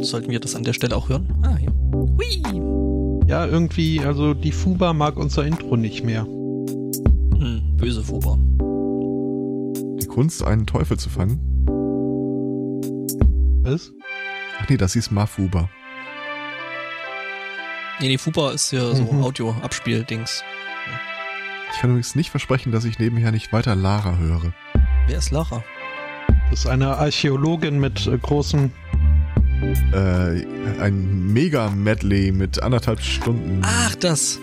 Sollten wir das an der Stelle auch hören? Ah, hier. Hui! Ja, irgendwie, also die Fuba mag unser Intro nicht mehr. Hm, böse Fuba. Die Kunst, einen Teufel zu fangen. Was? Ach nee, das hieß Mafuba. Nee, nee, Fuba ist ja so Mhm. Audio-Abspiel-Dings. Ich kann übrigens nicht versprechen, dass ich nebenher nicht weiter Lara höre. Wer ist Lara? Das ist eine Archäologin mit äh, großen. Äh, ein Mega-Medley mit anderthalb Stunden. Ach, das.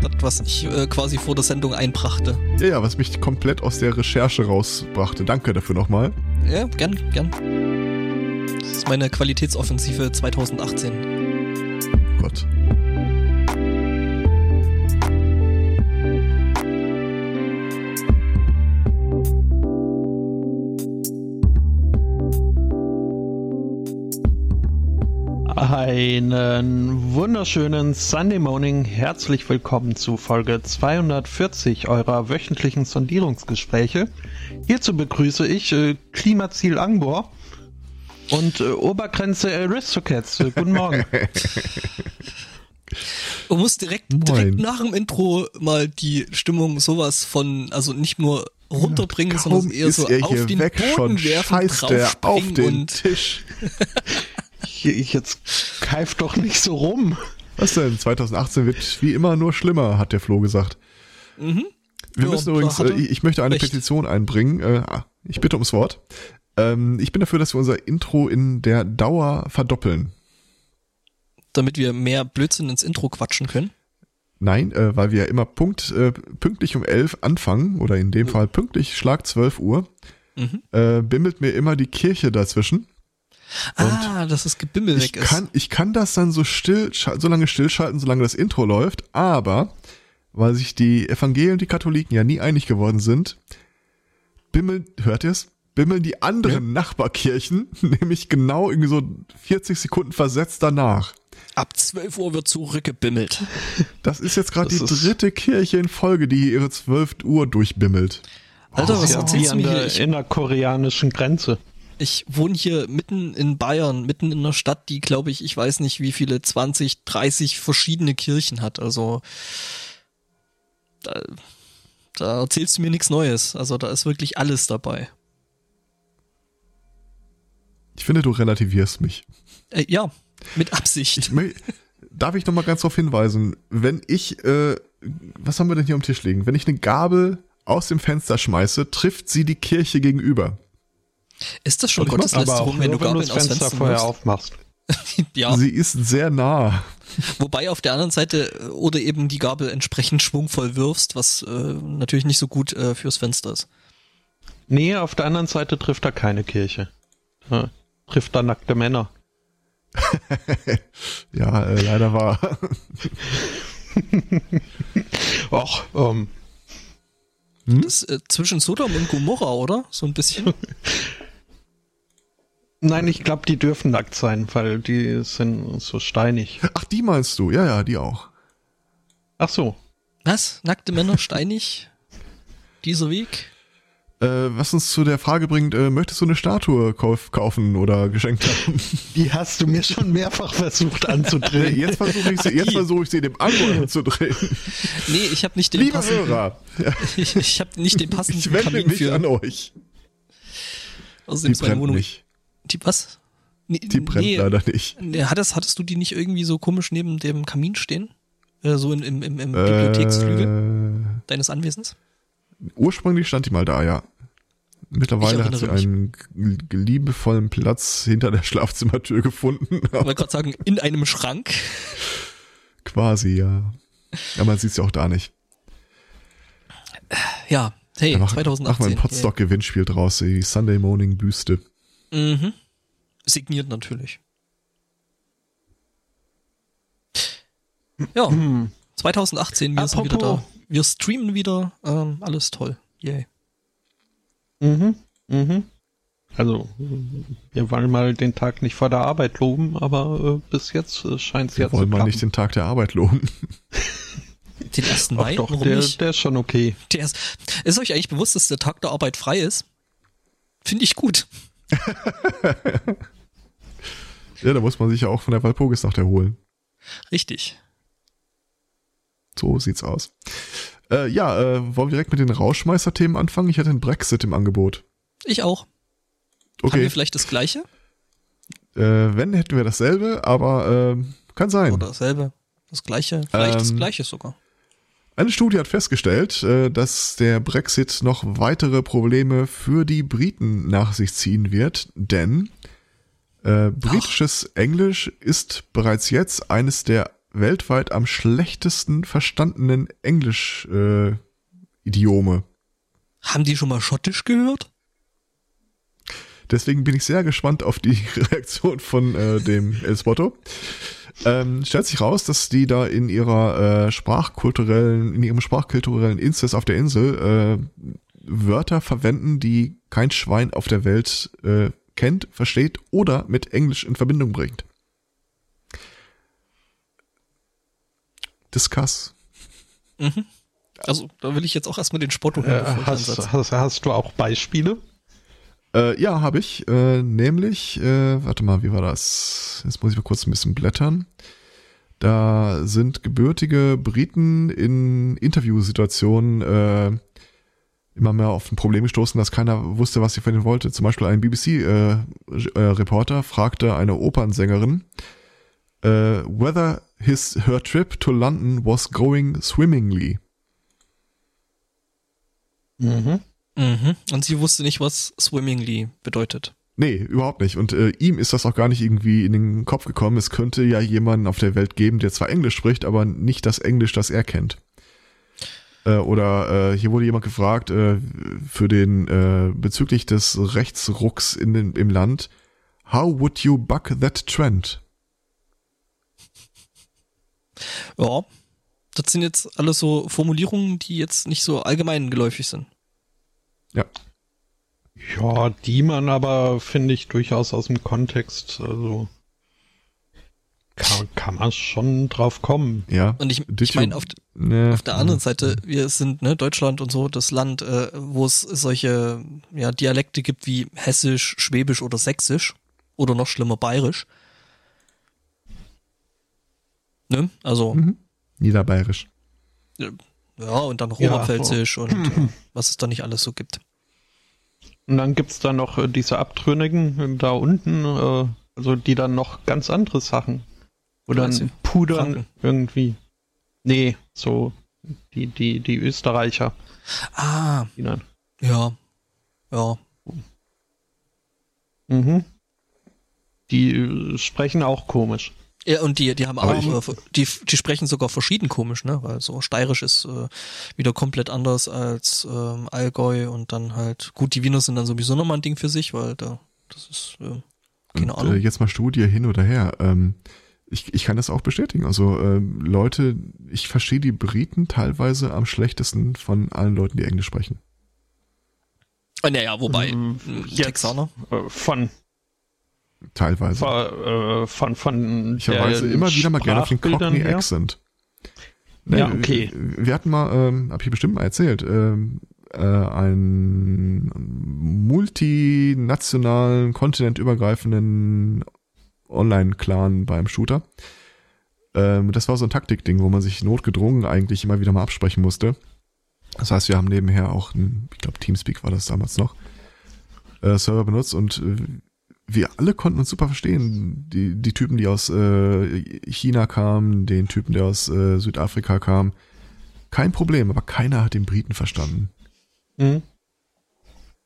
Das, was ich äh, quasi vor der Sendung einbrachte. Ja, ja, was mich komplett aus der Recherche rausbrachte. Danke dafür nochmal. Ja, gern, gern. Das ist meine Qualitätsoffensive 2018. Gott. Einen wunderschönen Sunday Morning. Herzlich willkommen zu Folge 240 eurer wöchentlichen Sondierungsgespräche. Hierzu begrüße ich äh, Klimaziel Angbor und äh, Obergrenze Aristocats. Äh, guten Morgen. Du musst direkt, Moin. direkt nach dem Intro mal die Stimmung sowas von, also nicht nur runterbringen, sondern eher so er auf den weg, schon Boden werfen, scheißt er auf draufspringen den und Tisch. Ich, ich jetzt keif doch nicht so rum. Was denn? 2018 wird wie immer nur schlimmer, hat der Flo gesagt. Mhm. Wir Ja, müssen übrigens, äh, ich möchte eine recht. Petition einbringen. Äh, ich bitte ums Wort. Ähm, ich bin dafür, dass wir unser Intro in der Dauer verdoppeln. damit wir mehr Blödsinn ins Intro quatschen können. Nein, äh, weil wir ja immer Punkt, äh, pünktlich um 11 anfangen, oder in dem Fall pünktlich Schlag 12 Uhr, Mhm. äh, bimmelt mir immer die Kirche dazwischen. Ah, dass das Gebimmel weg ist. kann, ich kann das dann so still, so lange stillschalten, solange das Intro läuft, aber weil sich die Evangelien und die Katholiken ja nie einig geworden sind, bimmeln, hört ihr es? Bimmeln die anderen Nachbarkirchen, nämlich genau irgendwie so 40 Sekunden versetzt danach. Ab 12 Uhr wird zurückgebimmelt. Das ist jetzt gerade die dritte Kirche in Folge, die ihre 12 Uhr durchbimmelt. Alter, Das was ist ja erzählst wie du an mir hier? der innerkoreanischen Grenze. Ich wohne hier mitten in Bayern, mitten in einer Stadt, die, glaube ich, ich weiß nicht, wie viele 20, 30 verschiedene Kirchen hat. Also da, da erzählst du mir nichts Neues. Also da ist wirklich alles dabei. Ich finde, du relativierst mich. Äh, ja, mit Absicht. Ich Darf ich noch mal ganz darauf hinweisen, wenn ich, äh, was haben wir denn hier am Tisch liegen? Wenn ich eine Gabel aus dem Fenster schmeiße, trifft sie die Kirche gegenüber. Ist das schon auch Gotteslästerung, wenn du Gabeln das aus Fenster vorher aufmachst. Ja, Sie ist sehr nah. wobei auf der anderen Seite äh, oder eben die Gabel entsprechend schwungvoll wirfst, was äh, natürlich nicht so gut äh, fürs Fenster ist. Nee, auf der anderen Seite trifft er keine Kirche. Da trifft er nackte Männer. Ja, äh, leider war. Och, ähm, Das äh, zwischen Sodom und Gomorra, oder? So ein bisschen. Nein, ich glaube, die dürfen nackt sein, weil die sind so steinig. Ach, die meinst du? Ja, ja, die auch. Ach so. Was? Nackte Männer steinig? Dieser Weg? Äh, was uns zu der Frage bringt, äh, möchtest du eine Statue kauf kaufen oder geschenkt haben? Die hast du mir schon mehrfach versucht Nee, anzudrehen. jetzt versuche ich sie, jetzt versuche ich sie dem Antwort zu drehen. Nee, ich habe nicht den Lieber passenden. Hörer, ja, Ich, ich habe nicht den passenden ich wende Kamin mich für. an euch. Außerdem Die ist meine Wohnung. nicht. Die was? Nee, Die brennt nee, leider nicht. nee, hattest, hattest du die nicht irgendwie so komisch neben dem Kamin stehen? Äh, so in, im, im, im Bibliotheksflügel Äh, deines Anwesens? ursprünglich stand die mal da, ja. Mittlerweile hat sie einen liebevollen Platz hinter der Schlafzimmertür gefunden. Ich wollte gerade sagen, in einem Schrank. Quasi, ja. Ja, man sieht's ja auch da nicht. Ja, hey, Ja, mach, 2018. Mach mal ein Potstock-Gewinnspiel draus, die Sunday Morning Büste. Mhm. Signiert natürlich. Ja, 2018, wir sind wieder da. Apropos. Wir streamen wieder, ähm, alles toll. Yay. Mhm, mhm. Also, wir wollen mal den Tag nicht vor der Arbeit loben, aber äh, bis jetzt äh, scheint es Wir ja zu wollen mal nicht den Tag der Arbeit loben. Den ersten Ach Mai, doch, warum der, nicht? der ist schon okay. Der ist, ist euch eigentlich bewusst, dass der Tag der Arbeit frei ist? Finde ich gut. ja, da muss man sich ja auch von der Walpurgisnacht erholen. Richtig. So sieht's aus. Äh, ja, äh, wollen wir direkt mit den Rauschmeister-Themen anfangen? Ich hatte einen Brexit im Angebot. Ich auch. Okay. Haben wir vielleicht das gleiche? Äh, wenn, hätten wir dasselbe, aber äh, kann sein. Oder dasselbe. Das gleiche. Vielleicht ähm, das gleiche sogar. Eine Studie hat festgestellt, äh, dass der Brexit noch weitere Probleme für die Briten nach sich ziehen wird, denn äh, britisches Ach. Englisch ist bereits jetzt eines der weltweit am schlechtesten verstandenen Englisch-Idiome. Äh, Haben die schon mal Schottisch gehört? Deswegen bin ich sehr gespannt auf die Reaktion von äh, dem El Spotto. Ähm, stellt sich raus, dass die da in ihrer äh, sprachkulturellen, in ihrem sprachkulturellen Inzest auf der Insel äh, Wörter verwenden, die kein Schwein auf der Welt äh, kennt, versteht oder mit Englisch in Verbindung bringt. Discuss. Mhm. Also, da will ich jetzt auch erstmal den Spotto hören. Äh, hast, hast, hast, du auch Beispiele? Äh, ja, habe ich. Äh, nämlich, äh, warte mal, wie war das? Jetzt muss ich mal kurz ein bisschen blättern. Da sind gebürtige Briten in Interviewsituationen äh, immer mehr auf ein Problem gestoßen, dass keiner wusste, was sie von ihnen wollte. Zum Beispiel ein BBC-Reporter äh, äh, fragte eine Opernsängerin, äh, whether his her trip to London was going swimmingly. Mhm. Mhm. Und sie wusste nicht, was swimmingly bedeutet. Nee, überhaupt nicht. Und äh, ihm ist das auch gar nicht irgendwie in den Kopf gekommen. Es könnte ja jemanden auf der Welt geben, der zwar Englisch spricht, aber nicht das Englisch, das er kennt. Äh, oder äh, hier wurde jemand gefragt äh, für den äh, bezüglich des Rechtsrucks in den, im Land. How would you buck that trend? Ja, das sind jetzt alles so Formulierungen, die jetzt nicht so allgemein geläufig sind. Ja. Ja, die man aber, finde ich, durchaus aus dem Kontext, also kann, kann man schon drauf kommen. Ja. Und ich, ich meine, auf, ne, auf der anderen Seite, wir sind, ne, Deutschland und so, das Land, äh, wo es solche ja, Dialekte gibt wie Hessisch, Schwäbisch oder Sächsisch oder noch schlimmer Bayerisch. Ne? Also. Mhm. Niederbayerisch. Ja, und dann Oberpfälzisch ja, oh. und äh, was es da nicht alles so gibt. Und dann gibt's da noch äh, diese Abtrünnigen da unten, äh, also die dann noch ganz andere Sachen. Oder dann pudern Franken. irgendwie. Nee, so die, die, die Österreicher. Ah. Die dann. Ja. Ja. Mhm. Die äh, sprechen auch komisch. Ja, und die, die haben auch, äh, die, die sprechen sogar verschieden komisch, ne? Weil so steirisch ist äh, wieder komplett anders als ähm, Allgäu und dann halt, gut, die Wiener sind dann sowieso nochmal ein Ding für sich, weil da, das ist, äh, keine und, Ahnung. Äh, jetzt mal Studie hin oder her. Ähm, ich, ich kann das auch bestätigen. Also ähm, Leute, ich verstehe die Briten teilweise am schlechtesten von allen Leuten, die Englisch sprechen. Naja, wobei, ähm, Texaner. Äh, von Teilweise. Von, von, von ich verweise immer wieder mal gerne auf den Cockney her. Accent. Nee, ja, okay. Wir hatten mal, ähm, hab ich bestimmt mal erzählt, ähm, äh, einen multinationalen, kontinentübergreifenden Online-Clan beim Shooter. Ähm, das war so ein Taktikding, wo man sich notgedrungen eigentlich immer wieder mal absprechen musste. Das heißt, wir haben nebenher auch, ein, ich glaube Teamspeak war das damals noch, äh, Server benutzt und äh, wir alle konnten uns super verstehen. Die, die Typen, die aus äh, China kamen, den Typen, der aus äh, Südafrika kam. Kein Problem, aber keiner hat den Briten verstanden. Mhm.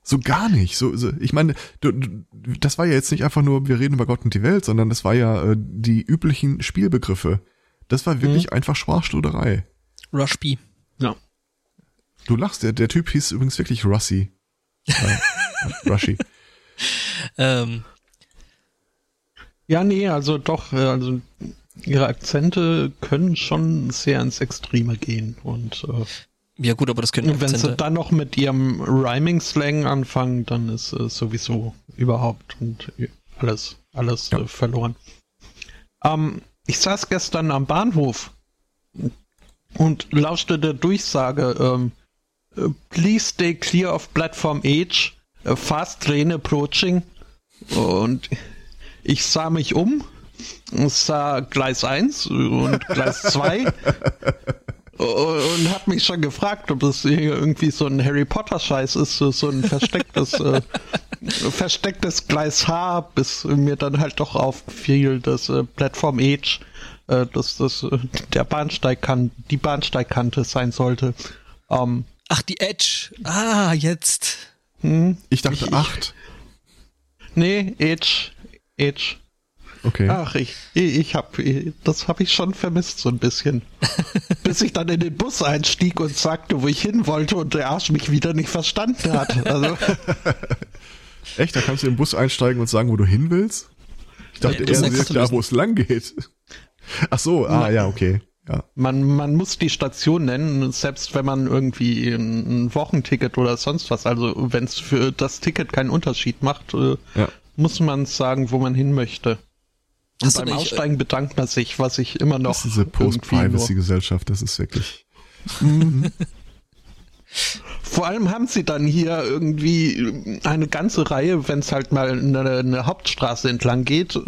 So gar nicht. So, so ich meine, du, du, das war ja jetzt nicht einfach nur, wir reden über Gott und die Welt, sondern das war ja äh, die üblichen Spielbegriffe. Das war wirklich mhm. einfach Sprachstuderei. Rushby. Ja. Du lachst, der, der Typ hieß übrigens wirklich Russi. äh, Rushy. Ähm, ja, nee, also doch, äh, also ihre Akzente können schon sehr ins Extreme gehen und äh, ja gut, aber das können Wenn sie dann noch mit ihrem Rhyming-Slang anfangen, dann ist äh, sowieso überhaupt und alles, alles ja. äh, verloren. Ähm, ich saß gestern am Bahnhof und lauschte der Durchsage, ähm, äh, please stay clear of platform age äh, Fast Train Approaching und ich sah mich um, sah Gleis 1 und Gleis 2 und hab mich schon gefragt, ob das hier irgendwie so ein Harry Potter Scheiß ist, so ein verstecktes äh, verstecktes Gleis H, bis mir dann halt doch auffiel, dass äh, Platform Age, äh, dass das äh, der Bahnsteigkante, die Bahnsteigkante sein sollte. Ähm, Ach, die Edge. Ah, jetzt. Hm, ich dachte ich, 8. Nee, Edge. Edge. Okay. Ach, ich, ich hab, das habe ich schon vermisst so ein bisschen. Bis ich dann in den Bus einstieg und sagte, wo ich hin wollte und der Arsch mich wieder nicht verstanden hat. Also. Echt? Da kannst du im Bus einsteigen und sagen, wo du hin willst? Ich dachte, ja, er sagt da, wo es lang geht. Ach so, ah, ja, okay. Ja. Man, man muss die Station nennen, selbst wenn man irgendwie ein Wochenticket oder sonst was, also wenn es für das Ticket keinen Unterschied macht, äh, ja. muss man sagen, wo man hin möchte. Und beim Aussteigen bedankt man sich, was ich immer noch. Das ist diese Post-Privacy-Gesellschaft, das ist wirklich. Vor allem haben sie dann hier irgendwie eine ganze Reihe, wenn es halt mal eine, eine, Hauptstraße entlang geht,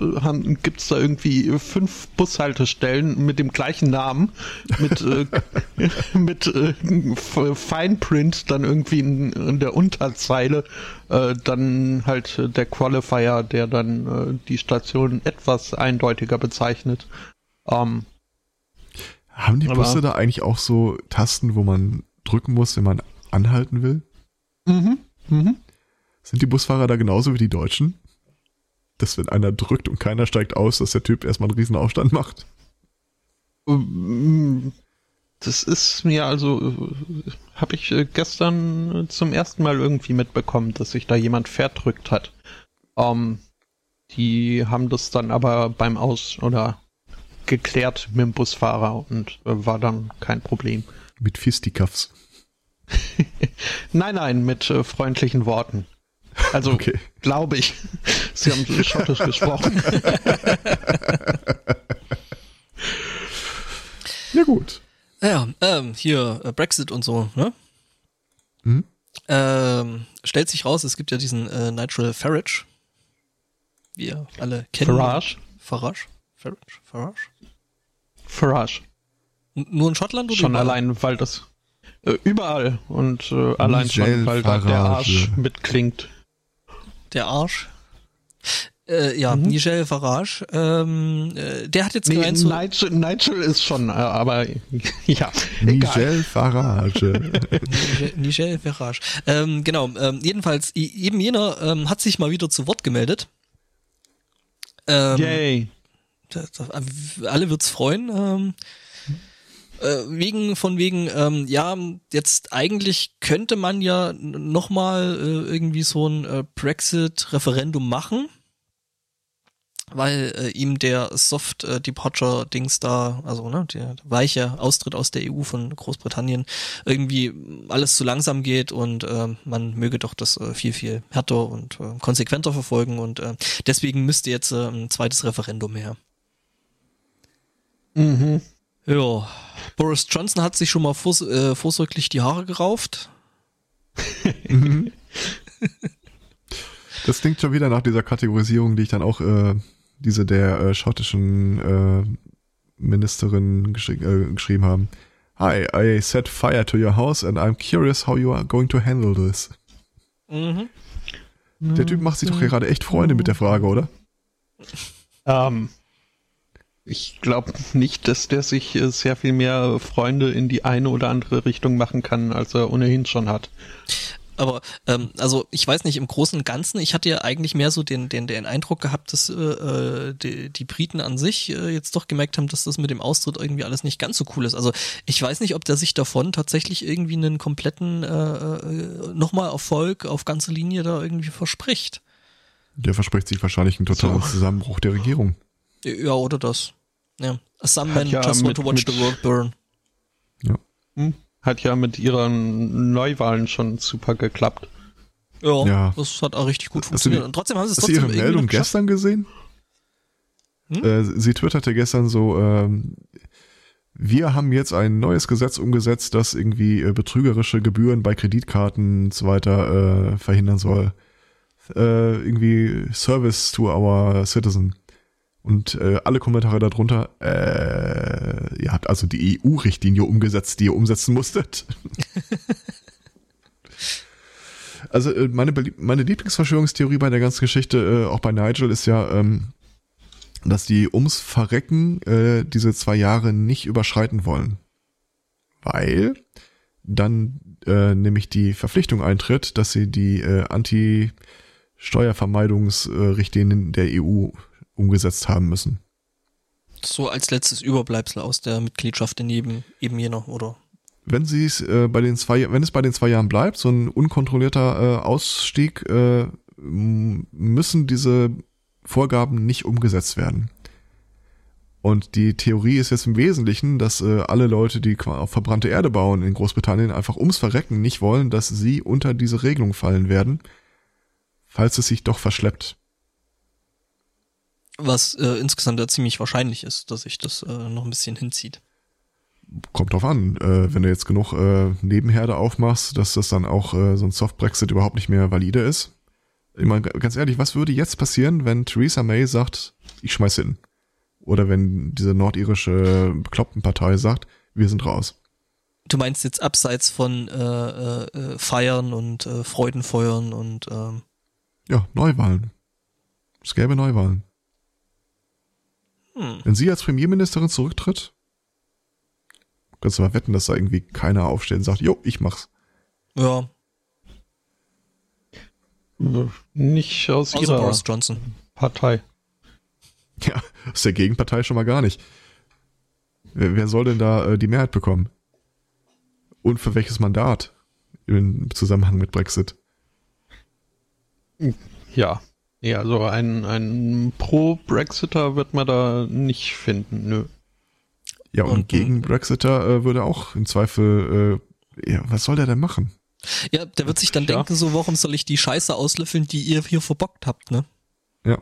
gibt es da irgendwie fünf Bushaltestellen mit dem gleichen Namen, mit, äh, mit äh, Fine Print dann irgendwie in, in der Unterzeile, äh, dann halt der Qualifier, der dann äh, die Station etwas eindeutiger bezeichnet. Ähm, haben die Busse da eigentlich auch so Tasten, wo man drücken muss, wenn man anhalten will? Mhm. Mhm. Sind die Busfahrer da genauso wie die Deutschen? Dass wenn einer drückt und keiner steigt aus, dass der Typ erstmal einen riesen Aufstand macht? Das ist mir also, habe ich äh, gestern zum ersten Mal irgendwie mitbekommen, dass sich da jemand verdrückt hat. Ähm, die haben das dann aber beim Aus- oder geklärt mit dem Busfahrer und äh, war dann kein Problem. Mit Fisticuffs. nein, nein, mit äh, freundlichen Worten. Also, okay. glaube ich. Sie haben schottisch gesprochen. ja, gut. Ja, ähm, hier äh, Brexit und so, ne? Mhm. Ähm, stellt sich raus, es gibt ja diesen äh, Nigel Farage. Wir alle kennen. Farage? Farage? Farage? Farage? Farage. Nur in Schottland oder? Schon allein, weil das äh, überall und äh, allein schon, weil da der Arsch mitklingt. Der Arsch? Äh, ja, mhm. Nigel Farage, ähm, äh, der hat jetzt nee, gemeint, so Nigel, Nigel ist schon, äh, aber ja, Nigel Farage. Nigel, Nigel Farage. Ähm, genau, ähm, jedenfalls, eben jener ähm, hat sich mal wieder zu Wort gemeldet. Ähm, Yay. Alle wird's freuen. Äh, wegen von wegen, ähm, ja, jetzt eigentlich könnte man ja nochmal äh, irgendwie so ein äh, Brexit-Referendum machen, weil äh, ihm der Soft äh, Departure Dings da, also ne, der weiche Austritt aus der EU von Großbritannien irgendwie alles zu langsam geht und äh, man möge doch das äh, viel viel härter und äh, konsequenter verfolgen und äh, deswegen müsste jetzt äh, ein zweites Referendum her. Mhm. Ja, Boris Johnson hat sich schon mal vors äh, vorsorglich die Haare gerauft. Mhm. das klingt schon wieder nach dieser Kategorisierung, die ich dann auch äh, diese der äh, schottischen äh, Ministerin geschri äh, geschrieben haben. Hi, I set fire to your house and I'm curious how you are going to handle this. Mhm. Der Typ macht sich doch gerade echt Freunde mit der Frage, oder? Ähm, ich glaube nicht, dass der sich äh, sehr viel mehr Freunde in die eine oder andere Richtung machen kann, als er ohnehin schon hat. Aber ähm, also ich weiß nicht, im Großen und Ganzen, ich hatte ja eigentlich mehr so den, den, den Eindruck gehabt, dass äh, äh, die, die Briten an sich äh, jetzt doch gemerkt haben, dass das mit dem Austritt irgendwie alles nicht ganz so cool ist. Also ich weiß nicht, ob der sich davon tatsächlich irgendwie einen kompletten äh, äh nochmal Erfolg auf ganze Linie da irgendwie verspricht. Der verspricht sich wahrscheinlich einen totalen so. Zusammenbruch der Regierung. Ja, oder das. Ja. Some men ja just want to watch the world burn. Ja. Hm. Hat ja mit ihren Neuwahlen schon super geklappt. Ja, ja. das hat auch richtig gut funktioniert. Und trotzdem haben sie es trotzdem Hast du ihre Meldung gestern gesehen? Hm? Äh, sie twitterte gestern so, ähm, wir haben jetzt ein neues Gesetz umgesetzt, das irgendwie äh, betrügerische Gebühren bei Kreditkarten und so weiter äh, verhindern soll. Äh, irgendwie Service to our citizen. Und äh, alle Kommentare darunter, äh, ihr habt also die EU-Richtlinie umgesetzt, die ihr umsetzen musstet. also äh, meine, meine Lieblingsverschwörungstheorie bei der ganzen Geschichte, äh, auch bei Nigel, ist ja, ähm, dass die ums Verrecken äh, diese zwei Jahre nicht überschreiten wollen. Weil dann äh, nämlich die Verpflichtung eintritt, dass sie die äh, Anti-Steuervermeidungsrichtlinien der EU umgesetzt haben müssen. So als letztes Überbleibsel aus der Mitgliedschaft in jedem, eben jener, oder? Wenn sie es äh, bei den zwei, wenn es bei den zwei Jahren bleibt, so ein unkontrollierter äh, Ausstieg, äh, müssen diese Vorgaben nicht umgesetzt werden. Und die Theorie ist jetzt im Wesentlichen, dass äh, alle Leute, die auf verbrannte Erde bauen in Großbritannien, einfach ums Verrecken nicht wollen, dass sie unter diese Regelung fallen werden, falls es sich doch verschleppt. Was äh, insgesamt ja ziemlich wahrscheinlich ist, dass sich das äh, noch ein bisschen hinzieht. Kommt drauf an, äh, wenn du jetzt genug äh, Nebenherde aufmachst, dass das dann auch äh, so ein Soft-Brexit überhaupt nicht mehr valide ist. Ich meine, ganz ehrlich, was würde jetzt passieren, wenn Theresa May sagt, ich schmeiß hin? Oder wenn diese nordirische Beklopptenpartei sagt, wir sind raus? Du meinst jetzt abseits von äh, äh, äh Feiern und äh, Freudenfeuern und ähm ja, Neuwahlen. Es gäbe Neuwahlen. Hm. Wenn sie als Premierministerin zurücktritt, kannst du mal wetten, dass da irgendwie keiner aufsteht und sagt, jo, ich mach's. Ja, nicht aus Außer ihrer Boris Johnson. Partei. Ja, aus der Gegenpartei schon mal gar nicht. Wer, wer soll denn da äh, die Mehrheit bekommen? Und für welches Mandat im Zusammenhang mit Brexit? Ja. Ja, also ein, ein Pro-Brexiter wird man da nicht finden, nö. Ja, und, und gegen Brexiter äh, würde auch im Zweifel, äh, ja, was soll der denn machen? Ja, der wird sich dann ja. denken, so, warum soll ich die Scheiße auslöffeln, die ihr hier verbockt habt, ne? Ja.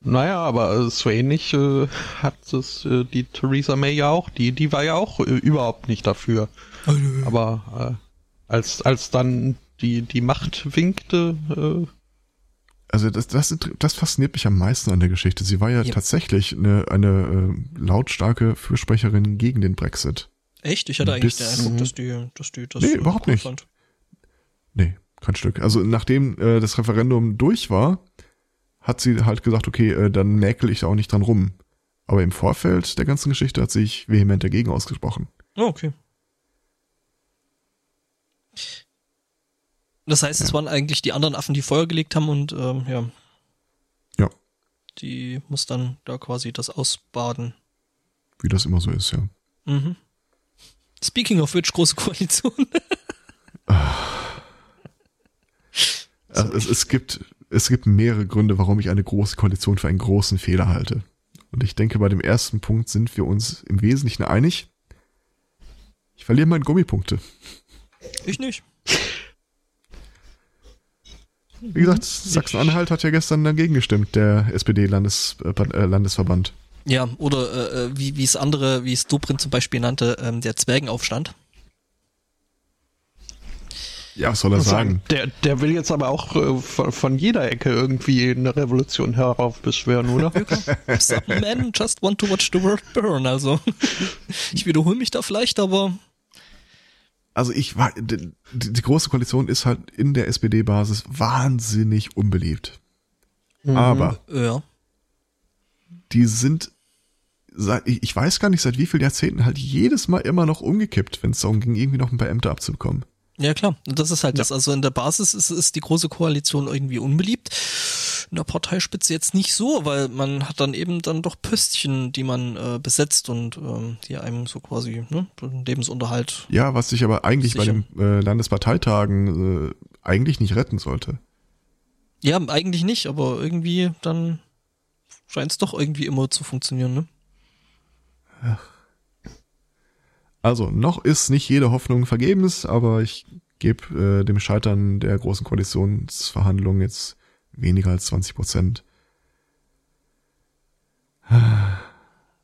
Naja, aber so ähnlich äh, hat es äh, die Theresa May ja auch. Die, die war ja auch äh, überhaupt nicht dafür. Oh, aber äh, als, als dann die, die Macht winkte. Äh, also das, das, das fasziniert mich am meisten an der Geschichte. Sie war ja, ja. tatsächlich eine, eine äh, lautstarke Fürsprecherin gegen den Brexit. Echt? Ich hatte eigentlich den Eindruck, dass die, dass die das nee, überhaupt nicht. Fand. Nee, kein Stück. Also nachdem äh, das Referendum durch war, hat sie halt gesagt, okay, äh, dann mäkel ich da auch nicht dran rum. Aber im Vorfeld der ganzen Geschichte hat sich vehement dagegen ausgesprochen. Oh, okay. Das heißt, es waren eigentlich die anderen Affen, die Feuer gelegt haben und ähm, ja. Ja. Die muss dann da quasi das ausbaden. Wie das immer so ist, ja. Mhm. Speaking of which, große Koalition. also es, es, gibt, es gibt mehrere Gründe, warum ich eine große Koalition für einen großen Fehler halte. Und ich denke, bei dem ersten Punkt sind wir uns im Wesentlichen einig. Ich verliere meine Gummipunkte. Ich nicht. Wie gesagt, Sachsen-Anhalt hat ja gestern dagegen gestimmt, der SPD-Landesverband. Äh, ja, oder äh, äh, wie wie es andere, wie es Dobrin zum Beispiel nannte, ähm, der Zwergenaufstand. Ja, was soll er sagen? Der, der will jetzt aber auch äh, von, von, jeder Ecke irgendwie eine Revolution heraufbeschwören, oder? Some men just want to watch the world burn, also. ich wiederhole mich da vielleicht, aber. Also ich war, die, die große Koalition ist halt in der SPD-Basis wahnsinnig unbeliebt. Mhm. Aber. Ja die sind seit, ich weiß gar nicht, seit wie vielen Jahrzehnten halt jedes Mal immer noch umgekippt, wenn es darum ging, irgendwie noch ein paar Ämter abzubekommen. Ja, klar. Das ist halt ja. das. Also in der Basis ist, ist die große Koalition irgendwie unbeliebt. In der Parteispitze jetzt nicht so, weil man hat dann eben dann doch Pöstchen, die man äh, besetzt und ähm, die einem so quasi ne, Lebensunterhalt. Ja, was sich aber eigentlich sichern. bei den äh, Landesparteitagen äh, eigentlich nicht retten sollte. Ja, eigentlich nicht, aber irgendwie dann scheint es doch irgendwie immer zu funktionieren, ne? Also, noch ist nicht jede Hoffnung vergebens, aber ich gebe äh, dem Scheitern der großen Koalitionsverhandlungen jetzt weniger als 20 Prozent.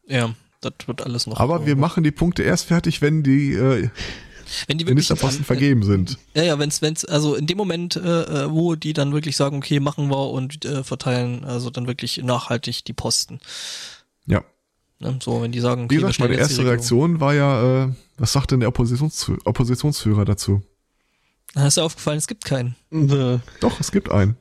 Ja, das wird alles noch. Aber wir machen die Punkte erst fertig, wenn die äh, wenn die Ministerposten vergeben sind. Ja, ja, wenn's, wenn's, also in dem Moment, äh, äh, wo die dann wirklich sagen, okay, machen wir und äh, verteilen, also dann wirklich nachhaltig die Posten. Ja. Ne? So, wenn die sagen, okay, Wie gesagt, meine erste Reaktion war ja, äh, was sagt denn der Oppositions Oppositionsführer dazu? Da ist dir aufgefallen, es gibt keinen. Äh. Doch, es gibt einen.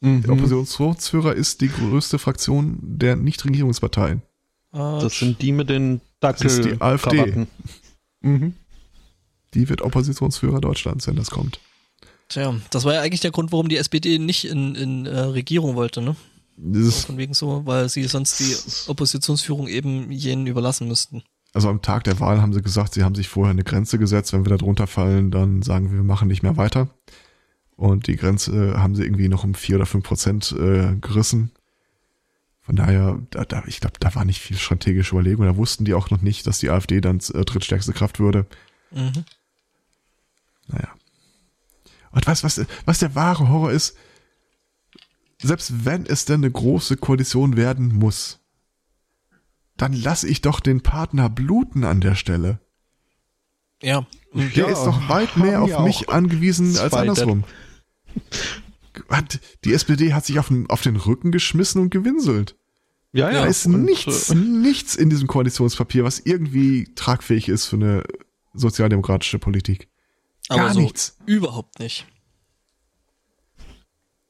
Mhm. Der Oppositionsführer ist die größte Fraktion der Nichtregierungsparteien. Ah, das sind die mit den Dackel Das ist die AfD. Mhm. Die wird Oppositionsführer Deutschlands, wenn das kommt. Tja, das war ja eigentlich der Grund, warum die SPD nicht in, in äh, Regierung wollte, ne? Dieses Von wegen so, weil sie sonst die Oppositionsführung eben jenen überlassen müssten. Also am Tag der Wahl haben sie gesagt, sie haben sich vorher eine Grenze gesetzt. Wenn wir da drunter fallen, dann sagen wir, wir machen nicht mehr weiter. Und die Grenze haben sie irgendwie noch um vier oder fünf Prozent äh, gerissen. Von daher, da, da, ich glaube, da war nicht viel strategische Überlegung. Da wussten die auch noch nicht, dass die AfD dann äh, drittstärkste Kraft würde. Mhm. Naja. Und weißt was, was der wahre Horror ist? Selbst wenn es denn eine große Koalition werden muss, dann lasse ich doch den Partner bluten an der Stelle. Ja. Der ja, ist doch weit mehr auf mich angewiesen als andersrum. Hat, die SPD hat sich auf den, auf den Rücken geschmissen und gewinselt. Ja, ja. Da ist und, nichts, äh, nichts in diesem Koalitionspapier, was irgendwie tragfähig ist für eine sozialdemokratische Politik. Gar Aber so nichts. Überhaupt nicht.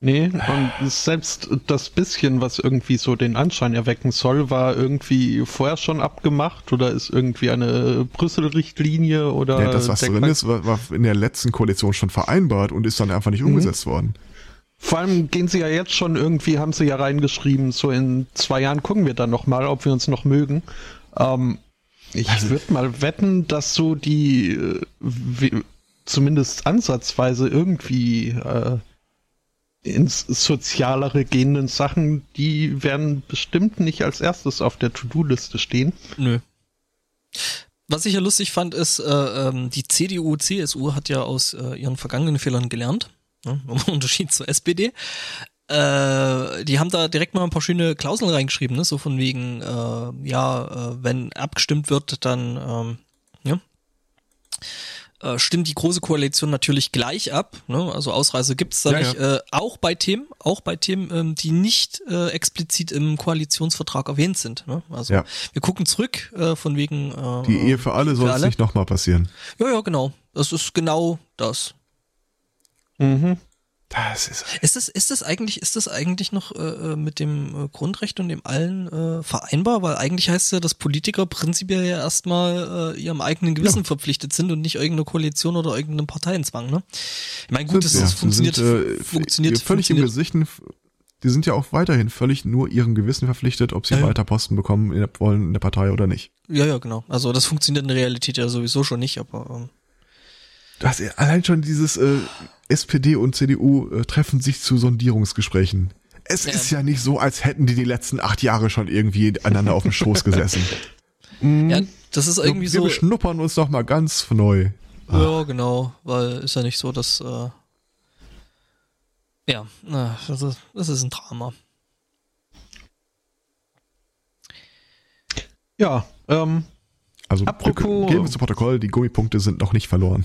Nee, und selbst das bisschen, was irgendwie so den Anschein erwecken soll, war irgendwie vorher schon abgemacht oder ist irgendwie eine Brüssel-Richtlinie oder. Ja, das, was drin ist, war, war, in der letzten Koalition schon vereinbart und ist dann einfach nicht mhm. umgesetzt worden. Vor allem gehen sie ja jetzt schon irgendwie, haben sie ja reingeschrieben, so in zwei Jahren gucken wir dann nochmal, ob wir uns noch mögen. Ähm, ich also, würde mal wetten, dass so die äh, wie, zumindest ansatzweise irgendwie äh, ins Sozialere gehenden Sachen, die werden bestimmt nicht als erstes auf der To-Do-Liste stehen. Nö. Was ich ja lustig fand, ist, äh, ähm, die CDU, CSU hat ja aus äh, ihren vergangenen Fehlern gelernt, ne, im Unterschied zur SPD. Äh, die haben da direkt mal ein paar schöne Klauseln reingeschrieben, ne? so von wegen, äh, ja, äh, wenn abgestimmt wird, dann ähm, äh, stimmt die große Koalition natürlich gleich ab. Ne? Also Ausreise gibt's da ja, nicht. Ja. Äh, auch bei Themen, auch bei Themen, ähm, die nicht äh, explizit im Koalitionsvertrag erwähnt sind. Ne? Also ja. wir gucken zurück äh, von wegen. Äh, die Ehe für alle soll es nicht nochmal passieren. Ja, ja, genau. Das ist genau das. Mhm. Das ist, ist das ist das eigentlich ist das eigentlich noch äh, äh, mit dem äh, Grundrecht und dem allen äh, vereinbar, weil eigentlich heißt ja, dass Politiker prinzipiell ja erstmal äh, ihrem eigenen Gewissen ja. verpflichtet sind und nicht irgendeine Koalition oder irgendeinem Parteienzwang, ne? Ich meine, gut, das ja, funktioniert sind, äh, funktioniert völlig funktioniert. im Gesichten die sind ja auch weiterhin völlig nur ihrem Gewissen verpflichtet, ob sie ja, weiter Posten bekommen in der, wollen in der Partei oder nicht. Ja, ja, genau. Also das funktioniert in der Realität ja sowieso schon nicht, aber ähm, Du hast allein schon dieses äh, SPD und CDU äh, treffen sich zu Sondierungsgesprächen. Es ja. ist ja nicht so, als hätten die die letzten acht Jahre schon irgendwie einander auf dem Schoß gesessen. Ja, das ist irgendwie wir so. Wir schnuppern uns doch mal ganz neu. Ah. Ja, genau, weil ist ja nicht so, dass äh, ja, das ist, das ist ein Drama. Ja, ähm, also apropos, geben wir zu Protokoll, die Gummipunkte sind noch nicht verloren.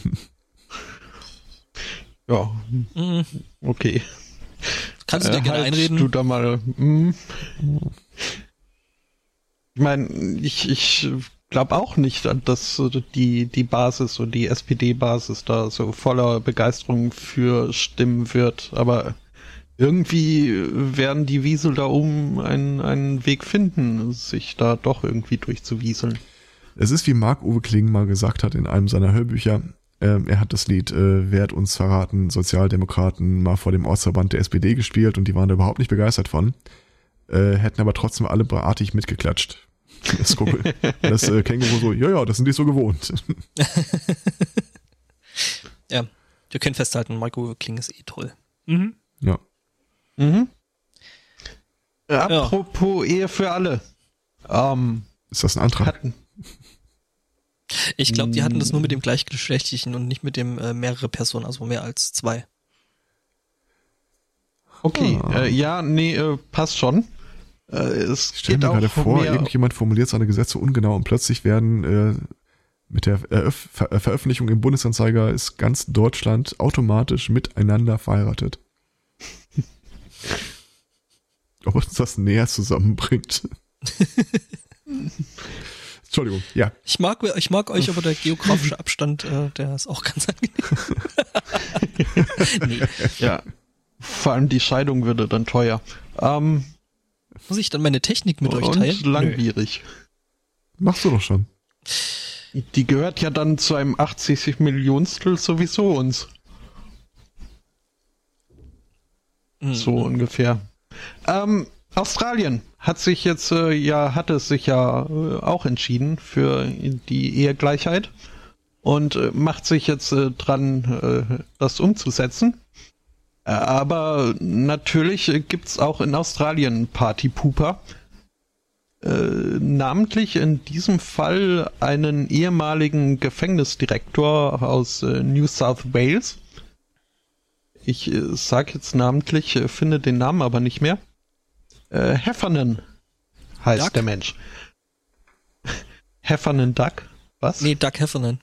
Ja. Mhm. Okay. Kannst du dir äh, gerne halt einreden? Du da mal. Mh. Ich meine, ich, ich glaube auch nicht, dass die, die Basis und die SPD-Basis da so voller Begeisterung für stimmen wird. Aber irgendwie werden die Wiesel da oben einen, einen Weg finden, sich da doch irgendwie durchzuwieseln. Es ist, wie Marc-Uwe Kling mal gesagt hat in einem seiner Hörbücher, ähm, er hat das Lied äh, Wer hat uns verraten, Sozialdemokraten mal vor dem Ortsverband der SPD gespielt und die waren da überhaupt nicht begeistert von. Äh, hätten aber trotzdem alle artig mitgeklatscht. Das, das äh, Känguru so, ja, ja, das sind die so gewohnt. ja, wir können festhalten, Marco Kling ist eh toll. Mhm. Ja. Mhm. Apropos ja. Ehe für alle. Ähm, ist das ein Antrag? Hatten, ich glaube, die hatten das nur mit dem gleichgeschlechtlichen und nicht mit dem äh, mehrere Personen, also mehr als zwei. Okay, ah. äh, ja, nee, äh, passt schon. Äh, es Ich stelle mir gerade vor, irgendjemand formuliert seine Gesetze ungenau und plötzlich werden äh, mit der Eröff Ver äh, Veröffentlichung im Bundesanzeiger ist ganz Deutschland automatisch miteinander verheiratet. Ob uns das näher zusammenbringt. Entschuldigung, ja. Ich mag, ich mag euch, aber der geografische Abstand, äh, der ist auch ganz angenehm. nee, ja. Vor allem die Scheidung würde dann teuer. Ähm, muss ich dann meine Technik mit euch und teilen? langwierig. Machst du doch schon. Die gehört ja dann zu einem 80 Millionstel sowieso uns. Nö. So ungefähr. Ähm, Australien hat sich jetzt äh, ja, hatte sich ja äh, auch entschieden für die Ehegleichheit und äh, macht sich jetzt äh, dran, äh, das umzusetzen. Äh, Aber natürlich gibt's auch in Australien Partypooper. Namentlich in diesem Fall einen ehemaligen Gefängnisdirektor aus New South Wales. Ich sag jetzt namentlich, finde den Namen aber nicht mehr. Äh, Heffernan heißt Duck? der Mensch. Heffernan Duck? Was? Nee, Doug Heffernan.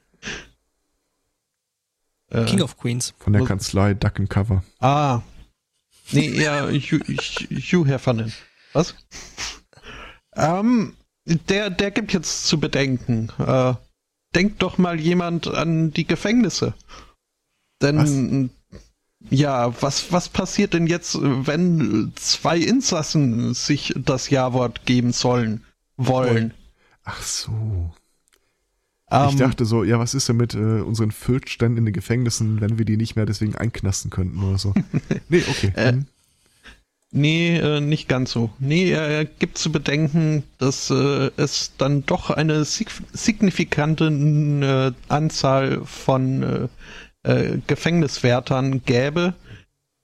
Äh, King of Queens. Von der Was- Kanzlei Duck and Cover. Ah. Nee, eher Hugh, Hugh Heffernan. Was? Ähm, der, der gibt jetzt zu bedenken. Äh, denkt doch mal jemand an die Gefängnisse. Denn, ja, was, was passiert denn jetzt, wenn zwei Insassen sich das Ja-Wort geben sollen, wollen? Ach so. Ähm, ich dachte so, ja, was ist denn mit äh, unseren Füllständen in den Gefängnissen, wenn wir die nicht mehr deswegen einknasten könnten oder so? nee, okay. Äh, Hm. Nee, äh, nicht ganz so. Nee, er gibt zu bedenken, dass äh, es dann doch eine sig signifikante äh, Anzahl von äh, Gefängniswärtern gäbe,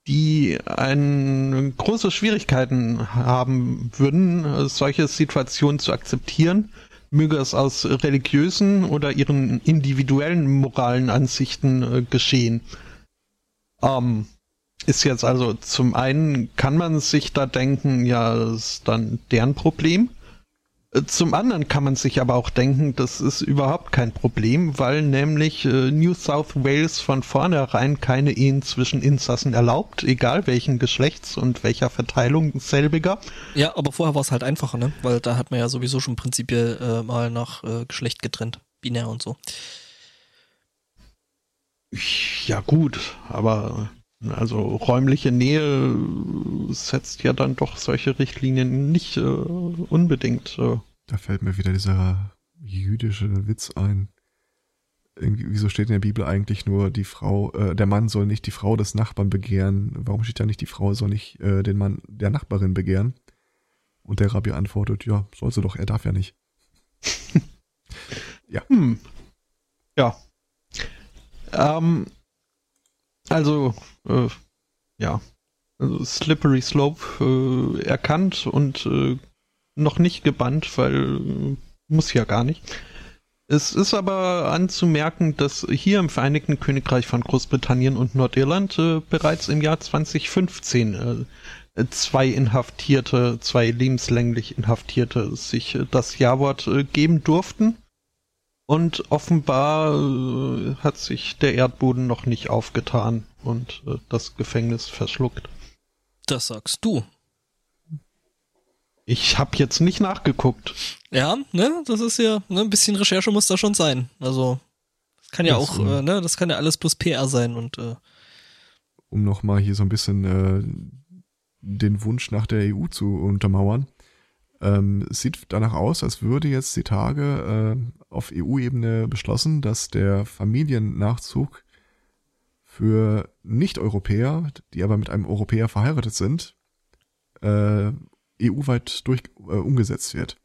die ein, große Schwierigkeiten haben würden, solche Situationen zu akzeptieren, möge es aus religiösen oder ihren individuellen moralen Ansichten äh, geschehen. Ähm, ist jetzt also zum einen kann man sich da denken, ja, ist dann deren Problem. Zum anderen kann man sich aber auch denken, das ist überhaupt kein Problem, weil nämlich äh, New South Wales von vornherein keine Ehen zwischen Insassen erlaubt, egal welchen Geschlechts und welcher Verteilung selbiger. Ja, aber vorher war es halt einfacher, ne? Weil da hat man ja sowieso schon prinzipiell äh, mal nach äh, Geschlecht getrennt. Binär und so. Ja gut, aber also räumliche Nähe setzt ja dann doch solche Richtlinien nicht äh, unbedingt. Äh, Da fällt mir wieder dieser jüdische Witz ein. Irgendwie, wieso steht in der Bibel eigentlich nur, die Frau, äh, der Mann soll nicht die Frau des Nachbarn begehren? Warum steht da nicht, die Frau soll nicht äh, den Mann der Nachbarin begehren? Und der Rabbi antwortet, ja, soll sie doch, er darf ja nicht. Hm. Ja. Ähm, also, äh, ja. Also Slippery Slope äh, erkannt und äh, noch nicht gebannt, weil äh, muss ja gar nicht. Es ist aber anzumerken, dass hier im Vereinigten Königreich von Großbritannien und Nordirland äh, bereits im Jahr 2015 äh, zwei Inhaftierte, zwei lebenslänglich Inhaftierte sich das Ja-Wort geben durften. Und offenbar hat sich der Erdboden noch nicht aufgetan und äh, das Gefängnis verschluckt. Das sagst du. Ich habe jetzt nicht nachgeguckt. Ja, ne? Das ist ja, ne, ein bisschen Recherche muss da schon sein. Also, das kann ja Das, auch, äh, äh, ne, das kann ja alles plus PR sein und äh, Um nochmal hier so ein bisschen äh, den Wunsch nach der EU zu untermauern. Ähm, es sieht danach aus, als würde jetzt die Tage äh, auf EU-Ebene beschlossen, dass der Familiennachzug für Nicht-Europäer, die aber mit einem Europäer verheiratet sind, äh, EU-weit durch äh, umgesetzt wird.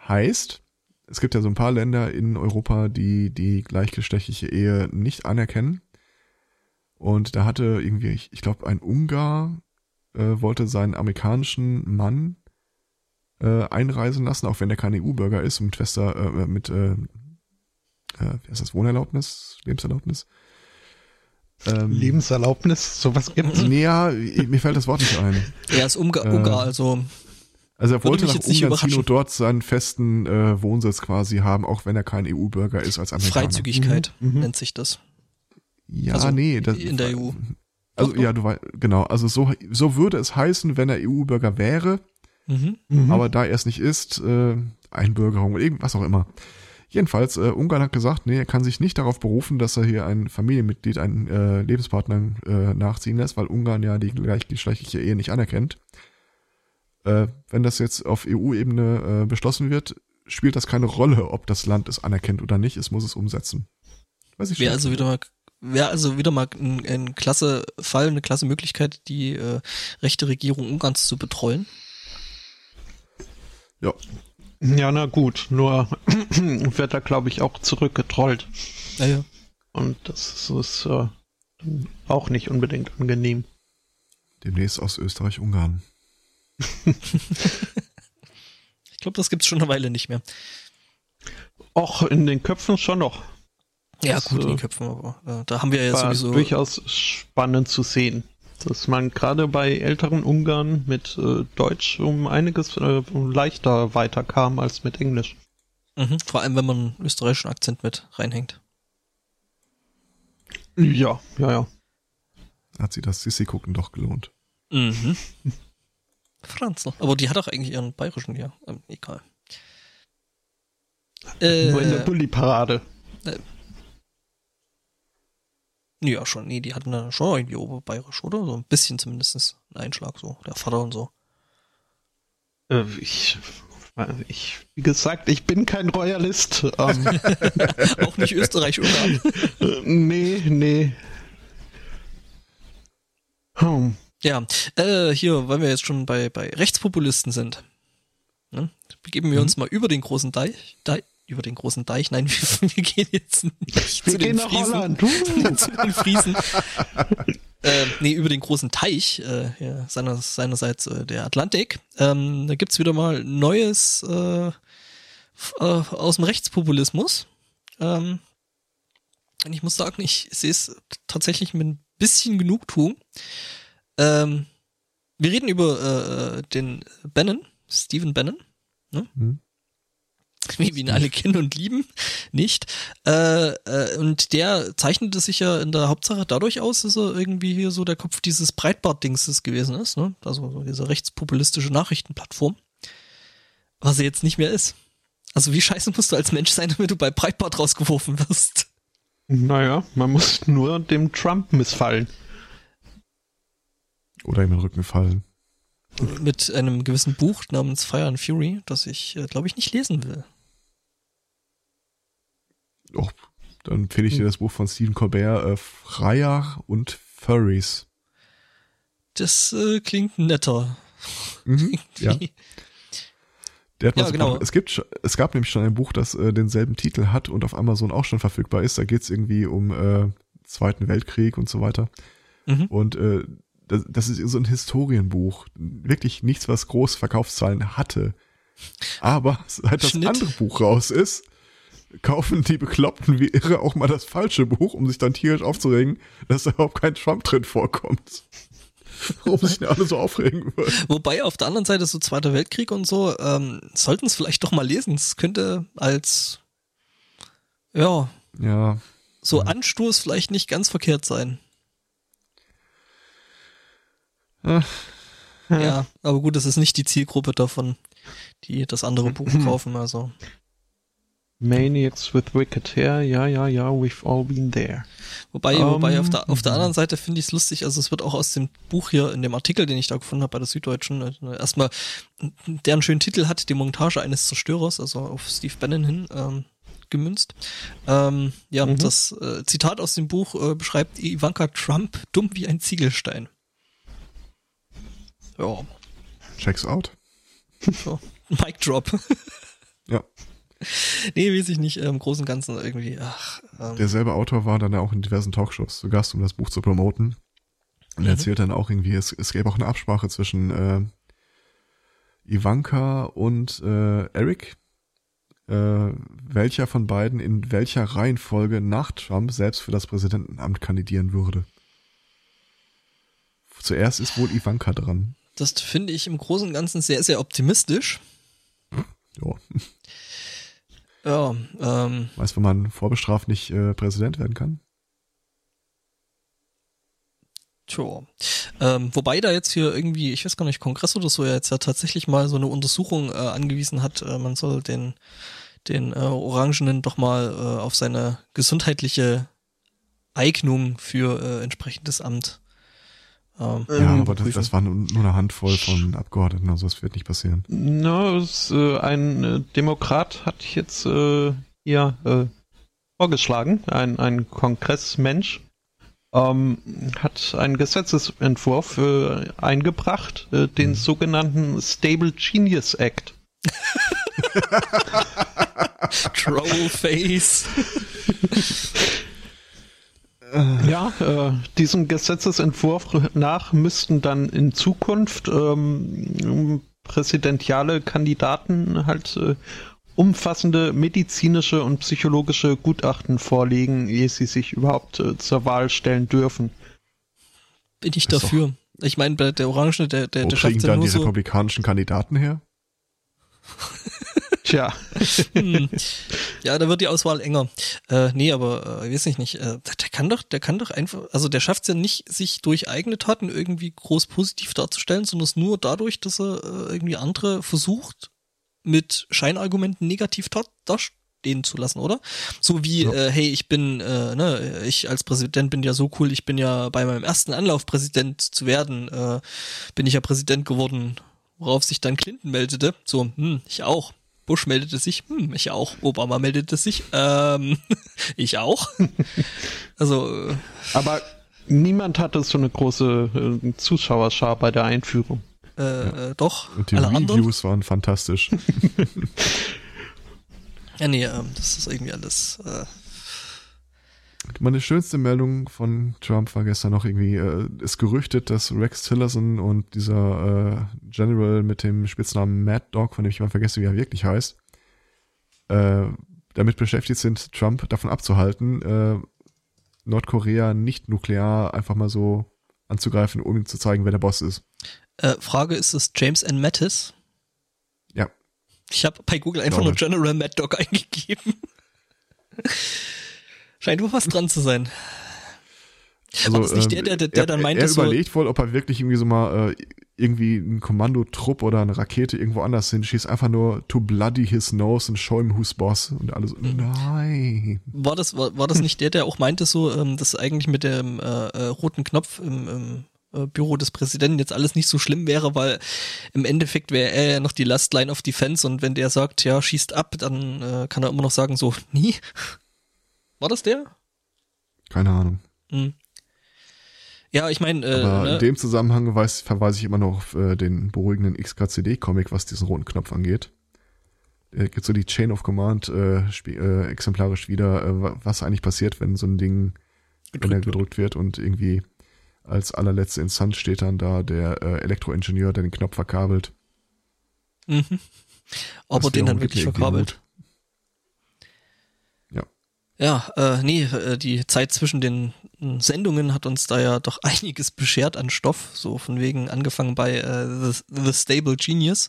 Heißt, es gibt ja so ein paar Länder in Europa, die die gleichgeschlechtliche Ehe nicht anerkennen. Und da hatte irgendwie, ich, ich glaube, ein Ungar äh, wollte seinen amerikanischen Mann äh, einreisen lassen, auch wenn er kein EU-Bürger ist, mit fester, äh, mit, äh, äh, wie heißt das, Wohnerlaubnis, Lebenserlaubnis? Ähm, Lebenserlaubnis, sowas gibt's. Nee, ja, mir fällt das Wort nicht ein. er ist Ungar, Äh. Ungar also Also er wollte nach Ungarn ziehen und dort seinen festen äh, Wohnsitz quasi haben, auch wenn er kein EU-Bürger ist als Amerikaner. Freizügigkeit Mhm, mhm. nennt sich das. Ja, Also nee. Das, in der EU. Also Doch, doch. ja, du weißt, genau. Also so, so würde es heißen, wenn er EU-Bürger wäre, Mhm. Mhm. aber da er es nicht ist, äh, Einbürgerung oder irgendwas auch immer. Jedenfalls, äh, Ungarn hat gesagt, nee, er kann sich nicht darauf berufen, dass er hier ein Familienmitglied, einen äh, Lebenspartner äh, nachziehen lässt, weil Ungarn ja die gleichgeschlechtliche Ehe nicht anerkennt. Äh, wenn das jetzt auf EU-Ebene äh, beschlossen wird, spielt das keine Rolle, ob das Land es anerkennt oder nicht, es muss es umsetzen. Weiß ich Wäre also wieder mal wäre also wieder mal ein, ein klasse Fall, eine klasse Möglichkeit, die äh, rechte Regierung Ungarns zu betreuen. Ja, Ja, na gut, nur wird er, glaube ich, auch zurückgetrollt. Naja. Und das ist äh, auch nicht unbedingt angenehm. demnächst aus Österreich-Ungarn. Ich glaube, das gibt's schon eine Weile nicht mehr. Och, in den Köpfen schon noch. Ja, Das, gut, in äh, den Köpfen, aber äh, da haben wir ja sowieso. durchaus spannend zu sehen. Dass man gerade bei älteren Ungarn mit äh, Deutsch um einiges äh, leichter weiterkam als mit Englisch. Mhm, vor allem, wenn man einen österreichischen Akzent mit reinhängt. Ja, ja, ja. Hat sie das Sissi gucken doch gelohnt. Mhm. Franzl. Aber die hat auch eigentlich ihren bayerischen, ja. Ähm, egal. Äh, Nur in der Bulli-Parade. Ja, schon. Nee, die hatten da schon irgendwie oberbayerisch, oder? So ein bisschen zumindest einen Einschlag, so. Der Vater und so. Äh, ich, ich, wie gesagt, ich bin kein Royalist. Ähm, auch nicht Österreich-Ungarn. äh, nee, nee. Hm. Ja, äh, hier, weil wir jetzt schon bei, bei Rechtspopulisten sind, ne, begeben wir uns mal über den großen Deich, Deich über den großen Deich, nein, wir, wir gehen jetzt nicht Wir zu den Friesen, zu den Friesen, äh, nee, über den großen Teich, äh, ja, seiner, seinerseits äh, der Atlantik, ähm, da gibt's wieder mal Neues äh, äh, aus dem Rechtspopulismus, ähm, und ich muss sagen, ich sehe es tatsächlich mit ein bisschen Genugtuung. Ähm, wir reden über äh, den Bannon, Stephen Bannon, ne? Hm? wie wir ihn alle kennen und lieben, nicht. Äh, äh, und der zeichnete sich ja in der Hauptsache dadurch aus, dass er irgendwie hier so der Kopf dieses Breitbart-Dingses gewesen ist, ne? Also so diese rechtspopulistische Nachrichtenplattform. Was er jetzt nicht mehr ist. Also wie scheiße musst du als Mensch sein, damit du bei Breitbart rausgeworfen wirst? Naja, man muss nur dem Trump missfallen. Oder ihm den Rücken fallen. mit einem gewissen Buch namens Fire and Fury, das ich, äh, glaube ich, nicht lesen will. Oh, dann empfehle ich dir das Buch von Stephen Colbert, äh, Freier und Furries. Das äh, klingt netter. Mhm, ja. Der hat Ja, genau. es gibt, es gab nämlich schon ein Buch, das äh, denselben Titel hat und auf Amazon auch schon verfügbar ist. Da geht es irgendwie um äh, Zweiten Weltkrieg und so weiter. Mhm. Und äh, das, das ist so ein Historienbuch. Wirklich nichts, was große Verkaufszahlen hatte. Aber seit das Schnitt. andere Buch raus ist, kaufen die Bekloppten wie irre auch mal das falsche Buch, um sich dann tierisch aufzuregen, dass da überhaupt kein Trump drin vorkommt. Warum sich denn alle so aufregen würden. Wobei auf der anderen Seite so Zweiter Weltkrieg und so, ähm, sollten es vielleicht doch mal lesen. Es könnte als, ja, Ja, so Anstoß vielleicht nicht ganz verkehrt sein. Ja, aber gut, das ist nicht die Zielgruppe davon, die das andere Buch kaufen, also. Maniacs with wicked hair, ja, ja, ja, we've all been there. Wobei, Ähm, wobei auf der, auf der anderen Seite finde ich es lustig, also es wird auch aus dem Buch hier, in dem Artikel, den ich da gefunden habe bei der Süddeutschen, äh, erstmal, der einen schönen Titel hat, die Montage eines Zerstörers, also auf Steve Bannon hin, ähm, gemünzt. Ähm, ja, Mhm. das äh, Zitat aus dem Buch äh, beschreibt Ivanka Trump dumm wie ein Ziegelstein. Ja, checks out. so. Mic Drop. Ja. nee, weiß ich nicht, im Großen und Ganzen irgendwie, ach, ähm, Derselbe Autor war dann auch in diversen Talkshows zu Gast, um das Buch zu promoten. Und Mhm. er erzählt dann auch irgendwie, es, es gäbe auch eine Absprache zwischen äh, Ivanka und äh, Eric, äh, welcher von beiden in welcher Reihenfolge nach Trump selbst für das Präsidentenamt kandidieren würde. Zuerst ist wohl Ivanka dran. Das finde ich im Großen und Ganzen sehr, sehr optimistisch. Ja. Ja, ähm, Weißt du, wenn man vorbestraft nicht äh, Präsident werden kann? Tja. Ähm, wobei da jetzt hier irgendwie, ich weiß gar nicht, Kongress oder so ja jetzt ja tatsächlich mal so eine Untersuchung äh, angewiesen hat, äh, man soll den, den äh, Orangenen doch mal äh, auf seine gesundheitliche Eignung für äh, entsprechendes Amt. Ähm, Ja, aber das, das war nur, eine Handvoll von Abgeordneten, also das wird nicht passieren. Na, es, äh, ein äh, Demokrat hat jetzt äh, hier äh, vorgeschlagen, ein, ein Kongressmensch, ähm, hat einen Gesetzesentwurf äh, eingebracht, äh, den sogenannten Stable Genius Act. Trollface. Ja, äh, diesem Gesetzesentwurf nach müssten dann in Zukunft ähm, präsidentiale Kandidaten halt äh, umfassende medizinische und psychologische Gutachten vorlegen, ehe sie sich überhaupt äh, zur Wahl stellen dürfen. Bin ich Das dafür. Ich meine, bei der Orange, der, der, Wo der schafft dann nur die so. republikanischen Kandidaten her? Tja, Hm. Ja, da wird die Auswahl enger. Äh, nee, aber äh, weiß ich nicht. Äh, der kann doch, der kann doch einfach, also der schafft es ja nicht, sich durch eigene Taten irgendwie groß positiv darzustellen, sondern es nur dadurch, dass er äh, irgendwie andere versucht, mit Scheinargumenten negativ da- dastehen zu lassen, oder? So wie, Ja. äh, hey, ich bin, äh, ne, ich als Präsident bin ja so cool, ich bin ja bei meinem ersten Anlauf Präsident zu werden, äh, bin ich ja Präsident geworden, worauf sich dann Clinton meldete. So, hm, ich auch. Bush meldete sich, hm, ich auch. Obama meldete sich, ähm, ich auch. Also, äh, aber niemand hatte so eine große äh, Zuschauerschar bei der Einführung. äh, äh, doch, Und die alle anderen. Reviews waren fantastisch. Ja, nee, ähm, das ist irgendwie alles, äh, Meine schönste Meldung von Trump war gestern noch irgendwie, äh, ist gerüchtet, dass Rex Tillerson und dieser äh, General mit dem Spitznamen Mad Dog, von dem ich mal vergesse, wie er wirklich heißt, äh, damit beschäftigt sind, Trump davon abzuhalten, äh, Nordkorea nicht nuklear einfach mal so anzugreifen, um ihm zu zeigen, wer der Boss ist. äh, Frage, ist es James N. Mattis? Ja. Ich habe bei Google einfach nur General Mad Dog eingegeben. Scheint wohl was dran zu sein. War das nicht der, der, der, der er, dann meinte er so, überlegt wohl, ob er wirklich irgendwie so mal äh, irgendwie ein Kommandotrupp oder eine Rakete irgendwo anders hinschießt, einfach nur to bloody his nose and show him who's boss und alles. so, Mhm. Nein. war das, war, war das nicht der, der auch meinte so, ähm, dass eigentlich mit dem äh, äh, roten Knopf im, im äh, Büro des Präsidenten jetzt alles nicht so schlimm wäre, weil im Endeffekt wäre er ja noch die Last Line of Defense und wenn der sagt, ja, schießt ab, dann äh, kann er immer noch sagen so, nie. War das der? Keine Ahnung. Hm. Ja, ich meine, äh, Aber ne, in dem Zusammenhang weiß, verweise ich immer noch auf äh, den beruhigenden XKCD-Comic, was diesen roten Knopf angeht. Äh, gibt so die Chain of Command äh, äh, exemplarisch wieder, äh, wa- was eigentlich passiert, wenn so ein Ding, wenn er Gedrückt wird. gedrückt und irgendwie als allerletzte Instanz steht dann da der äh, Elektroingenieur, der den Knopf verkabelt. mhm. ob er den dann wirklich verkabelt. Ja. Ja, äh, nee, äh, die Zeit zwischen den äh, Sendungen hat uns da ja doch einiges beschert an Stoff, so von wegen angefangen bei äh, The, The Stable Genius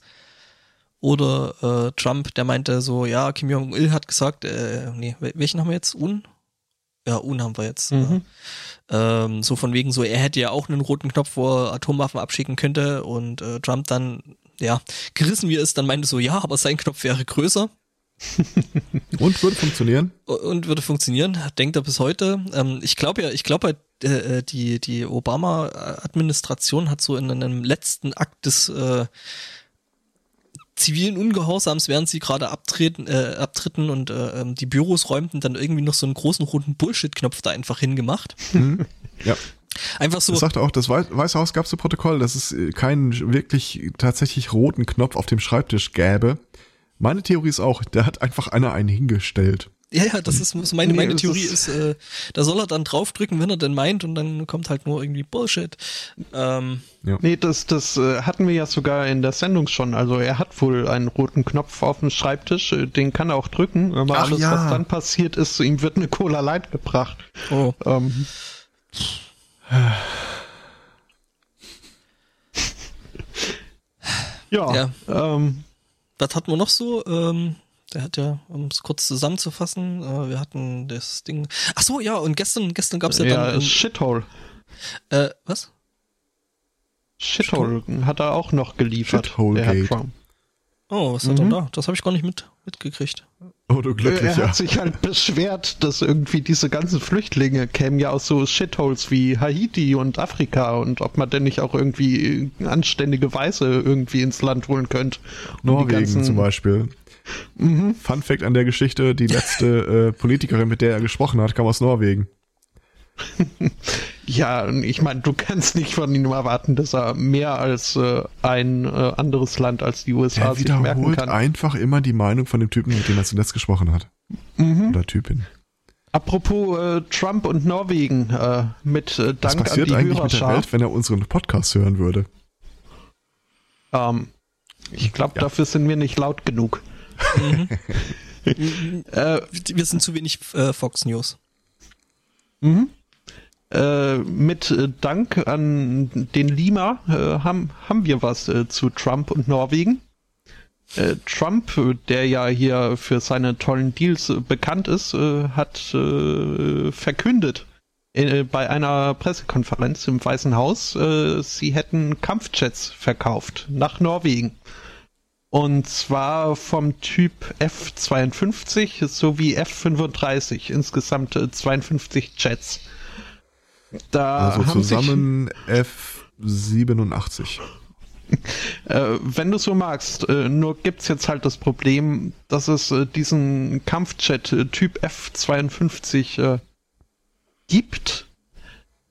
oder äh, Trump, der meinte so, ja, Kim Jong-il hat gesagt, äh, nee, wel- welchen haben wir jetzt? Un? Ja, Un haben wir jetzt. Mhm. Äh, ähm, so von wegen so, er hätte ja auch einen roten Knopf, wo er Atomwaffen abschicken könnte und äh, Trump dann, ja, gerissen wie er ist, dann meinte so, ja, aber sein Knopf wäre größer Und würde funktionieren. und würde funktionieren, denkt er bis heute. Ähm, ich glaube ja, ich glaube äh, die die Obama-Administration hat so in einem letzten Akt des äh, zivilen Ungehorsams, während sie gerade abtreten, äh, abtritten und äh, ähm, die Büros räumten, dann irgendwie noch so einen großen roten Bullshit-Knopf da einfach hingemacht. Ja. Einfach so. Das sagte auch, das Wei- Weiße Haus gab zu Protokoll, dass es äh, keinen wirklich tatsächlich roten Knopf auf dem Schreibtisch gäbe. Meine Theorie ist auch, da hat einfach einer einen hingestellt. Ja, ja, das ist meine, Nee, meine das Theorie ist- ist, äh, da soll er dann draufdrücken, wenn er denn meint und dann kommt halt nur irgendwie Bullshit. Ähm, Nee, das, das äh, hatten wir ja sogar in der Sendung schon. Also er hat wohl einen roten Knopf auf dem Schreibtisch, äh, den kann er auch drücken, aber Ach alles, ja. was dann passiert ist, ihm wird eine Cola Light gebracht. oh. Ähm, Ja, Ja. Ähm, Was hatten wir noch so? Ähm, der hat ja, um es kurz zusammenzufassen, äh, wir hatten das Ding. Ach so, ja, und gestern, gestern gab's ja, ja, dann. Shithole. äh, was? Shithole hat er auch noch geliefert. Shithole der Herr. Trump. Oh, was hat er da? Das habe ich gar nicht mit, mitgekriegt. Oh, du er Glücklicher. hat sich halt beschwert, dass irgendwie diese ganzen Flüchtlinge kämen ja aus so Shitholes wie Haiti und Afrika und ob man denn nicht auch irgendwie anständige Weiße irgendwie ins Land holen könnte. Die Norwegen zum Beispiel. Fun Fact an der Geschichte, die letzte äh, Politikerin, mit der er gesprochen hat, kam aus Norwegen. Ja, ich meine, du kannst nicht von ihm erwarten, dass er mehr als äh, ein äh, anderes Land als die USA Er sich merken kann. einfach immer die Meinung von dem Typen, mit dem er zuletzt gesprochen hat. Mhm. Oder Typin. Apropos äh, Trump und Norwegen, äh, mit äh, Was Dank an passiert die eigentlich mit der. Welt, wenn er unseren Podcast hören würde? Ähm, ich glaube, Ja. dafür sind wir nicht laut genug. äh, Wir sind zu wenig äh, Fox News. Mhm. Äh, mit äh, Dank an den Lima äh, haben, haben wir was äh, zu Trump und Norwegen. Trump, der ja hier für seine tollen Deals bekannt ist, hat verkündet bei einer Pressekonferenz im Weißen Haus, sie hätten Kampfjets verkauft nach Norwegen. Und zwar vom Typ F-52 sowie F-35, insgesamt äh, 52 Jets. Da Also zusammen F87. sich, äh, wenn du so magst, äh, nur gibt's jetzt halt das Problem, dass es äh, diesen Kampfjet äh, Typ F-52 äh, gibt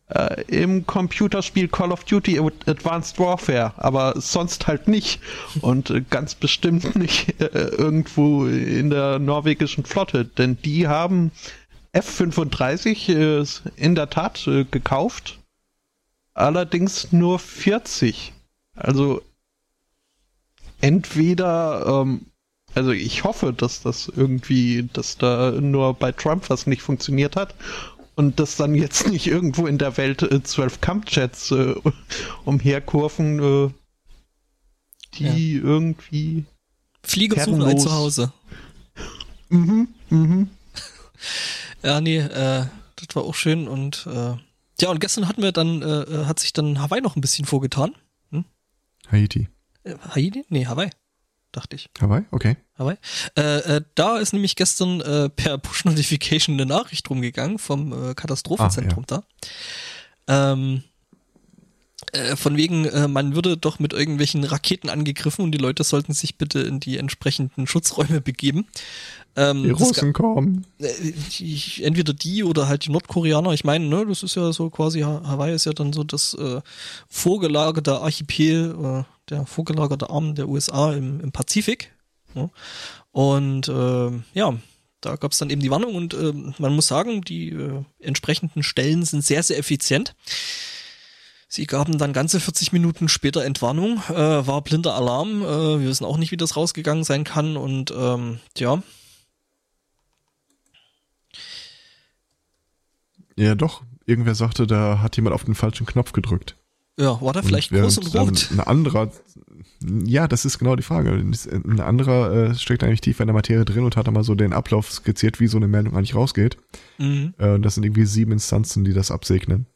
äh, im Computerspiel Call of Duty Advanced Warfare, aber sonst halt nicht und ganz bestimmt nicht irgendwo in der norwegischen Flotte, denn die haben F-35 äh, in der Tat äh, gekauft, allerdings nur 40. Also entweder, ähm, also ich hoffe, dass das irgendwie, dass da nur bei Trump was nicht funktioniert hat und dass dann jetzt nicht irgendwo in der Welt äh, zwölf Kampfjets äh, umherkurven, äh, die irgendwie. Flieger suchen ein. Zuhause. Mhm, mhm. Ja, nee, äh, das war auch schön und äh, ja, und gestern hatten wir dann, äh, äh, hat sich dann Hawaii noch ein bisschen vorgetan. Haiti. Äh, Haiti? Nee, Hawaii, dachte ich. Hawaii? Okay. Hawaii. Äh, äh, da ist nämlich gestern äh, per Push-Notification eine Nachricht rumgegangen vom Katastrophenzentrum da. Ähm, äh, von wegen, man würde doch mit irgendwelchen Raketen angegriffen und die Leute sollten sich bitte in die entsprechenden Schutzräume begeben. Ähm, Die Russen kommen. äh, die, entweder die oder halt die Nordkoreaner. Ich meine, ne, das ist ja so quasi, Ha- Hawaii ist ja dann so das äh, vorgelagerte Archipel, äh, der vorgelagerte Arm der USA im, im Pazifik. Ne? Und äh, ja, da gab es dann eben die Warnung und äh, man muss sagen, die äh, entsprechenden Stellen sind sehr, sehr effizient. Sie gaben dann ganze 40 Minuten später Entwarnung, äh, war blinder Alarm. Äh, wir wissen auch nicht, wie das rausgegangen sein kann und ähm, ja, Ja, doch. Irgendwer sagte, da hat jemand auf den falschen Knopf gedrückt. ja, war da vielleicht während groß und rot. Ein anderer, ja, das ist genau die Frage. Ein anderer äh, steckt eigentlich tiefer in der Materie drin und hat einmal so den Ablauf skizziert, wie so eine Meldung eigentlich rausgeht. Mhm. Äh, das sind irgendwie sieben Instanzen, die das absegnen.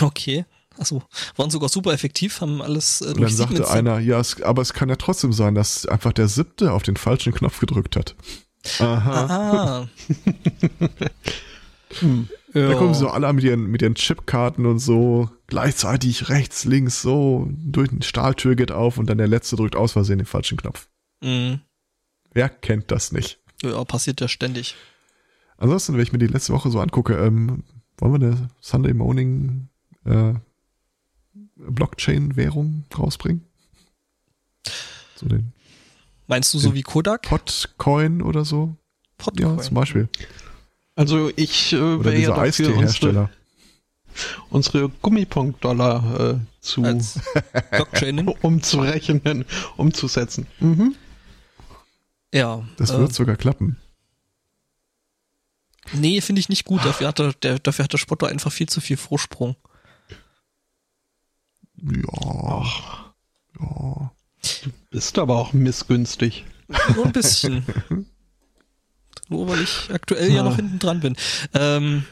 Okay. Achso, waren sogar super effektiv, haben alles äh, Und dann sagte einer, ja, es, aber es kann ja trotzdem sein, dass einfach der siebte auf den falschen Knopf gedrückt hat. Aha. Ah. ja. Da kommen so alle mit ihren, mit ihren Chipkarten und so gleichzeitig rechts, links, so durch eine Stahltür geht auf und dann der letzte drückt aus Versehen den falschen Knopf. Mhm. Wer kennt das nicht? ja, passiert ja ständig. Ansonsten, wenn ich mir die letzte Woche so angucke, ähm, wollen wir eine Sunday Morning äh, Blockchain-Währung rausbringen? So den Meinst du so wie Kodak? Potcoin oder so? Ja, zum Beispiel. Also ich äh, wäre ja dafür, unsere, unsere Gummipunkt-Dollar äh, zu Blockchaining? umzurechnen, umzusetzen. Mhm. Ja. Das äh, wird sogar klappen. Nee, finde ich nicht gut. Dafür hat, der, der, dafür hat der Spotter einfach viel zu viel Vorsprung. Ja. Ja. Ist aber auch missgünstig. Nur ein bisschen. Nur weil ich aktuell ja noch hinten dran bin. Ähm,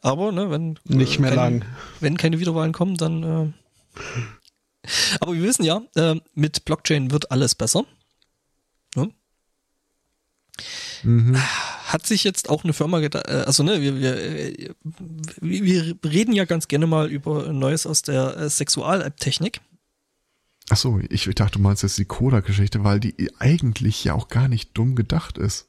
aber, ne, wenn. Nicht mehr keine, lang. Wenn keine Wiederwahlen kommen, dann. Äh, aber wir wissen ja, äh, mit Blockchain wird alles besser. Ne? Mhm. Hat sich jetzt auch eine Firma gedacht, äh, also ne, wir, wir, äh, wir reden ja ganz gerne mal über Neues aus der äh, Sexual-App-Technik. Ach so, ich, dachte, du meinst jetzt die Kodak-Geschichte, weil die eigentlich ja auch gar nicht dumm gedacht ist.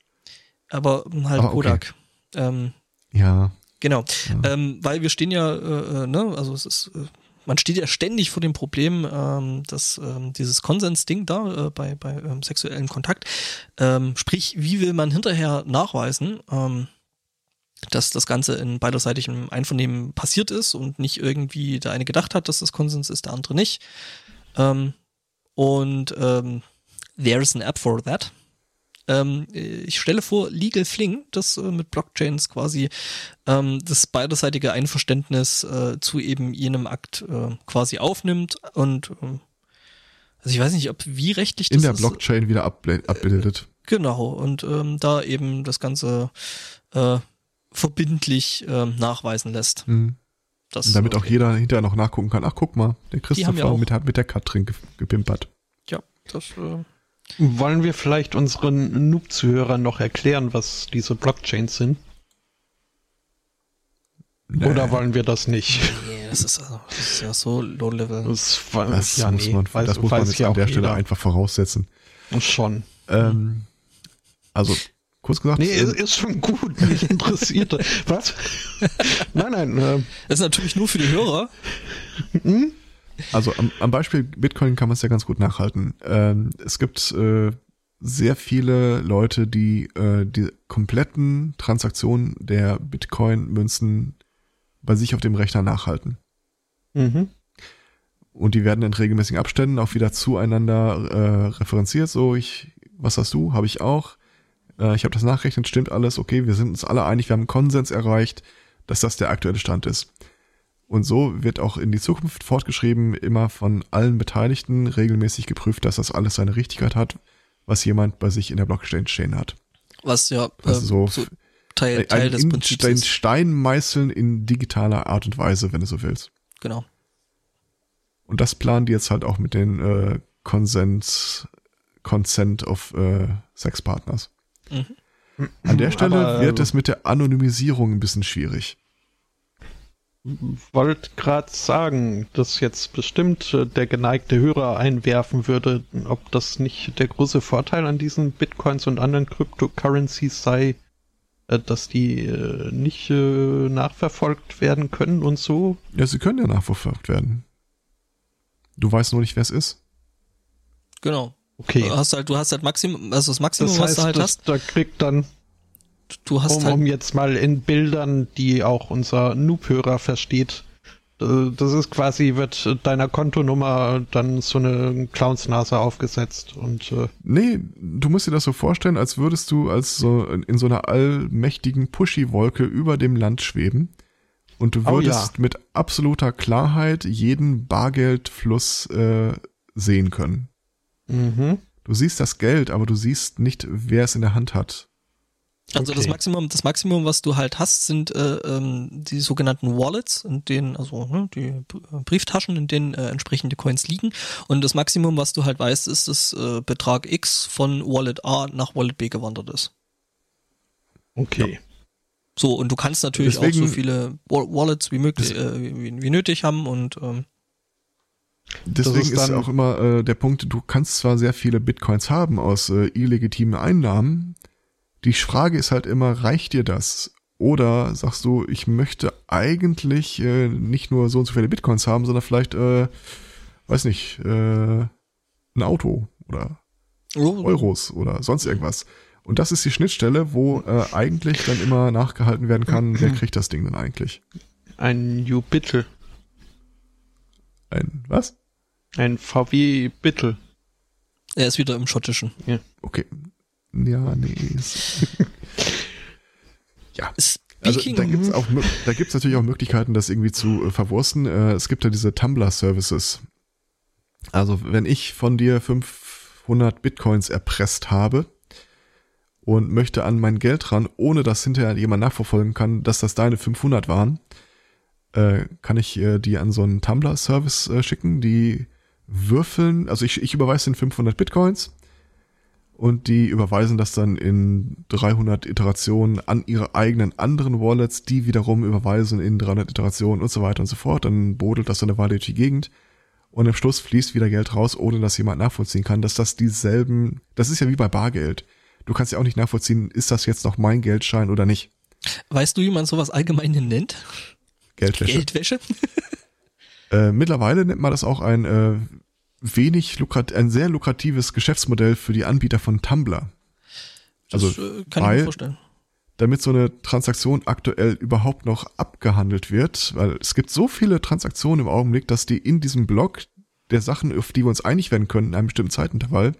Aber halt Aber okay. Kodak. Ähm, Ja. Genau, ähm, weil wir stehen ja, äh, äh, ne, also es ist, äh, man steht ja ständig vor dem Problem, ähm, dass ähm, dieses Konsensding da äh, bei, bei ähm, sexuellen Kontakt, ähm, sprich, wie will man hinterher nachweisen, ähm, dass das Ganze in beiderseitigem Einvernehmen passiert ist und nicht irgendwie der eine gedacht hat, dass das Konsens ist, der andere nicht. Ähm, und ähm, there's an app for that. Ähm, ich stelle vor, Legal Fling, das äh, mit Blockchains quasi ähm, das beiderseitige Einverständnis äh, zu eben jenem Akt äh, quasi aufnimmt und ähm, also ich weiß nicht, ob wie rechtlich das In der ist. Blockchain wieder abble- abbildet. Genau, und ähm, da eben das Ganze äh, verbindlich ähm, nachweisen lässt. Mhm. Das, Und damit äh, auch jeder hinterher noch nachgucken kann. Ach, guck mal, der ja Christopher auch- mit, mit der Katrin ge- gepimpert. Ja, das äh, Wollen wir vielleicht unseren Noob-Zuhörern noch erklären, was diese Blockchains sind? Oder wollen wir das nicht? nee, das ist, also, das ist ja so low level. Das, Das ja, muss nee, man, weiß- das muss man weiß jetzt an auch der Stelle jeder. einfach voraussetzen. Schon. Ähm, also, kurz gesagt, Nee, äh, ist, ist schon gut, mich interessiert. das. Was? Nein, nein, äh, Das ist natürlich nur für die Hörer. Also am, am Beispiel Bitcoin kann man es ja ganz gut nachhalten. Ähm, es gibt äh, sehr viele Leute, die äh, die kompletten Transaktionen der Bitcoin-Münzen bei sich auf dem Rechner nachhalten. mhm. Und die werden in regelmäßigen Abständen auch wieder zueinander äh, referenziert. So, ich, was hast du? Habe ich auch. Äh, ich habe das nachgerechnet, stimmt alles. Okay, wir sind uns alle einig, wir haben einen Konsens erreicht, dass das der aktuelle Stand ist. Und so wird auch in die Zukunft fortgeschrieben, immer von allen Beteiligten regelmäßig geprüft, dass das alles seine Richtigkeit hat, was jemand bei sich in der Blockchain stehen hat. Was ja Also ähm, so, so Teil, Teil ein des in Prinzips Stein, ist. Stein meißeln in digitaler Art und Weise, wenn du so willst. Genau. Und das planen die jetzt halt auch mit den äh, Consent, Consent of äh, Sexpartners. Mhm. An der Stelle Aber, wird es mit der Anonymisierung ein bisschen schwierig. Wollte gerade sagen, dass jetzt bestimmt äh, der geneigte Hörer einwerfen würde, ob das nicht der große Vorteil an diesen Bitcoins und anderen Cryptocurrencies sei, äh, dass die äh, nicht nachverfolgt werden können und so. Ja, sie können ja nachverfolgt werden. Du weißt nur nicht, wer es ist. Genau. Okay. Du hast halt, du hast halt Maximum, also das Maximum, Das was heißt, du halt das, hast, da kriegt dann, du hast um, halt um jetzt mal in Bildern, die auch unser Noob-Hörer versteht, äh, das ist quasi, wird deiner Kontonummer dann so eine Clownsnase aufgesetzt und äh, Nee, du musst dir das so vorstellen, als würdest du als so in so einer allmächtigen Pushy-Wolke über dem Land schweben und du Oh würdest mit absoluter Klarheit jeden Bargeldfluss äh, sehen können. mhm. Du siehst das Geld, aber du siehst nicht, wer es in der Hand hat. Also das Okay. Maximum, das Maximum, was du halt hast, sind äh, ähm, die sogenannten Wallets, in denen, also ne, die B- Brieftaschen, in denen äh, entsprechende Coins liegen. Und das Maximum, was du halt weißt, ist, dass äh, Betrag X von Wallet A nach Wallet B gewandert ist. Okay. So, und du kannst natürlich auch Deswegen- so viele Wa- Wallets wie möglich, Das- äh, wie, wie nötig haben und ähm, Deswegen ist auch immer äh, der Punkt, du kannst zwar sehr viele Bitcoins haben aus äh, illegitimen Einnahmen, die Frage ist halt immer, reicht dir das? Oder sagst du, ich möchte eigentlich äh, nicht nur so und so viele Bitcoins haben, sondern vielleicht, äh, weiß nicht, äh, ein Auto oder oh, Euros oder sonst irgendwas. Und das ist die Schnittstelle, wo äh, eigentlich dann immer nachgehalten werden kann, wer kriegt das Ding denn eigentlich? Ein New Bittel. Ein, was? Ein VW Bittel. er ist wieder im Schottischen. Okay. Ja, nee. ja. Also da gibt's auch mö- da gibt's natürlich auch Möglichkeiten, das irgendwie zu äh, verwursten. Äh, es gibt ja diese Tumblr Services. Also wenn ich von dir fünf 500 Bitcoins erpresst habe und möchte an mein Geld ran, ohne dass hinterher jemand nachverfolgen kann, dass das deine 500 waren, äh, kann ich äh, die an so einen Tumblr-Service äh, schicken, die würfeln, also ich, ich überweise den 500 Bitcoins und die überweisen das dann in 300 Iterationen an ihre eigenen anderen Wallets, die wiederum überweisen in 300 Iterationen und so weiter und so fort. Dann bodelt das so eine Weile durch die Gegend und am Schluss fließt wieder Geld raus, ohne dass jemand nachvollziehen kann, dass das dieselben, das ist ja wie bei Bargeld. Du kannst ja auch nicht nachvollziehen, ist das jetzt noch mein Geldschein oder nicht. Weißt du, wie man sowas allgemein nennt? Geldwäsche. Geldwäsche? Äh, mittlerweile nennt man das auch ein äh, wenig lukrat ein sehr lukratives Geschäftsmodell für die Anbieter von Tumblr. Also, das äh, kann ich weil- mir vorstellen. damit so eine Transaktion aktuell überhaupt noch abgehandelt wird, weil es gibt so viele Transaktionen im Augenblick, dass die in diesem Block der Sachen, auf die wir uns einig werden können in einem bestimmten Zeitintervall,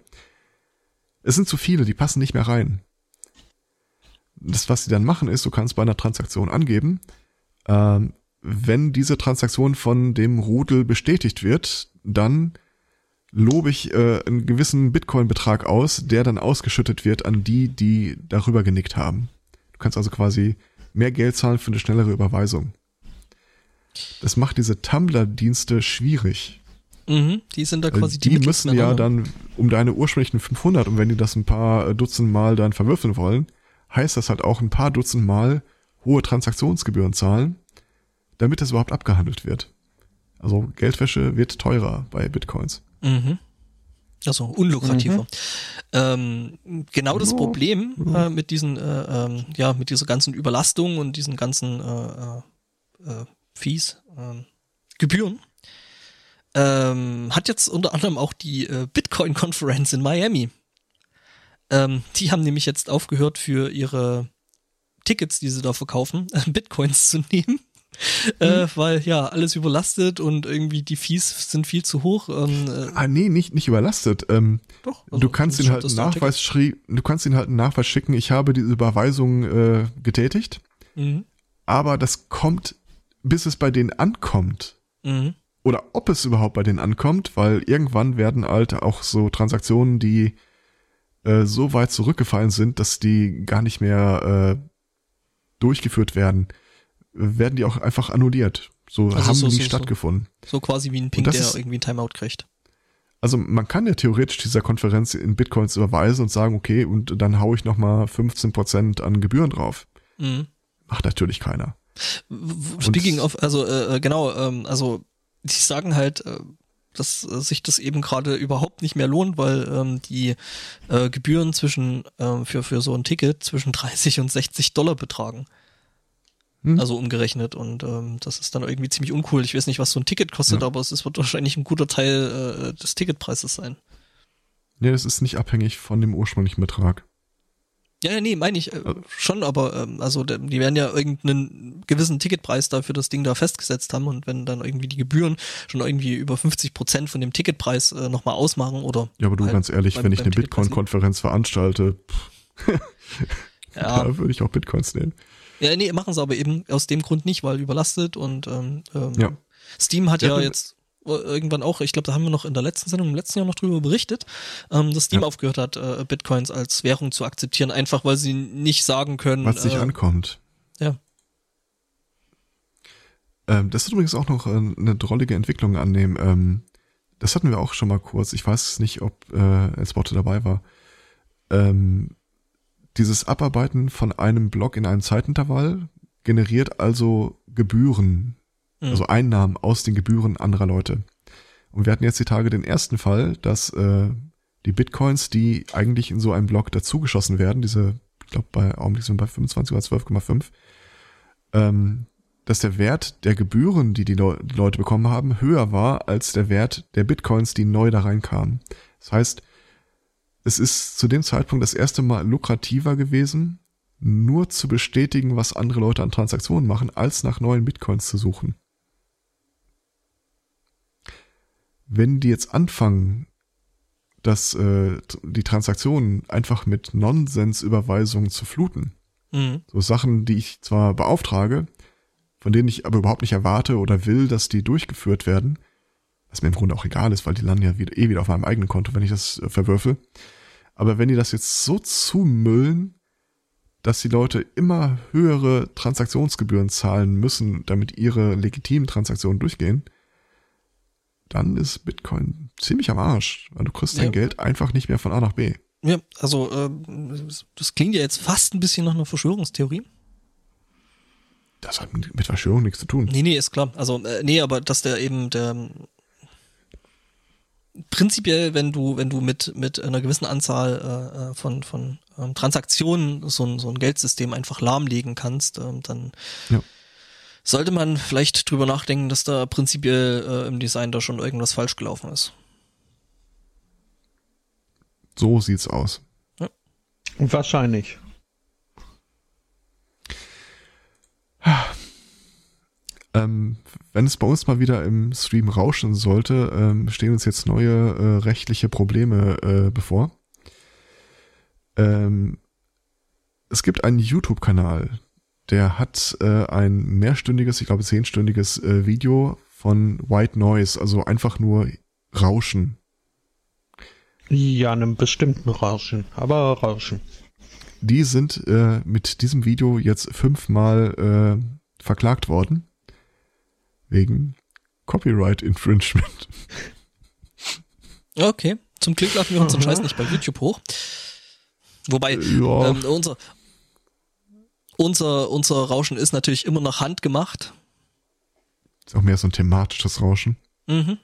es sind zu viele, die passen nicht mehr rein. Das, was sie dann machen, ist, du kannst bei einer Transaktion angeben, ähm, wenn diese Transaktion von dem Rudel bestätigt wird, dann lobe ich äh, einen gewissen Bitcoin-Betrag aus, der dann ausgeschüttet wird an die, die darüber genickt haben. Du kannst also quasi mehr Geld zahlen für eine schnellere Überweisung. Das macht diese Tumblr-Dienste schwierig. Mhm, die sind da quasi die müssen ja dann um deine ursprünglichen 500 und wenn die das ein paar äh, Dutzend Mal dann verwürfeln wollen, heißt das halt auch ein paar Dutzend Mal hohe Transaktionsgebühren zahlen, damit das überhaupt abgehandelt wird. Also Geldwäsche wird teurer bei Bitcoins. Mhm. Also unlukrativer. Mhm. Ähm, genau das Problem äh, mit diesen, äh, ähm, ja, mit dieser ganzen Überlastung und diesen ganzen äh, äh, äh, Fees, ähm, Gebühren, ähm, hat jetzt unter anderem auch die äh, Bitcoin-Konferenz in Miami. Ähm, die haben nämlich jetzt aufgehört für ihre Tickets, die sie da verkaufen, Bitcoins zu nehmen. Äh, weil ja alles überlastet und irgendwie die Fees sind viel zu hoch. Ähm, äh, Ah, nee, nicht, nicht überlastet. Ähm, doch, also du kannst ihn halt einen Nachweis schrie, du kannst ihn halt einen Nachweis schicken, ich habe diese Überweisung äh, getätigt, Mhm. aber das kommt, bis es bei denen ankommt. Mhm. Oder ob es überhaupt bei denen ankommt, weil irgendwann werden halt auch so Transaktionen, die äh, so weit zurückgefallen sind, dass die gar nicht mehr äh, durchgeführt werden, werden die auch einfach annulliert. So Also haben so- nie so- stattgefunden. So quasi wie ein Ping, der ist- irgendwie ein Timeout kriegt. Also man kann ja theoretisch dieser Konferenz in Bitcoins überweisen und sagen, okay, und dann hau ich nochmal 15% an Gebühren drauf. Mhm. Macht natürlich keiner. Speaking of, also äh, äh, genau, ähm, also die sagen halt, äh, dass äh, sich das eben gerade überhaupt nicht mehr lohnt, weil ähm, die äh, Gebühren zwischen ähm, für für so ein Ticket zwischen 30 und 60 Dollar betragen. Hm. Also umgerechnet und ähm, das ist dann irgendwie ziemlich uncool. Ich weiß nicht, was so ein Ticket kostet, Ja. aber es ist, wird wahrscheinlich ein guter Teil äh, des Ticketpreises sein. Nee, das ist nicht abhängig von dem ursprünglichen Betrag. Ja, nee, meine ich äh, Also- schon, aber ähm, also die werden ja irgendeinen gewissen Ticketpreis dafür das Ding da festgesetzt haben und wenn dann irgendwie die Gebühren schon irgendwie über 50 Prozent von dem Ticketpreis äh, nochmal ausmachen oder Ja, aber du, halt ganz ehrlich, beim- wenn ich eine Bitcoin-Konferenz veranstalte, pff, ja, da würde ich auch Bitcoins nehmen. Ja, nee, machen sie aber eben aus dem Grund nicht, weil überlastet und ähm, ähm, Ja. Steam hat Ja, ja jetzt äh, irgendwann auch, ich glaube, da haben wir noch in der letzten Sendung im letzten Jahr noch drüber berichtet, ähm, dass Steam Ja. aufgehört hat, äh, Bitcoins als Währung zu akzeptieren, einfach weil sie nicht sagen können, Was nicht äh, ankommt. ja. Ähm, das ist übrigens auch noch äh, eine drollige Entwicklung annehmen. Ähm, das hatten wir auch schon mal kurz. Ich weiß nicht, ob äh, Elsbotte dabei war. Ähm, dieses Abarbeiten von einem Block in einem Zeitintervall generiert also Gebühren, Mhm. also Einnahmen aus den Gebühren anderer Leute. Und wir hatten jetzt die Tage den ersten Fall, dass äh, die Bitcoins, die eigentlich in so einem Block dazugeschossen werden, diese, ich glaube bei Augenblick sind wir bei 25 oder 12,5, ähm, dass der Wert der Gebühren, die die, Leu die Leute bekommen haben, höher war als der Wert der Bitcoins, die neu da reinkamen. Das heißt, es ist zu dem Zeitpunkt das erste Mal lukrativer gewesen, nur zu bestätigen, was andere Leute an Transaktionen machen, als nach neuen Bitcoins zu suchen. Wenn die jetzt anfangen, dass äh, die Transaktionen einfach mit Nonsensüberweisungen zu fluten, Mhm. so Sachen, die ich zwar beauftrage, von denen ich aber überhaupt nicht erwarte oder will, dass die durchgeführt werden, Was mir im Grunde auch egal ist, weil die landen ja wieder, eh wieder auf meinem eigenen Konto, wenn ich das äh, verwürfel. Aber wenn die das jetzt so zumüllen, dass die Leute immer höhere Transaktionsgebühren zahlen müssen, damit ihre legitimen Transaktionen durchgehen, dann ist Bitcoin ziemlich am Arsch, weil du kriegst dein Ja. Geld einfach nicht mehr von A nach B. Ja, also äh, das klingt ja jetzt fast ein bisschen nach einer Verschwörungstheorie. Das hat mit mit Verschwörung nichts zu tun. Nee, nee, ist klar. Also, äh, nee, aber dass der eben der prinzipiell, wenn du, wenn du mit, mit einer gewissen Anzahl äh, äh, von, von ähm, Transaktionen so ein, so ein Geldsystem einfach lahmlegen kannst, ähm, dann Ja. sollte man vielleicht drüber nachdenken, dass da prinzipiell äh, im Design da schon irgendwas falsch gelaufen ist. So sieht's aus. Wahrscheinlich. Ähm, wenn es bei uns mal wieder im Stream rauschen sollte, ähm, stehen uns jetzt neue äh, rechtliche Probleme äh, bevor. Ähm, es gibt einen YouTube-Kanal, der hat äh, ein mehrstündiges, ich glaube zehnstündiges äh, Video von White Noise, also einfach nur Rauschen. Ja, einem bestimmten Rauschen. Aber Rauschen. Die sind äh, mit diesem Video jetzt fünfmal äh, verklagt worden. Wegen Copyright Infringement. Okay, zum Glück laden wir unseren. Scheiß nicht bei YouTube hoch. Wobei, Ja. ähm, unser, unser, unser Rauschen ist natürlich immer noch handgemacht. Ist auch mehr so ein thematisches Rauschen. Mhm.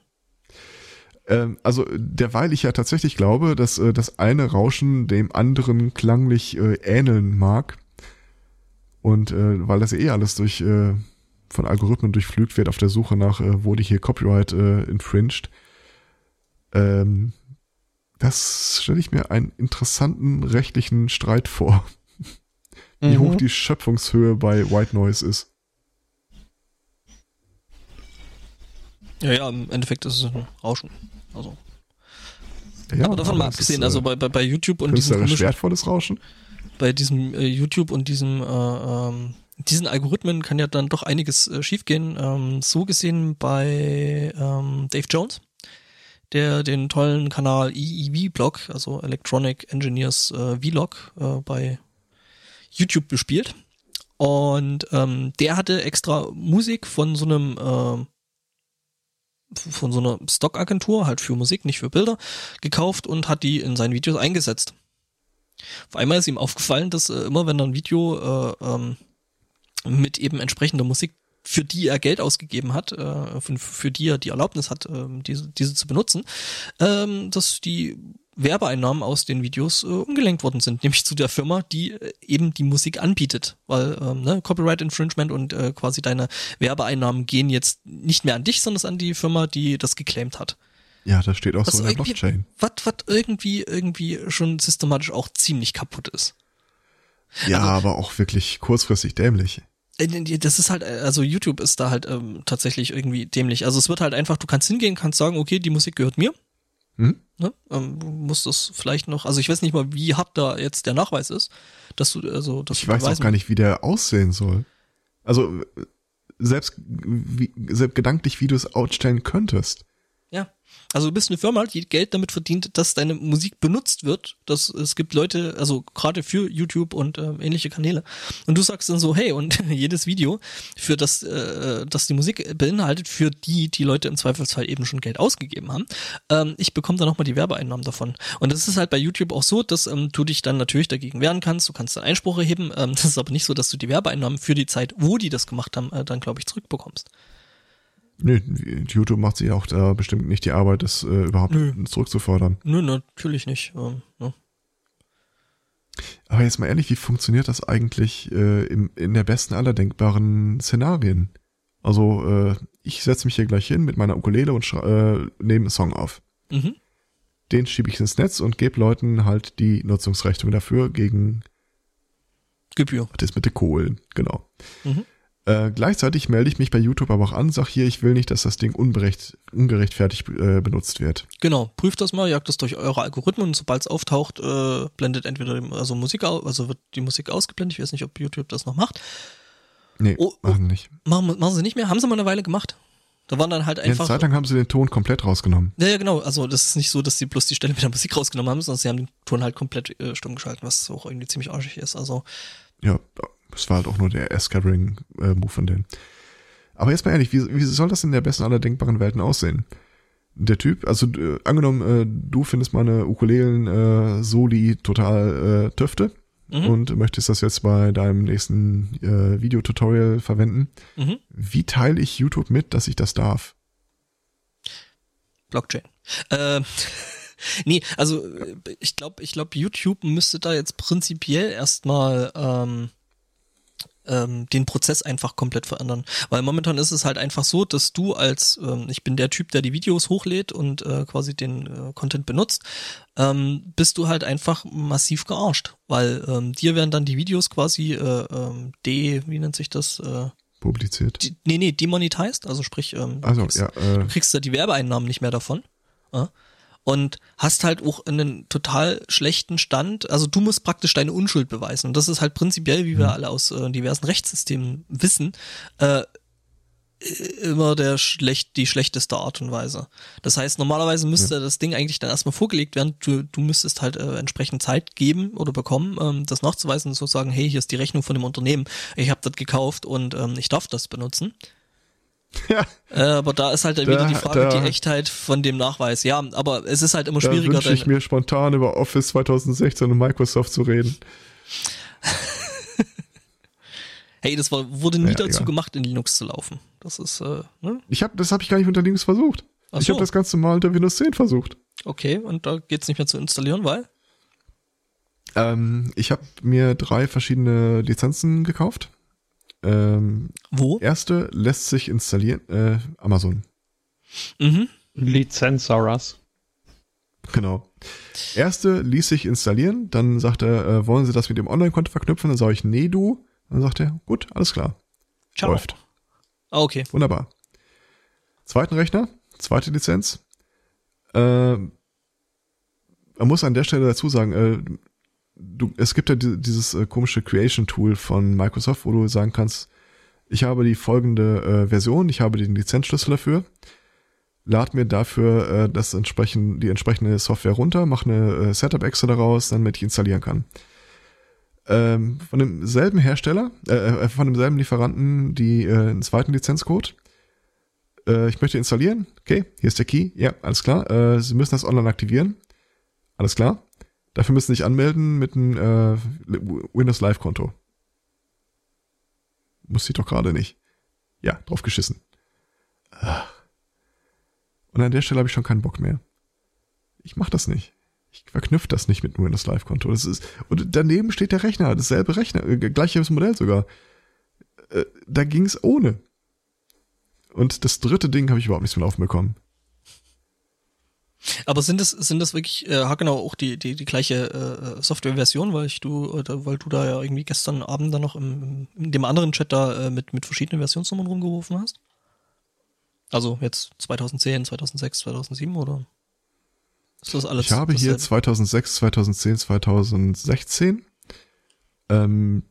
Ähm, also, derweil ich ja tatsächlich glaube, dass äh, das eine Rauschen dem anderen klanglich äh, ähneln mag. Und äh, weil das eh alles durch äh, von Algorithmen durchflügt wird auf der Suche nach, äh, wurde hier Copyright äh, infringed. Ähm, das stelle ich mir einen interessanten rechtlichen Streit vor, wie Mhm. hoch die Schöpfungshöhe bei White Noise ist. Ja, ja, im Endeffekt ist es ein Rauschen. Also. Ja, aber davon mal es ist, abgesehen, äh, also bei, bei, bei YouTube und diesem künstlerisch komischen, wertvolles Rauschen. Bei diesem äh, YouTube und diesem äh, ähm, diesen Algorithmen kann ja dann doch einiges äh, schiefgehen. Ähm, so gesehen bei ähm, Dave Jones, der den tollen Kanal EEV-Blog, also Electronic Engineers äh, Vlog, äh, bei YouTube bespielt. Und ähm, der hatte extra Musik von so einem äh, von so einer Stockagentur, halt für Musik, nicht für Bilder, gekauft und hat die in seinen Videos eingesetzt. Auf einmal ist ihm aufgefallen, dass äh, immer wenn er ein Video äh, ähm, mit eben entsprechender Musik, für die er Geld ausgegeben hat, äh, für, für die er die Erlaubnis hat, ähm, diese, diese zu benutzen, ähm, dass die Werbeeinnahmen aus den Videos äh, umgelenkt worden sind, nämlich zu der Firma, die äh, eben die Musik anbietet, weil ähm, ne, Copyright Infringement und äh, quasi deine Werbeeinnahmen gehen jetzt nicht mehr an dich, sondern an die Firma, die das geclaimt hat. Ja, das steht auch Was so in der Blockchain. Was was irgendwie irgendwie schon systematisch auch ziemlich kaputt ist. Ja, Also- aber auch wirklich kurzfristig dämlich. Äh, Das ist halt, äh, also YouTube ist da halt ähm, tatsächlich irgendwie dämlich. Also es wird halt einfach, du kannst hingehen, kannst sagen, okay, die Musik gehört mir. Hm? Ne? Ähm, du musst das vielleicht noch, also ich weiß nicht mal, wie hart da jetzt der Nachweis ist, dass du, also, dass Ich du weiß auch gar nicht, wie der aussehen soll. Also äh, selbst, wie, selbst gedanklich, wie du es outstellen könntest. Ja. Also du bist eine Firma, die Geld damit verdient, dass deine Musik benutzt wird. Dass es gibt Leute, also gerade für YouTube und ähm, ähnliche Kanäle. Und du sagst dann so, hey, und jedes Video, für das, äh, das die Musik beinhaltet, für die die Leute im Zweifelsfall eben schon Geld ausgegeben haben, ähm, ich bekomme dann nochmal die Werbeeinnahmen davon. Und das ist halt bei YouTube auch so, dass ähm, du dich dann natürlich dagegen wehren kannst. Du kannst dann Einspruch erheben. Ähm, das ist aber nicht so, dass du die Werbeeinnahmen für die Zeit, wo die das gemacht haben, äh, dann glaube ich zurückbekommst. Nö, YouTube macht sich auch da bestimmt nicht die Arbeit, das äh, überhaupt Nö. zurückzufordern. Nö, natürlich nicht. Ähm, ne? Aber jetzt mal ehrlich, wie funktioniert das eigentlich äh, im, in der besten aller denkbaren Szenarien? Also, äh, ich setze mich hier gleich hin mit meiner Ukulele und äh, nehme einen Song auf. Mhm. Den schiebe ich ins Netz und gebe Leuten halt die Nutzungsrechte dafür gegen Gebühr. Das ist mit den Kohlen, genau. Mhm. Äh, gleichzeitig melde ich mich bei YouTube aber auch an, sag hier, ich will nicht, dass das Ding unberecht, ungerechtfertigt äh, benutzt wird. Genau, prüft das mal, jagt das durch eure Algorithmen und sobald es auftaucht, äh, blendet entweder die, also Musik aus, also wird die Musik ausgeblendet. Ich weiß nicht, ob YouTube das noch macht. Nee, Oh, oh. machen nicht. Machen, machen sie nicht mehr, haben sie mal eine Weile gemacht. Da waren dann halt Ja, eine einfach. Zeit lang haben sie den Ton komplett rausgenommen. Ja, ja, genau. Also das ist nicht so, dass sie bloß die Stelle mit der Musik rausgenommen haben, sondern sie haben den Ton halt komplett äh, stumm geschalten, was auch irgendwie ziemlich arschig ist. Also Ja, das war halt auch nur der S-Gathering-Move von denen. Aber jetzt mal ehrlich, wie, wie soll das in der besten aller denkbaren Welten aussehen? Der Typ, also äh, angenommen, äh, du findest meine Ukulelen äh, Soli total äh, Töfte Mhm. und möchtest das jetzt bei deinem nächsten äh, Videotutorial verwenden. mhm. Wie teile ich YouTube mit, dass ich das darf? Blockchain. Ähm, nee, also äh, ich glaube, ich glaube, YouTube müsste da jetzt prinzipiell erstmal ähm, ähm, den Prozess einfach komplett verändern. Weil momentan ist es halt einfach so, dass du als, ähm, ich bin der Typ, der die Videos hochlädt und äh, quasi den äh, Content benutzt, ähm, bist du halt einfach massiv gearscht. Weil ähm, dir werden dann die Videos quasi äh, ähm, de, wie nennt sich das? Äh, Publiziert. die, nee, nee, demonetized, also sprich, ähm, du Also, kriegst- ja, äh, du kriegst da die Werbeeinnahmen nicht mehr davon. Ja? Und hast halt auch einen total schlechten Stand. Also du musst praktisch deine Unschuld beweisen. Und das ist halt prinzipiell, wie wir alle aus äh, diversen Rechtssystemen wissen, äh, immer der schlecht, die schlechteste Art und Weise. Das heißt, normalerweise müsste das Ding eigentlich dann erstmal vorgelegt werden. Du, du müsstest halt äh, entsprechend Zeit geben oder bekommen, ähm, das nachzuweisen und so sagen, hey, hier ist die Rechnung von dem Unternehmen, ich habe das gekauft und ähm, ich darf das benutzen. Ja, Äh, aber da ist halt Da- wieder die Frage, da- die Echtheit von dem Nachweis. Ja, aber es ist halt immer da schwieriger. wünsche ich mir spontan über Office 2016 und Microsoft zu reden. hey, das war, wurde nie Ja, dazu egal. gemacht, in Linux zu laufen. Das ist, äh, ne? Ich hab, das habe ich gar nicht unter Linux versucht. Ach Ich so. habe das ganz normal unter Windows 10 versucht. Okay, und da geht's nicht mehr zu installieren, weil? Ähm, ich habe mir drei verschiedene Lizenzen gekauft. Ähm, Wo? erste lässt sich installieren, äh, Amazon. Mhm. Lizenzoras. Genau. Erste ließ sich installieren, dann sagt er, äh, wollen Sie das mit dem Online-Konto verknüpfen? Dann sage ich, nee, du. Dann sagt er, gut, alles klar. Ciao. Läuft. Ah, okay. Wunderbar. Zweiten Rechner, zweite Lizenz. Äh, man muss an der Stelle dazu sagen, äh, du, es gibt ja di- dieses äh, komische Creation-Tool von Microsoft, wo du sagen kannst, ich habe die folgende äh, Version, ich habe den Lizenzschlüssel dafür, lad mir dafür äh, das entsprechend, die entsprechende Software runter, mach eine äh, Setup-Exe daraus, damit ich installieren kann. Ähm, von demselben Hersteller, äh, äh, von demselben Lieferanten, die äh, einen zweiten Lizenzcode. Äh, ich möchte installieren. Okay, hier ist der Key. Ja, alles klar. Äh, Sie müssen das online aktivieren. Alles klar. Dafür müssen Sie sich anmelden mit einem äh, Windows Live Konto. Muss ich doch gerade nicht. Ja, drauf geschissen. Und an der Stelle habe ich schon keinen Bock mehr. Ich mach das nicht. Ich verknüpfe das nicht mit einem Windows Live Konto. Das ist und daneben steht der Rechner, dasselbe Rechner, äh, gleiches Modell sogar. Äh, da ging's ohne. Und das dritte Ding habe ich überhaupt nichts mehr laufen bekommen. Aber sind das, sind das wirklich äh, haargenau auch die, die, die gleiche äh, Software-Version, weil ich du, oder, weil du da ja irgendwie gestern Abend dann noch im, in dem anderen Chat da äh, mit, mit verschiedenen Versionsnummern rumgeworfen hast? Also jetzt 2010, 2006, 2007 oder? Ist das alles? Ich habe hier dasselbe? 2006, 2010, 2016. Ähm,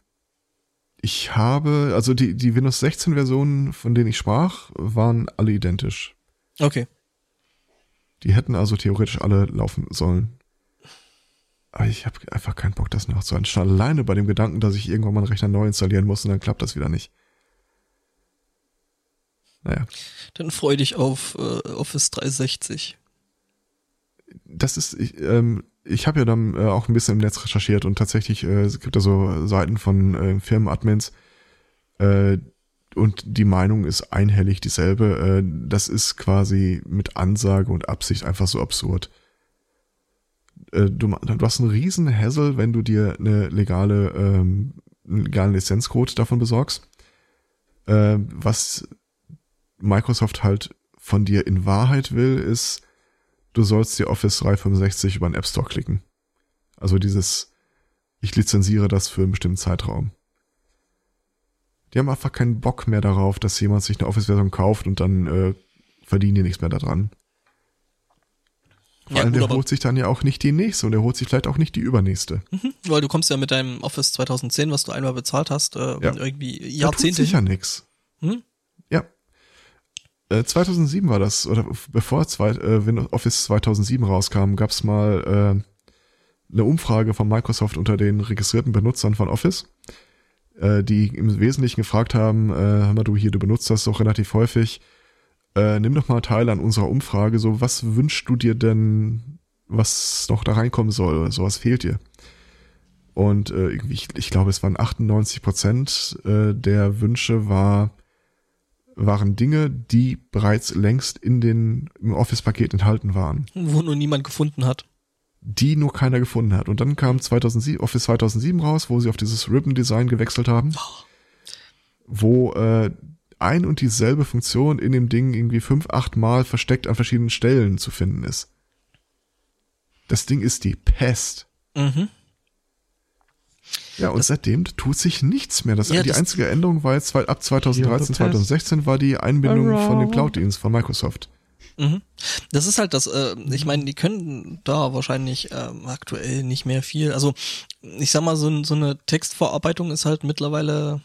ich habe, also die, die Windows 16 Versionen, von denen ich sprach, waren alle identisch. Okay. Die hätten also theoretisch alle laufen sollen. Aber ich habe einfach keinen Bock, das nachzuhalten. Schon alleine bei dem Gedanken, dass ich irgendwann mal einen Rechner neu installieren muss und dann klappt das wieder nicht. Naja, Dann freu dich auf äh, Office 360. das ist, ich, ähm, ich habe ja dann äh, auch ein bisschen im Netz recherchiert und tatsächlich äh, es gibt da so Seiten von äh, Firmenadmins äh, und die Meinung ist einhellig dieselbe. Äh, das ist quasi mit Ansage und Absicht einfach so absurd. Äh, du, hast einen riesen Hassel, wenn du dir eine legale, ähm, einen legalen Lizenzcode davon besorgst. Äh, was Microsoft halt von dir in Wahrheit will, ist, du sollst dir Office 365 über den App Store klicken. Also dieses, ich lizenziere das für einen bestimmten Zeitraum. Die haben einfach keinen Bock mehr darauf, dass jemand sich eine Office-Version kauft und dann äh, verdienen die nichts mehr daran. Vor Ja, allem, gut, der holt sich dann ja auch nicht die nächste und der holt sich vielleicht auch nicht die übernächste. Mhm, weil du kommst ja mit deinem Office 2010, was du einmal bezahlt hast, äh, Ja. irgendwie Da tut Jahrzehnte. sich ja nix. Hm? Ja. Äh, 2007 war das, oder bevor zwei, äh, Windows Office 2007 rauskam, gab's mal äh, eine Umfrage von Microsoft unter den registrierten Benutzern von Office, äh, die im Wesentlichen gefragt haben, äh, hör mal du hier, du benutzt das doch relativ häufig, äh, nimm doch mal teil an unserer Umfrage, so was wünschst du dir denn, was noch da reinkommen soll oder so, was fehlt dir? Und äh, ich, ich glaube, es waren 98 Prozent äh, der Wünsche war, waren Dinge, die bereits längst in den im Office-Paket enthalten waren, Wo nur niemand gefunden hat. Die nur keiner gefunden hat. Und dann kam 2007, Office 2007 raus, wo sie auf dieses Ribbon-Design gewechselt haben, wo äh, ein und dieselbe Funktion in dem Ding irgendwie fünf, acht Mal versteckt an verschiedenen Stellen zu finden ist. Das Ding ist die Pest. Mhm. Ja, und seitdem tut sich nichts mehr. Das, Ja, die das- einzige Änderung war jetzt zwei- ab You're 2013, the 2016 war die Einbindung von dem. Cloud-Dienst von Microsoft. Mhm. Das ist halt das, äh, ich meine, die können da wahrscheinlich ähm, aktuell nicht mehr viel. Also ich sag mal, so, so eine Textverarbeitung ist halt mittlerweile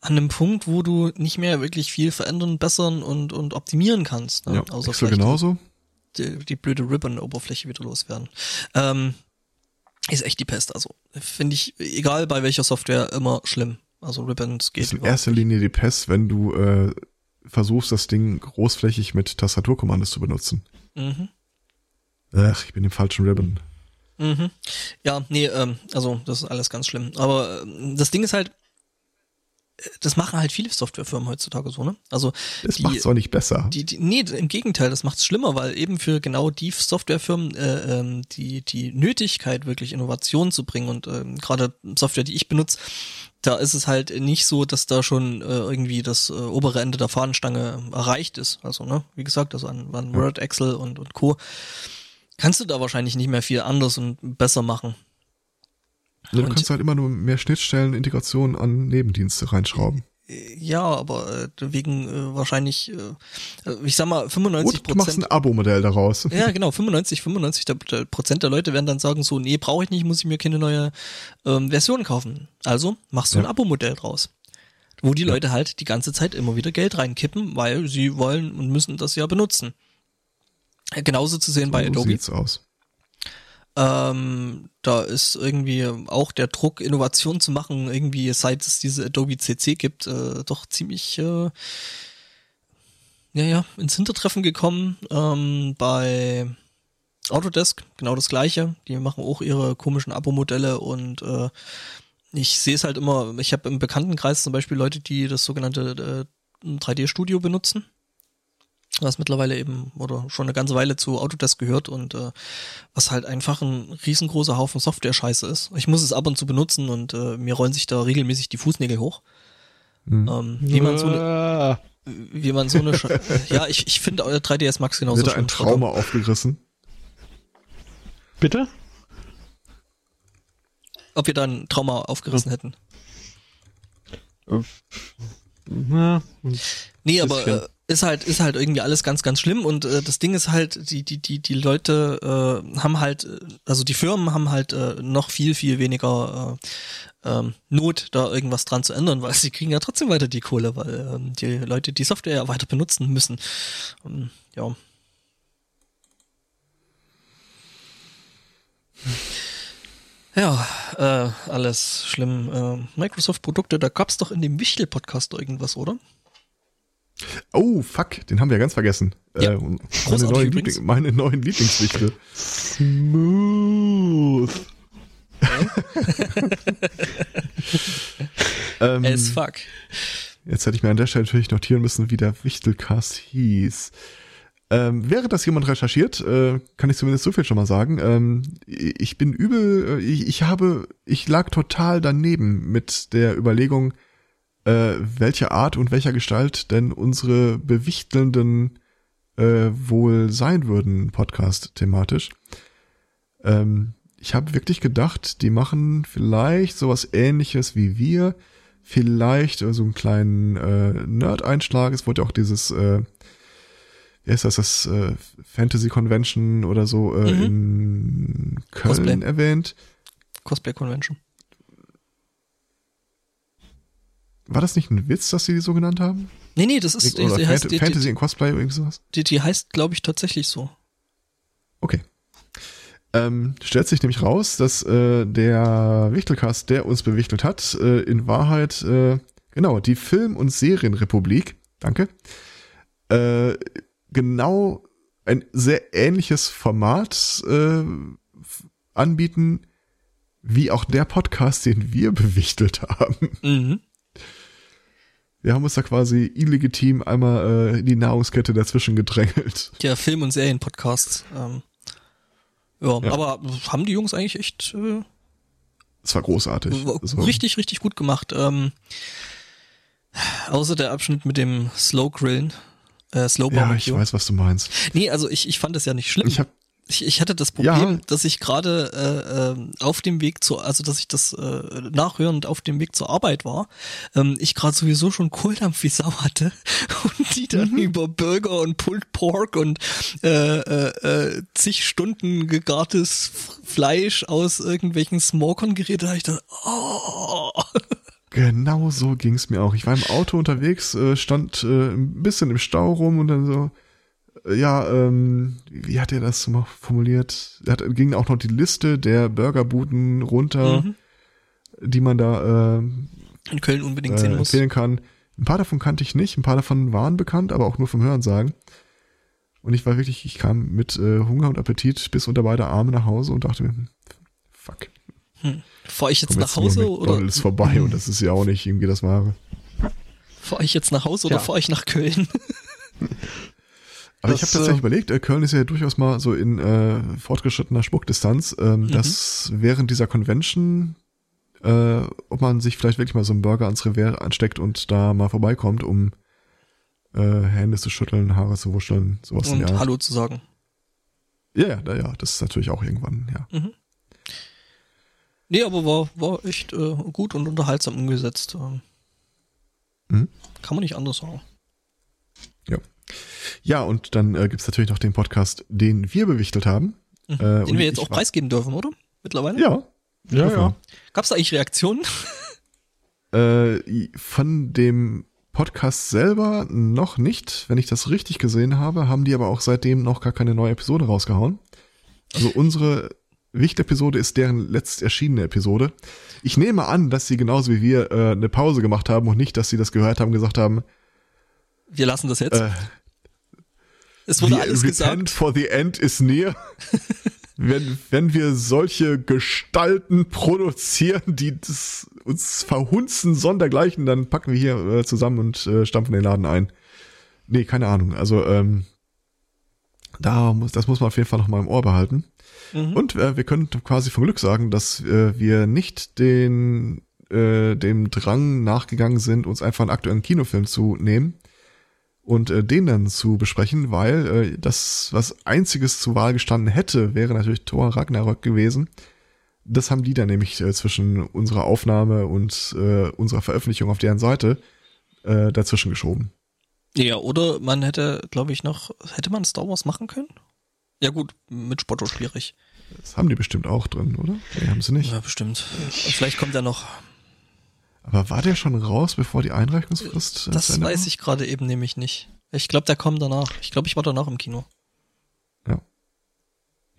an einem Punkt, wo du nicht mehr wirklich viel verändern, bessern und, und optimieren kannst. Ne? Ja, Außer Excel genauso. Die, die blöde Ribbon-Oberfläche wieder loswerden. Ähm, ist echt die Pest. Also finde ich, egal bei welcher Software, immer schlimm. Also Ribbons geht ist in erster Linie die Pest, wenn du äh, versuchst, das Ding großflächig mit Tastaturkommandos zu benutzen. Mhm. Ach, ich bin im falschen Ribbon. Mhm. Ja, nee, ähm, also das ist alles ganz schlimm. Aber ähm, das Ding ist halt, das machen halt viele Softwarefirmen heutzutage so, ne? Also Das die, macht's auch nicht besser. die, die, nee, im Gegenteil, das macht's schlimmer, weil eben für genau die Softwarefirmen äh, ähm, die die Nötigkeit wirklich Innovation zu bringen und ähm, gerade Software, die ich benutze, da ist es halt nicht so, dass da schon äh, irgendwie das äh, obere Ende der Fahnenstange erreicht ist. Also ne, wie gesagt, also an, an Word, Excel und und Co. Kannst du da wahrscheinlich nicht mehr viel anders und besser machen. Ja, du kannst halt immer nur mehr Schnittstellen, Integration an Nebendienste reinschrauben. Ja, aber äh, wegen äh, wahrscheinlich, äh, ich sag mal, 95 Und du machst ein Prozent. Abo-Modell daraus. Ja, genau, 95, 95 der, der Prozent der Leute werden dann sagen so, nee, brauche ich nicht, muss ich mir keine neue ähm, Version kaufen. Also machst du ein Ja. Abo-Modell draus. Wo die Leute halt die ganze Zeit immer wieder Geld reinkippen, weil sie wollen und müssen das ja benutzen. Äh, Genauso zu sehen bei so Adobe. sieht's aus. Ähm, da ist irgendwie auch der Druck, Innovation zu machen, irgendwie seit es diese Adobe CC gibt, äh, doch ziemlich äh, ja, ja, ins Hintertreffen gekommen. Ähm, bei Autodesk genau das gleiche. Die machen auch ihre komischen Abo-Modelle und äh, ich sehe es halt immer, ich habe im Bekanntenkreis zum Beispiel Leute, die das sogenannte äh, 3D-Studio benutzen was mittlerweile eben oder schon eine ganze Weile zu Autodesk gehört und äh, was halt einfach ein riesengroßer Haufen Software-Scheiße ist. Ich muss es ab und zu benutzen und äh, mir rollen sich da regelmäßig die Fußnägel hoch. Hm. Ähm, wie man so eine, Ah, wie man so eine, Sche ja, ich, ich finde äh, 3ds Max genauso Wird da ein schlimm. Trauma aufgerissen? Bitte? Ob wir da ein Trauma aufgerissen hätten. Na, Nee, aber äh, ist halt ist halt irgendwie alles ganz ganz schlimm und äh, das Ding ist halt die die die die Leute äh, haben halt äh, also die Firmen haben halt äh, noch viel viel weniger äh, ähm, Not da irgendwas dran zu ändern, weil sie kriegen ja trotzdem weiter die Kohle, weil ähm, die Leute die Software ja weiter benutzen müssen. Ähm, ja. Ja, äh, alles schlimm. Äh, Microsoft-Produkte, da gab's doch in dem Wichtel-Podcast irgendwas, oder? Oh, fuck, den haben wir ja ganz vergessen. Ja, Äh, meine, neuen. Liebling, meine neuen Lieblingswichtel. smooth. Ähm, As fuck. Jetzt hätte ich mir an der Stelle natürlich notieren müssen, wie der Wichtelcast hieß. Ähm, wäre das jemand recherchiert, äh, kann ich zumindest so viel schon mal sagen. Ähm, ich bin übel, äh, ich, ich habe, ich lag total daneben mit der Überlegung, äh, welche Art und welcher Gestalt denn unsere bewichtelnden äh, wohl sein würden, Podcast thematisch. Ähm, ich habe wirklich gedacht, die machen vielleicht sowas ähnliches wie wir, vielleicht äh, so einen kleinen äh, Nerd-Einschlag. Es wurde ja auch dieses, äh, wie heißt das, das äh, Fantasy Convention oder so äh, Mhm. in Köln Cosplay. erwähnt. Cosplay Convention. War das nicht ein Witz, dass sie die so genannt haben? Nee, nee, das ist, Oder die, Fant heißt, die, Fantasy die, in Cosplay oder irgendwie sowas? die, die heißt, glaube ich, tatsächlich so. Okay. Ähm, stellt sich nämlich raus, dass äh, der Wichtelcast, der uns bewichtelt hat, äh, in Wahrheit, äh, genau, die Film- und Serienrepublik, danke, äh, genau ein sehr ähnliches Format äh, anbieten, wie auch der Podcast, den wir bewichtelt haben. Mhm. Wir haben uns da quasi illegitim einmal äh, in die Nahrungskette dazwischen gedrängelt. Der Film- und Serienpodcast. Ähm, ja, Ja. aber haben die Jungs eigentlich echt äh, Es war großartig. Also, richtig, richtig gut gemacht. Ähm, außer der Abschnitt mit dem Slow Grillen. Äh, Slow Ja, ich weiß, was du meinst. Nee, also ich, ich fand das ja nicht schlimm. Ich habe Ich, ich hatte das Problem, Ja. dass ich gerade äh, ähm, auf dem Weg zur, also dass ich das äh, nachhörend auf dem Weg zur Arbeit war, ähm, ich gerade sowieso schon Kohldampf wie Sau hatte und die dann Mhm. über Burger und Pulled Pork und äh, äh, äh, zig Stunden gegartes Fleisch aus irgendwelchen Smokern geredet, da ich dachte, oh. Genau so ging's mir auch. Ich war im Auto unterwegs, äh, stand äh, ein bisschen im Stau rum und dann so, äh, ja, ähm, wie hat er das mal formuliert? Er hat, ging auch noch die Liste der Burgerbuden runter, Mhm. die man da äh, in Köln unbedingt äh, sehen muss. empfehlen kann. Ein paar davon kannte ich nicht, ein paar davon waren bekannt, aber auch nur vom Hörensagen. Und ich war wirklich, ich kam mit äh, Hunger und Appetit bis unter beide Arme nach Hause und dachte mir, hm, fuck, Fahr ich jetzt komm nach Hause oder McDonald's vorbei und das ist ja auch nicht irgendwie das Wahre. fahr ich jetzt nach Hause oder Ja. fahr ich nach Köln? Aber ich Das, habe tatsächlich äh, überlegt, äh, Köln ist ja durchaus mal so in äh, fortgeschrittener Spuckdistanz, ähm, Mhm. dass während dieser Convention, äh, ob man sich vielleicht wirklich mal so einen Burger ans Revers ansteckt und da mal vorbeikommt, um äh, Hände zu schütteln, Haare zu wuscheln, sowas Und Art. Hallo zu sagen. Ja, ja, ja, das ist natürlich auch irgendwann, ja. Nee, aber war, war echt äh, gut und unterhaltsam umgesetzt. Ähm, Mhm. Kann man nicht anders sagen. Ja, und dann äh, gibt's natürlich noch den Podcast, den wir bewichtelt haben. Äh, Mhm. Den und wir jetzt auch preisgeben dürfen, oder? Mittlerweile? Ja. Ja, ja. Gab es da eigentlich Reaktionen? Äh, von dem Podcast selber noch nicht. Wenn ich das richtig gesehen habe, haben die aber auch seitdem noch gar keine neue Episode rausgehauen. Also unsere Wicht-Episode ist deren letzt erschienene Episode. Ich nehme an, dass sie genauso wie wir äh, eine Pause gemacht haben und nicht, dass sie das gehört haben, gesagt haben, Wir lassen das jetzt. äh, es wurde the alles repent gesagt. for the end is near. wenn, wenn wir solche Gestalten produzieren, die das, uns verhunzen sondergleichen, dann packen wir hier äh, zusammen und äh, stampfen den Laden ein. Nee, keine Ahnung. Also, ähm, da muss, das muss man auf jeden Fall noch mal im Ohr behalten. Mhm. Und äh, wir können quasi vom Glück sagen, dass äh, wir nicht den äh, dem Drang nachgegangen sind, uns einfach einen aktuellen Kinofilm zu nehmen und äh, den dann zu besprechen, weil äh, das, was einziges zur Wahl gestanden hätte, wäre natürlich Thor Ragnarök gewesen. Das haben die dann nämlich äh, zwischen unserer Aufnahme und äh, unserer Veröffentlichung auf deren Seite äh, dazwischen geschoben. Ja, oder man hätte, glaube ich, noch, hätte man Star Wars machen können? Ja gut, mit Spotto schwierig. Das haben die bestimmt auch drin, oder? Nee, haben sie nicht. Ja, bestimmt. Vielleicht kommt er noch. Aber war der schon raus, bevor die Einreichungsfrist? äh, Das weiß ich gerade eben nämlich nicht. Ich glaube, der kommt danach. Ich glaube, ich war danach im Kino.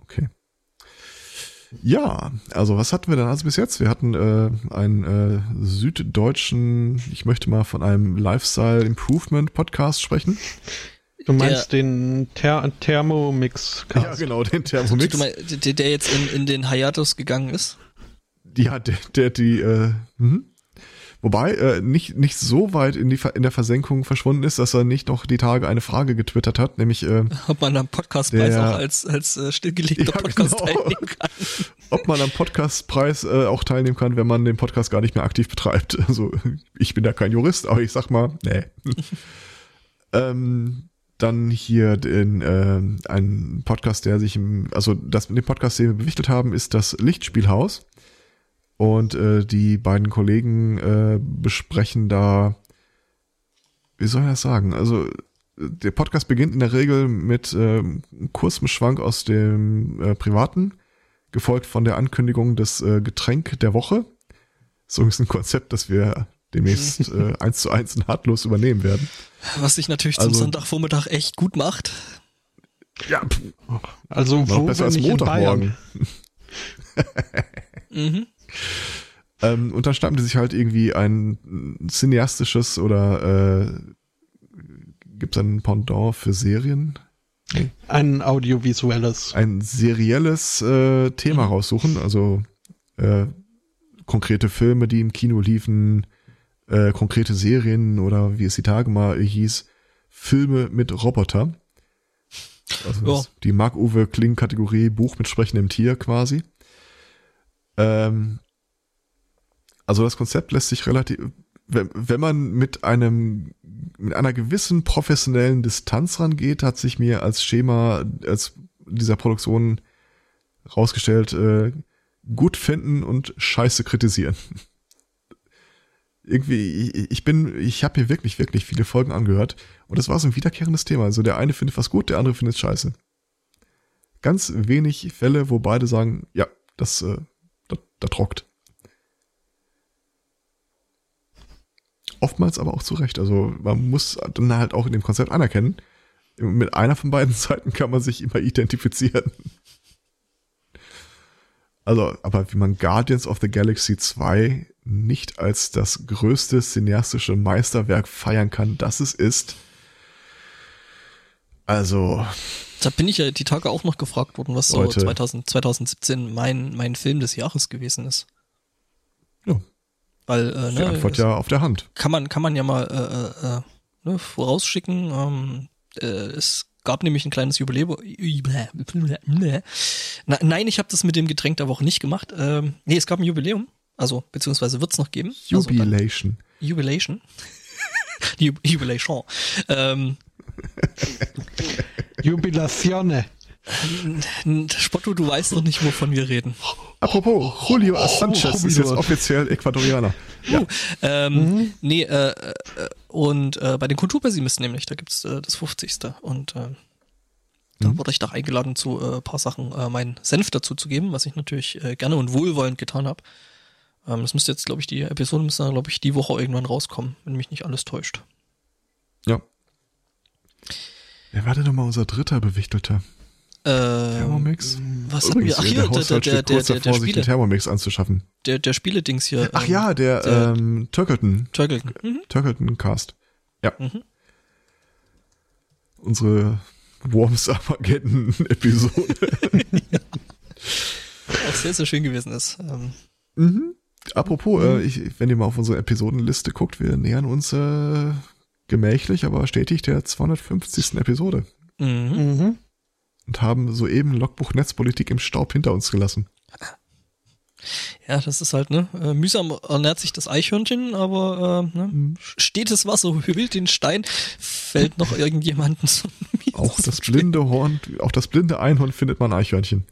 Okay. Ja, also was hatten wir dann also bis jetzt? Wir hatten äh, einen äh, süddeutschen, ich möchte mal von einem Lifestyle Improvement Podcast sprechen. Du meinst den Ther Thermomix Ja, genau, den Thermomix. Du meinst, der, der jetzt in, in den Hiatus gegangen ist? Ja, der, der die, äh, mhm. Wobei äh, nicht nicht so weit in die in der Versenkung verschwunden ist, dass er nicht noch die Tage eine Frage getwittert hat, nämlich äh, Ob man am Podcastpreis Der- auch als, als äh, stillgelegter Ja, Podcast genau. teilnehmen kann. ob man am Podcastpreis äh, auch teilnehmen kann, wenn man den Podcast gar nicht mehr aktiv betreibt. Also ich bin da kein Jurist, aber ich sag mal, nee. ähm, dann hier den, äh, ein Podcast, der sich im, also das mit dem Podcast, den wir bewichtet haben, ist das Lichtspielhaus. Und äh, die beiden Kollegen äh, besprechen da, wie soll ich das sagen? Also der Podcast beginnt in der Regel mit äh, einem kurzen Schwank aus dem äh, Privaten, gefolgt von der Ankündigung des äh, Getränk der Woche. So ist ein Konzept, das wir demnächst äh, eins zu eins nahtlos übernehmen werden. Was sich natürlich zum Also- Sonntagvormittag echt gut macht. Ja, Also noch wo besser als Montagmorgen. Bayern? Mhm. Ähm, und dann schnappen die sich halt irgendwie ein cineastisches oder äh, gibt es ein Pendant für Serien? Ein audiovisuelles. Ein serielles äh, Thema Mhm. raussuchen, also äh, konkrete Filme, die im Kino liefen, äh, konkrete Serien oder wie es die Tage mal hieß, Filme mit Roboter. Also Ja. die Mark-Uwe Kling-Kategorie Buch mit sprechendem Tier quasi. Ähm, also das Konzept lässt sich relativ, wenn, wenn man mit einem, mit einer gewissen professionellen Distanz rangeht, hat sich mir als Schema, als dieser Produktion rausgestellt, äh, gut finden und scheiße kritisieren. Irgendwie, ich, bin, ich habe mir wirklich, wirklich viele Folgen angehört und das war so ein wiederkehrendes Thema. Also der eine findet was gut, der andere findet es scheiße. Ganz wenig Fälle, wo beide sagen, ja, das, äh, das trockt. Oftmals aber auch zu Recht. Also man muss dann halt auch in dem Konzept anerkennen, mit einer von beiden Seiten kann man sich immer identifizieren. Also, aber wie man Guardians of the Galaxy 2 nicht als das größte cineastische Meisterwerk feiern kann, das es ist. Also, Da bin ich ja die Tage auch noch gefragt worden, was so Leute. 2000, 2017 mein, mein Film des Jahres gewesen ist. ja, Weil, äh, die ne, Antwort es ja auf der Hand. kann man, kann man ja mal äh, äh, äh, ne, vorausschicken. Ähm, äh, es gab nämlich ein kleines Jubiläum. Na, nein, ich habe das mit dem Getränk der Woche nicht gemacht. Ähm, nee, es gab ein Jubiläum. Also, beziehungsweise wird's noch geben. Also, Jubilation. Jubilation. Ju Jubilation. Ähm, Jubilazione. n- Spotto, du weißt noch nicht, wovon wir reden. Apropos, Julio Sanchez ist jetzt offiziell Ecuadorianer. Uh, ähm, Nee, äh, äh, und äh, bei den Kulturpessimisten nämlich, da gibt's äh, das 50. Und äh, da wurde ich doch eingeladen, zu äh, paar Sachen äh, meinen Senf dazu zu geben, was ich natürlich äh, gerne und wohlwollend getan habe. Ähm, das müsste jetzt, glaube ich, die Episode müsste, glaube ich, die Woche irgendwann rauskommen, wenn mich nicht alles täuscht. Ja. Wer war denn nochmal unser dritter Bewichtelter? Ähm, Thermomix? was hatten wir? Ach hier, der, der, Haushalt der, der, kurz der, der davor, sich den Spiele, Thermomix anzuschaffen. der, der Spiele-Dings hier. Ach ähm, ja, der, der- ähm, Turkleton. Turkleton. Mhm. Turkleton Cast. Ja. Mhm. Unsere Worms Armageddon Episode. Auch sehr, sehr schön gewesen ist. Ähm, mhm. Apropos, äh, ich, wenn ihr mal auf unsere Episodenliste guckt, wir nähern uns äh, gemächlich, aber stetig der 250. Episode mhm. Mhm. und haben soeben Logbuch Netzpolitik im Staub hinter uns gelassen. Ja, das ist halt, ne? Äh, mühsam ernährt sich das Eichhörnchen, aber äh, ne? stetes Wasser hübelt den Stein, fällt noch irgendjemanden mies Auch das blinde Horn, auch das blinde Einhorn findet man Eichhörnchen.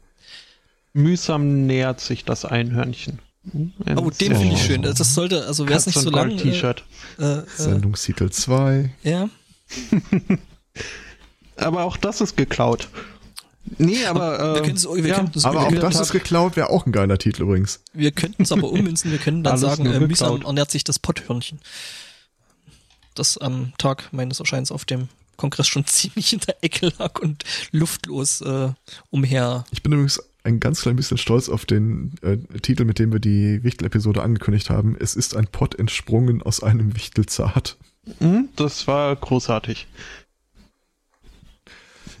Mühsam nähert sich das Einhörnchen. Oh, den finde ich schön. Das sollte, also wäre es nicht so lang. Äh, äh, äh, Sendungstitel 2. ja. Aber auch das ist geklaut. Nee, aber. Wir äh, können es- wir ja, können das- Aber wir auch das Tat- ist geklaut, wäre auch ein geiler Titel übrigens. Wir könnten es aber ummünzen, wir können dann Alles sagen, äh, mühsam ernährt sich das Potthörnchen. Das am Tag meines Erscheins auf dem Kongress schon ziemlich in der Ecke lag und luftlos äh, umher. Ich bin übrigens ein ganz klein bisschen stolz auf den äh, Titel, mit dem wir die Wichtel-Episode angekündigt haben. Es ist ein Pott entsprungen aus einem Wichtelzart. hm, das war großartig.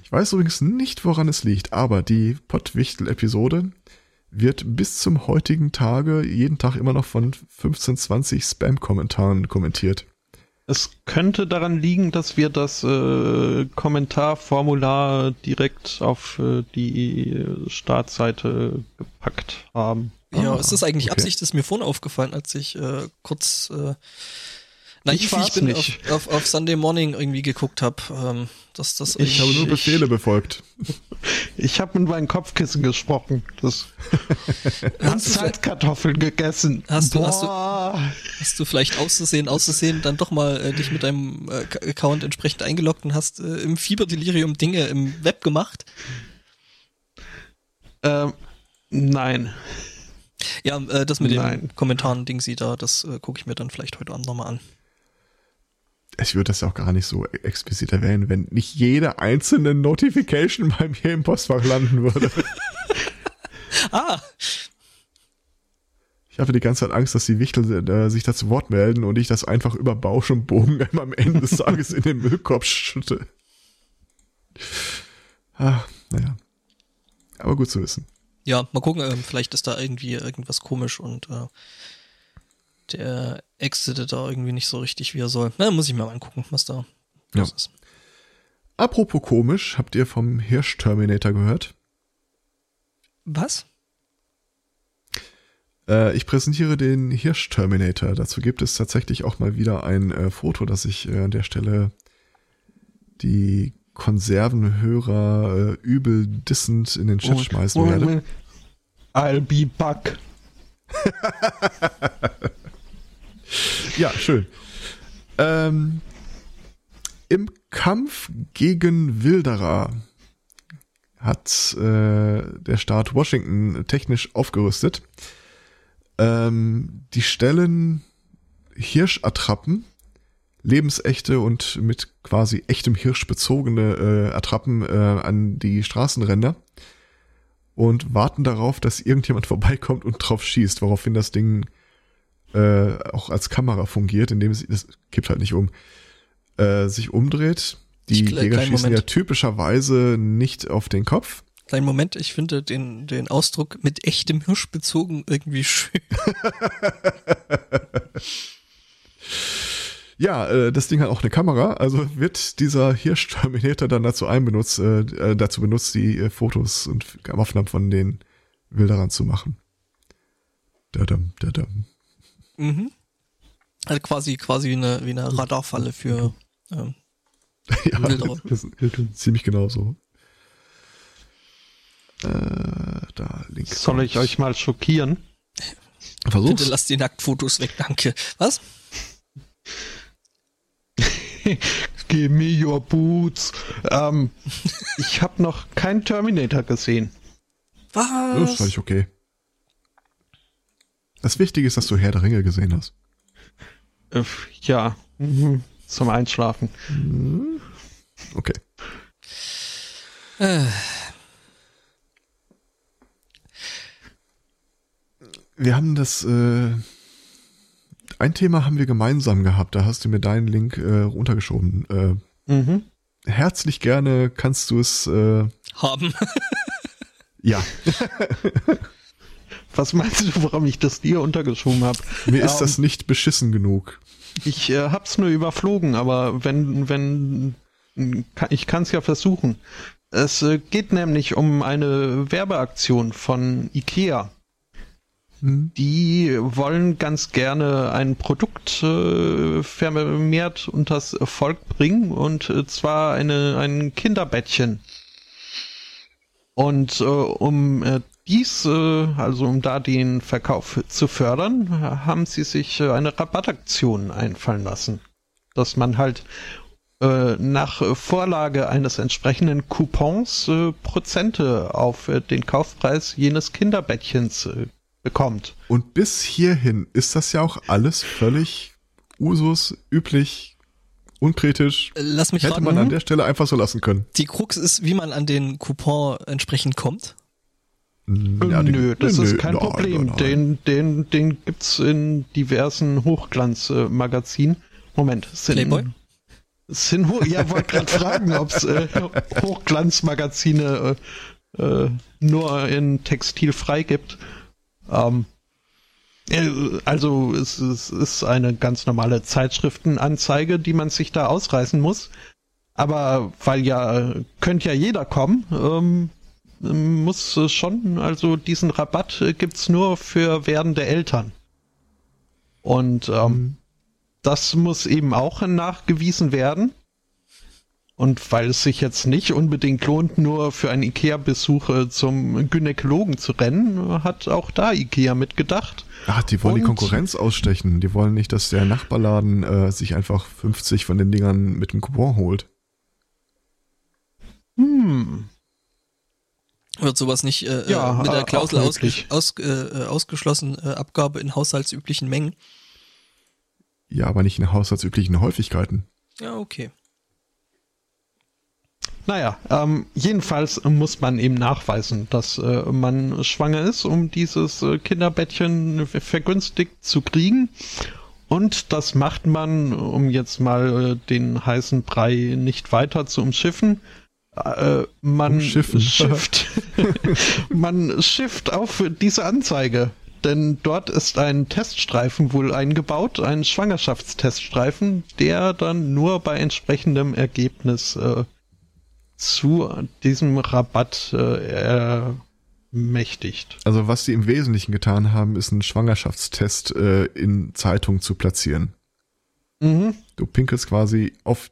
Ich weiß übrigens nicht, woran es liegt, aber die Pottwichtel-Episode wird bis zum heutigen Tage jeden Tag immer noch von 15, 20 Spam-Kommentaren kommentiert. Es könnte daran liegen, dass wir das äh, Kommentarformular direkt auf äh, die Startseite gepackt haben. Ja, Ah, ist das eigentlich okay. Absicht? Das ist mir vorhin aufgefallen, als ich äh, kurz äh, naiv, Ich ich bin, nicht. Auf, auf, auf Sunday Morning irgendwie geguckt habe, ähm, dass das Ich habe nur Ich- Befehle befolgt. Ich habe mit meinem Kopfkissen gesprochen. Das und Hast du- Salzkartoffeln gegessen. Hast du- hast du- hast du vielleicht auszusehen, auszusehen, dann doch mal äh, dich mit deinem äh, Account entsprechend eingeloggt und hast äh, im Fieberdelirium Dinge im Web gemacht. Ähm, nein. Ja, äh, das mit Nein. den Kommentaren, Ding sie da, das äh, gucke ich mir dann vielleicht heute Abend nochmal an. Ich würde das ja auch gar nicht so explizit erwähnen, wenn nicht jede einzelne Notification bei mir im Postfach landen würde. Ah, Ich hatte die ganze Zeit Angst, dass die Wichtel äh, sich da zu Wort melden und ich das einfach über Bausch und Bogen immer am Ende des Tages in den Müllkorb schütte. Ah, naja. Aber gut zu wissen. ja, mal gucken, ähm, vielleicht ist da irgendwie irgendwas komisch und äh, der exitet da irgendwie nicht so richtig, wie er soll. Na, muss ich mir mal angucken, was da Ja. los ist. Apropos komisch, habt ihr vom Hirsch-Terminator gehört? Was? Äh, ich präsentiere den Hirsch-Terminator. Dazu gibt es tatsächlich auch mal wieder ein äh, Foto, das ich äh, an der Stelle die Konservenhörer äh, übel dissend in den Chat schmeißen werde. I'll be back. Ja, schön. Ähm, Im Kampf gegen Wilderer hat äh, der Staat Washington technisch aufgerüstet. Ähm, die stellen Hirschattrappen, lebensechte und mit quasi echtem Hirsch bezogene äh, Attrappen äh, an die Straßenränder und warten darauf, dass irgendjemand vorbeikommt und drauf schießt, woraufhin das Ding äh, auch als Kamera fungiert, indem es, das kippt halt nicht um, äh, sich umdreht. Die Ich- Jäger schießen ja Moment. typischerweise nicht auf den Kopf. Kleinen Moment, ich finde den, den Ausdruck mit echtem Hirsch bezogen irgendwie schön. Ja, äh, das Ding hat auch eine Kamera, also wird dieser Hirsch-Terminator dann dazu einbenutzt, äh, äh, dazu benutzt, die äh, Fotos und Aufnahmen von den Wilderern zu machen. Dadam, dadam. Mhm. Also quasi, quasi wie eine, wie eine Radarfalle für ähm, ja, Wilderer. das ist ziemlich genau so. Äh, da links. Soll ich euch mal schockieren? Versuch's. Bitte lass die Nacktfotos weg, danke. Was? Give me your boots. Ähm, ich habe noch keinen Terminator gesehen. Das ist Was? völlig okay. Das Wichtige ist, dass du Herr der Ringe gesehen hast. Äh, ja, mhm, zum Einschlafen. Okay. Äh, Wir haben das, äh, ein Thema haben wir gemeinsam gehabt, da hast du mir deinen Link äh, runtergeschoben. Äh, Mhm. herzlich gerne kannst du es, äh, haben. ja, Was meinst du, warum ich das dir untergeschoben habe? mir ist Ähm, das nicht beschissen genug. Ich äh, hab's nur überflogen, aber wenn, wenn, kann, ich kann es ja versuchen. Es äh, geht nämlich um eine Werbeaktion von IKEA. Hm? Die wollen ganz gerne ein Produkt äh, vermehrt unters Volk bringen und äh, zwar eine, ein Kinderbettchen. Und äh, um äh, dies, äh, also um da den Verkauf zu fördern, haben sie sich äh, eine Rabattaktion einfallen lassen. Dass man halt äh, nach Vorlage eines entsprechenden Coupons äh, Prozente auf äh, den Kaufpreis jenes Kinderbettchens äh, bekommt. Und bis hierhin ist das ja auch alles völlig Usus, üblich, unkritisch. Lass mich Hätte raten. man an der Stelle einfach so lassen können. Die Krux ist, wie man an den Coupon entsprechend kommt. Ja, Nö, das nö, ist nö, kein nein, Problem. nein, nein. Den, den, den gibt's in diversen Hochglanzmagazinen. Moment, sind, Playboy? sind ja, wollte gerade fragen, ob's äh, Hochglanzmagazine äh, äh, nur in Textil frei gibt. Ähm, äh, also es, es ist eine ganz normale Zeitschriftenanzeige, die man sich da ausreißen muss. Aber weil ja, könnte ja jeder kommen, ähm, muss es schon, also diesen Rabatt äh, gibt's nur für werdende Eltern. Und ähm, das muss eben auch nachgewiesen werden. Und weil es sich jetzt nicht unbedingt lohnt, nur für einen Ikea-Besuch äh, zum Gynäkologen zu rennen, hat auch da Ikea mitgedacht. Ach, die wollen die Und- Konkurrenz ausstechen. Die wollen nicht, dass der Nachbarladen äh, sich einfach 50 von den Dingern mit dem Coupon holt. Hm, Wird sowas nicht äh, Ja, mit der äh, Klausel auch ausge möglich. aus, äh, ausgeschlossen, äh, Abgabe in haushaltsüblichen Mengen? Ja, aber nicht in haushaltsüblichen Häufigkeiten. Ja, okay. Naja, ähm, jedenfalls muss man eben nachweisen, dass äh, man schwanger ist, um dieses äh, Kinderbettchen vergünstigt zu kriegen. Und das macht man, um jetzt mal äh, den heißen Brei nicht weiter zu umschiffen. Äh, man schifft, man schifft auf diese Anzeige. Denn dort ist ein Teststreifen wohl eingebaut, ein Schwangerschaftsteststreifen, der dann nur bei entsprechendem Ergebnis äh, zu diesem Rabatt äh, ermächtigt. Also was sie im Wesentlichen getan haben, ist einen Schwangerschaftstest äh, in Zeitungen zu platzieren. Mhm. Du pinkelst quasi auf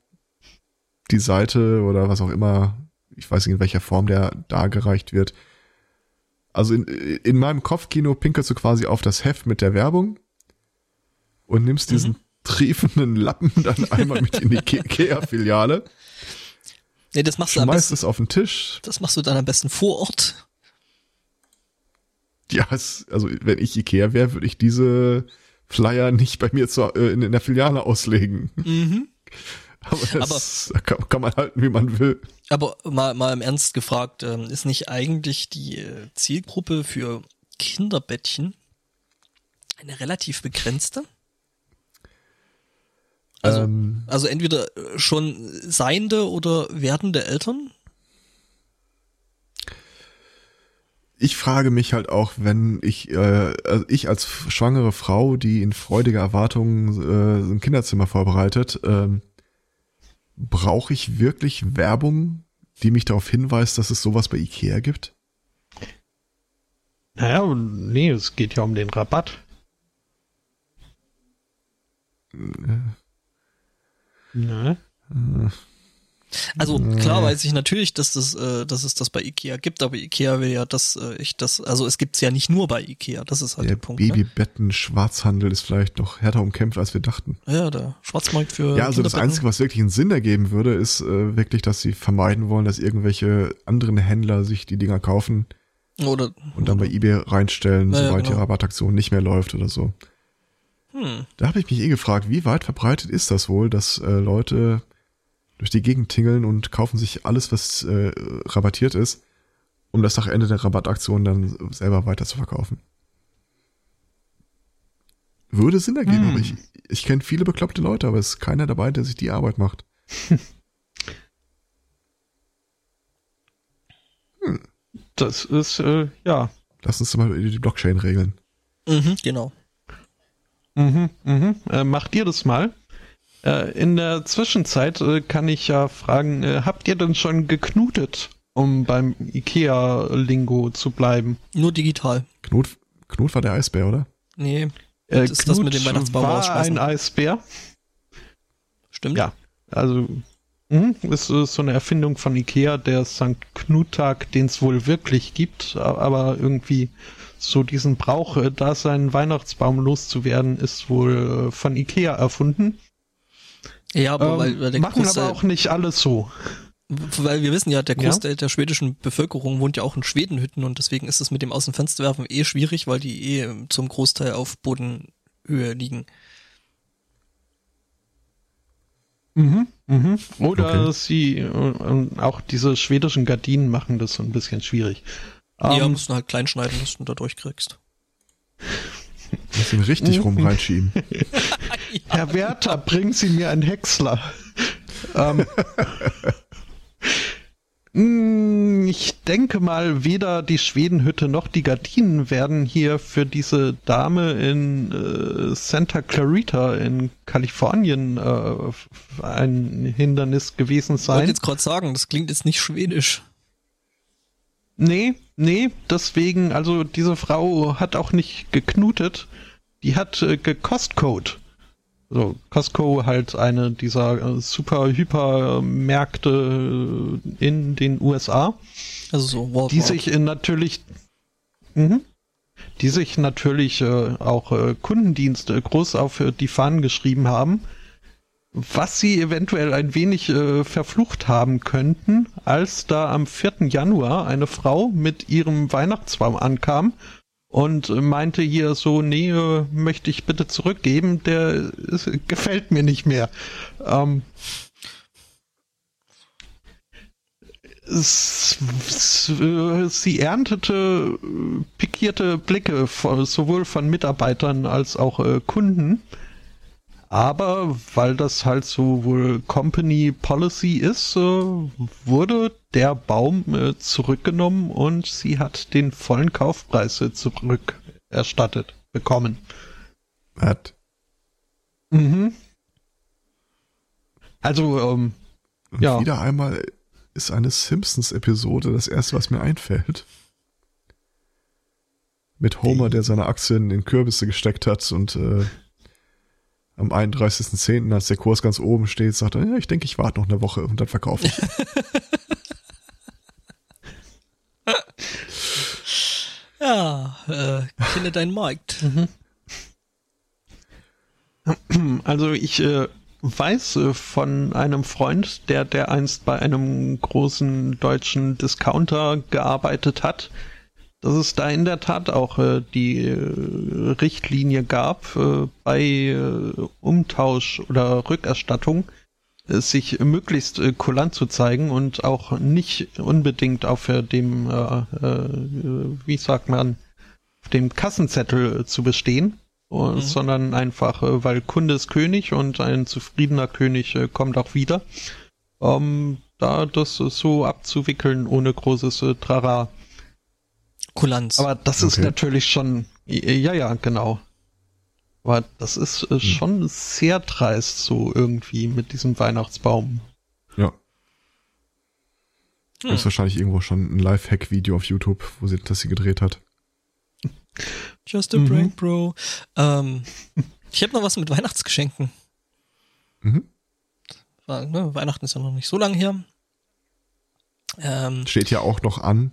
die Seite oder was auch immer, ich weiß nicht in welcher Form der dargereicht wird. Also in, in meinem Kopfkino pinkelst du quasi auf das Heft mit der Werbung und nimmst diesen triefenden Lappen dann einmal mit in die Ke- Ikea-Filiale, Nee, das machst du am besten, es auf den Tisch. das machst du dann am besten vor Ort. Ja, es, also wenn ich Ikea wäre, würde ich diese Flyer nicht bei mir zu, äh, in, in der Filiale auslegen. Mhm. Aber das kann, kann man halten, wie man will. Aber mal, mal im Ernst gefragt, ähm, ist nicht eigentlich die äh, Zielgruppe für Kinderbettchen eine relativ begrenzte? Also, ähm, also entweder äh, schon seiende oder werdende Eltern? ich frage mich halt auch, wenn ich, äh, also ich als schwangere Frau, die in freudiger Erwartung äh, ein Kinderzimmer vorbereitet, ähm, brauche ich wirklich Werbung, die mich darauf hinweist, dass es sowas bei Ikea gibt? Naja, nee, es geht ja um den Rabatt. Ne? Also klar weiß ich natürlich, dass das, äh, dass es das bei Ikea gibt, aber Ikea will ja, dass äh, ich das, also es gibt's ja nicht nur bei Ikea, das ist halt Der der, Punkt. Ne? Babybetten-Schwarzhandel ist vielleicht noch härter umkämpft, als wir dachten. Ja, der Schwarzmarkt für Ja, also das. Einzige, was wirklich einen Sinn ergeben würde, ist äh, wirklich, dass sie vermeiden wollen, dass irgendwelche anderen Händler sich die Dinger kaufen Oder und dann bei eBay reinstellen, Ja, ja, sobald die genau. Rabattaktion nicht mehr läuft oder so. hm, Da habe ich mich eh gefragt, wie weit verbreitet ist das wohl, dass äh, Leute durch die Gegend tingeln und kaufen sich alles, was äh, rabattiert ist, um das nach Ende der Rabattaktion dann selber weiter zu verkaufen. Würde Sinn ergeben, Hm. aber ich, ich kenne viele bekloppte Leute, aber es ist keiner dabei, der sich die Arbeit macht. Das ist, äh, ja. Lass uns mal die Blockchain regeln. mhm, genau. Mhm, mhm. Äh, macht ihr das mal? Äh, in der Zwischenzeit äh, kann ich ja fragen, äh, habt ihr denn schon geknutet, um beim IKEA-Lingo zu bleiben? Nur digital. Knut, Knut war der Eisbär, oder? Nee, Äh, Das ist das mit dem Weihnachtsbaum war ein Eisbär. stimmt. Ja, also mhm, ist äh, so eine Erfindung von Ikea, der St. Knut-Tag, den es wohl wirklich gibt, aber irgendwie so diesen Brauch, da seinen Weihnachtsbaum loszuwerden, ist wohl von Ikea erfunden. Ja, aber Ähm, weil, weil der machen Großteil, aber auch nicht alles so. weil wir wissen ja, der Ja. Großteil der schwedischen Bevölkerung wohnt ja auch in Schwedenhütten und deswegen ist es mit dem aus dem Fenster werfen eh schwierig, weil die eh ähm, zum Großteil auf Bodenhöhe liegen. Mhm, mhm. Oder Okay. sie, äh, und auch diese schwedischen Gardinen machen das so ein bisschen schwierig. ja, Ähm, musst du halt klein schneiden, dass du da durchkriegst. Muss ihn richtig rum reinschieben. Herr Werther, bringen Sie mir einen Häcksler. ähm, mm, ich denke mal, weder die Schwedenhütte noch die Gardinen werden hier für diese Dame in äh, Santa Clarita in Kalifornien äh, ein Hindernis gewesen Ich wollte sein. jetzt gerade sagen, das klingt jetzt nicht schwedisch. Nee, nee, deswegen, also diese Frau hat auch nicht geknutet, die hat äh, gekostcode. So, Costco halt eine dieser äh, super hyper Märkte äh, in den USA, Also so Walmart. die sich natürlich mhm, die sich natürlich äh, auch äh, Kundendienste groß auf äh, die Fahnen geschrieben haben, was sie eventuell ein wenig verflucht haben könnten, als da am 4. Januar eine Frau mit ihrem Weihnachtsbaum ankam und meinte hier so, nee, äh, möchte ich bitte zurückgeben, der ist, gefällt mir nicht mehr. Ähm, sie erntete pikierte Blicke sowohl von Mitarbeitern als auch äh, Kunden. Aber weil das halt so wohl Company Policy ist, äh, wurde der Baum äh, zurückgenommen und sie hat den vollen Kaufpreis äh, zurückerstattet bekommen. Was? Mhm. Also, ähm, Und Ja. wieder einmal ist eine Simpsons-Episode das erste, was mir einfällt. Mit Homer, der seine Aktien in Kürbisse gesteckt hat und äh, am 31.10., als der Kurs ganz oben steht, sagt er, ja, ich denke, ich warte noch eine Woche und dann verkaufe ich. Ja, äh, kenne deinen Markt. Also ich äh, weiß äh, von einem Freund, der der einst bei einem großen deutschen Discounter gearbeitet hat, dass es da in der Tat auch äh, die äh, Richtlinie gab, äh, bei äh, Umtausch oder Rückerstattung äh, sich möglichst äh, kulant zu zeigen und auch nicht unbedingt auf äh, dem, äh, äh, wie sagt man, auf dem Kassenzettel äh, zu bestehen, äh, sondern einfach, weil Kunde ist König und ein zufriedener König kommt auch wieder. Ähm, da das so abzuwickeln ohne großes Trara. Kulanz. Aber das ist Okay. natürlich schon, ja, ja, genau. Aber das ist äh, schon sehr dreist so irgendwie mit diesem Weihnachtsbaum. ja. Hm. Gibt wahrscheinlich irgendwo schon ein Live-Hack-Video auf YouTube, wo sie das sie gedreht hat. Just a Mhm. prank, bro. Ähm, ich habe noch was mit Weihnachtsgeschenken. Mhm. War, ne, Weihnachten ist ja noch nicht so lange her. Ähm, Steht ja auch noch an.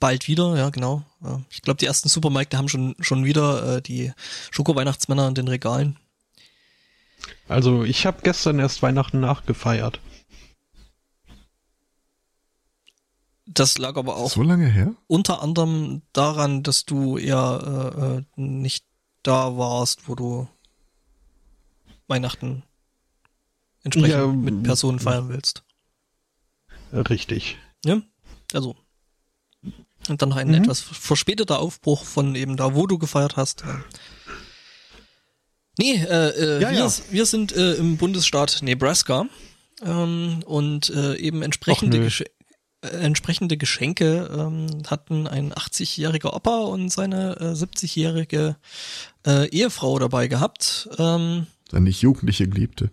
Bald wieder, ja genau. Ja, Ich glaube, die ersten Supermärkte haben schon schon wieder äh, die Schoko-Weihnachtsmänner in den Regalen. Also ich habe gestern erst Weihnachten nachgefeiert. Das lag aber auch So lange her? unter anderem daran, dass du eher äh, äh, nicht da warst, wo du Weihnachten entsprechend Ja, mit Personen feiern willst. Richtig. Ja, also. Und dann ein Mhm. etwas verspäteter Aufbruch von eben da, wo du gefeiert hast. Nee, äh, äh, Ja, wir, ja. wir sind äh, im Bundesstaat Nebraska ähm, und äh, eben entsprechende, nö. Gesche äh, entsprechende Geschenke ähm, hatten ein 80-jähriger Opa und seine äh, 70-jährige äh, Ehefrau dabei gehabt. Ähm, nicht jugendliche Geliebte.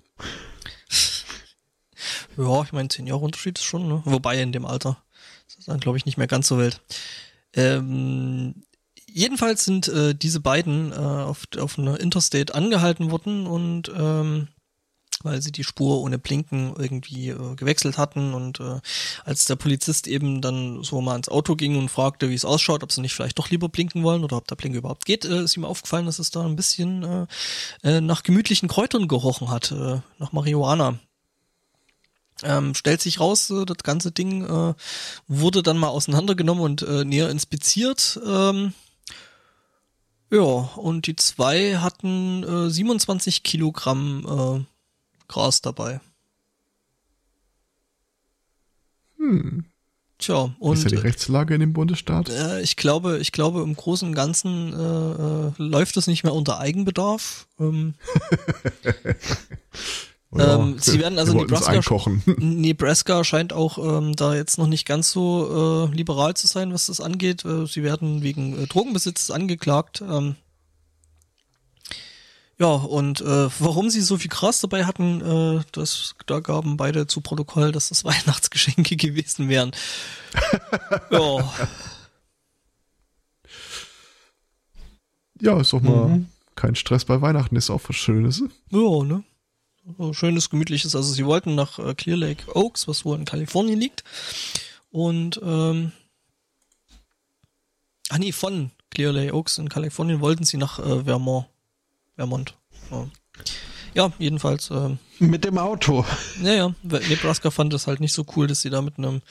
Ja, ich meine, zehn Jahre Unterschied ist schon, ne? Wobei in dem Alter. Dann, glaube ich, nicht mehr ganz so wild. Ähm, jedenfalls sind äh, diese beiden äh, auf, auf einer Interstate angehalten worden und ähm, weil sie die Spur ohne Blinken irgendwie äh, gewechselt hatten und äh, als der Polizist eben dann so mal ins Auto ging und fragte, wie es ausschaut, ob sie nicht vielleicht doch lieber blinken wollen oder ob der Blinker überhaupt geht, äh, ist ihm aufgefallen, dass es da ein bisschen äh, äh, nach gemütlichen Kräutern gerochen hat, äh, nach Marihuana. Ähm, stellt sich raus, äh, das ganze Ding äh, wurde dann mal auseinandergenommen und äh, näher inspiziert. Ähm, ja, und die zwei hatten äh, 27 Kilogramm äh, Gras dabei. Hm. Tja, und ist ja die Rechtslage in dem Bundesstaat? äh, ich glaube, ich glaube, im Großen und Ganzen äh, äh, läuft es nicht mehr unter Eigenbedarf. Ähm, Oder ähm, sie werden also Nebraska-. Nebraska scheint auch ähm, da jetzt noch nicht ganz so äh, liberal zu sein, was das angeht. Äh, sie werden wegen äh, Drogenbesitzes angeklagt. Ähm, ja, und äh, warum sie so viel Gras dabei hatten, äh, das, da gaben beide zu Protokoll, dass das Weihnachtsgeschenke gewesen wären. ja, Ja, ist doch mal Mhm. kein Stress bei Weihnachten, ist auch was Schönes. ja, ne? So schönes, gemütliches. Also sie wollten nach äh, Clear Lake Oaks, was wohl in Kalifornien liegt. Und ähm, ah nee, von Clear Lake Oaks in Kalifornien wollten sie nach äh, Vermont. Vermont. Ja. Ja, jedenfalls. Äh, Mit dem Auto. Naja, Nebraska fand es halt nicht so cool, dass sie da mit einem